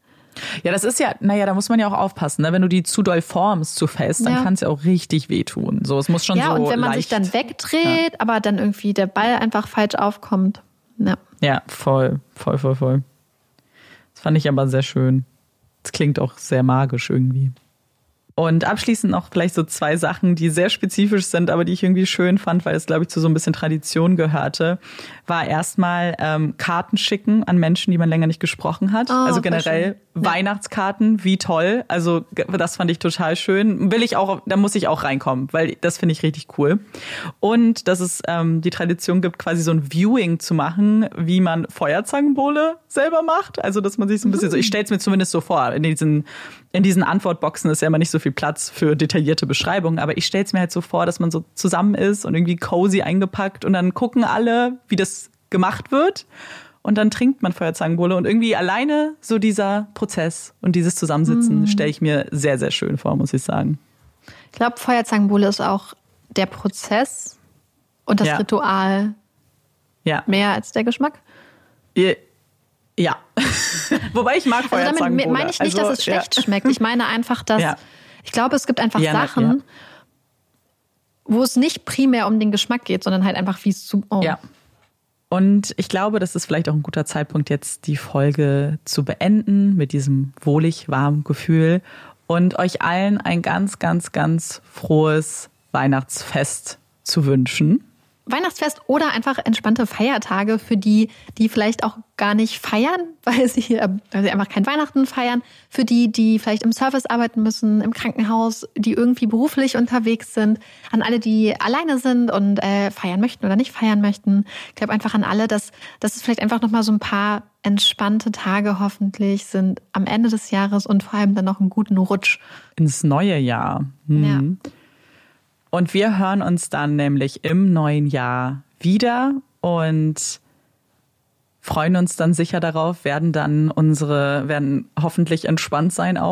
Speaker 1: Ja, das ist ja, naja, da muss man ja auch aufpassen. Ne? Wenn du die zu doll formst, zu fest, dann
Speaker 2: Ja.
Speaker 1: kann es ja auch richtig wehtun. So, es muss schon
Speaker 2: ja,
Speaker 1: so
Speaker 2: und wenn man
Speaker 1: leicht,
Speaker 2: sich dann wegdreht, aber dann irgendwie der Ball einfach falsch aufkommt. Ja.
Speaker 1: Ja, voll, voll, voll, voll. Das fand ich aber sehr schön. Es klingt auch sehr magisch irgendwie. Und abschließend noch vielleicht so zwei Sachen, die sehr spezifisch sind, aber die ich irgendwie schön fand, weil es, glaube ich, zu so ein bisschen Tradition gehörte, war erstmal ähm, Karten schicken an Menschen, die man länger nicht gesprochen hat.
Speaker 2: Oh,
Speaker 1: also generell.
Speaker 2: Ja.
Speaker 1: Weihnachtskarten, wie toll. Also das fand ich total schön. Will ich auch, da muss ich auch reinkommen, weil das finde ich richtig cool. Und dass es ähm, die Tradition gibt, quasi so ein Viewing zu machen, wie man Feuerzangenbowle selber macht. Also dass man sich so ein bisschen so, ich stelle es mir zumindest so vor, in diesen, in diesen Antwortboxen ist ja immer nicht so viel Platz für detaillierte Beschreibungen, aber ich stelle es mir halt so vor, dass man so zusammen ist und irgendwie cozy eingepackt und dann gucken alle, wie das gemacht wird. Und dann trinkt man Feuerzangenbowle und irgendwie alleine so dieser Prozess und dieses Zusammensitzen stelle ich mir sehr, sehr schön vor, muss ich sagen.
Speaker 2: Ich glaube, Feuerzangenbowle ist auch der Prozess und das
Speaker 1: Ja.
Speaker 2: Ritual
Speaker 1: Ja.
Speaker 2: mehr als der Geschmack.
Speaker 1: Ihr- Ja. Wobei ich mag
Speaker 2: Also damit
Speaker 1: Feuerzangenbowle.
Speaker 2: meine ich nicht,
Speaker 1: Also,
Speaker 2: dass es
Speaker 1: ja.
Speaker 2: schlecht schmeckt. Ich meine einfach, dass
Speaker 1: Ja.
Speaker 2: Ich glaube, es gibt einfach
Speaker 1: Ja, na,
Speaker 2: Sachen,
Speaker 1: ja.
Speaker 2: wo es nicht primär um den Geschmack geht, sondern halt einfach, wie es zu. Oh.
Speaker 1: Ja. Und ich glaube, das ist vielleicht auch ein guter Zeitpunkt, jetzt die Folge zu beenden mit diesem wohlig warmen Gefühl und euch allen ein ganz, ganz, ganz frohes Weihnachtsfest zu wünschen.
Speaker 2: Weihnachtsfest oder einfach entspannte Feiertage für die, die vielleicht auch gar nicht feiern, weil sie, äh, weil sie einfach kein Weihnachten feiern. Für die, die vielleicht im Service arbeiten müssen, im Krankenhaus, die irgendwie beruflich unterwegs sind. An alle, die alleine sind und äh, feiern möchten oder nicht feiern möchten. Ich glaube einfach an alle, dass, dass es vielleicht einfach nochmal so ein paar entspannte Tage hoffentlich sind am Ende des Jahres und vor allem dann noch einen guten Rutsch.
Speaker 1: Ins neue Jahr. Hm. Ja. Und wir hören uns dann nämlich im neuen Jahr wieder und freuen uns dann sicher darauf, werden dann unsere, werden hoffentlich entspannt sein auch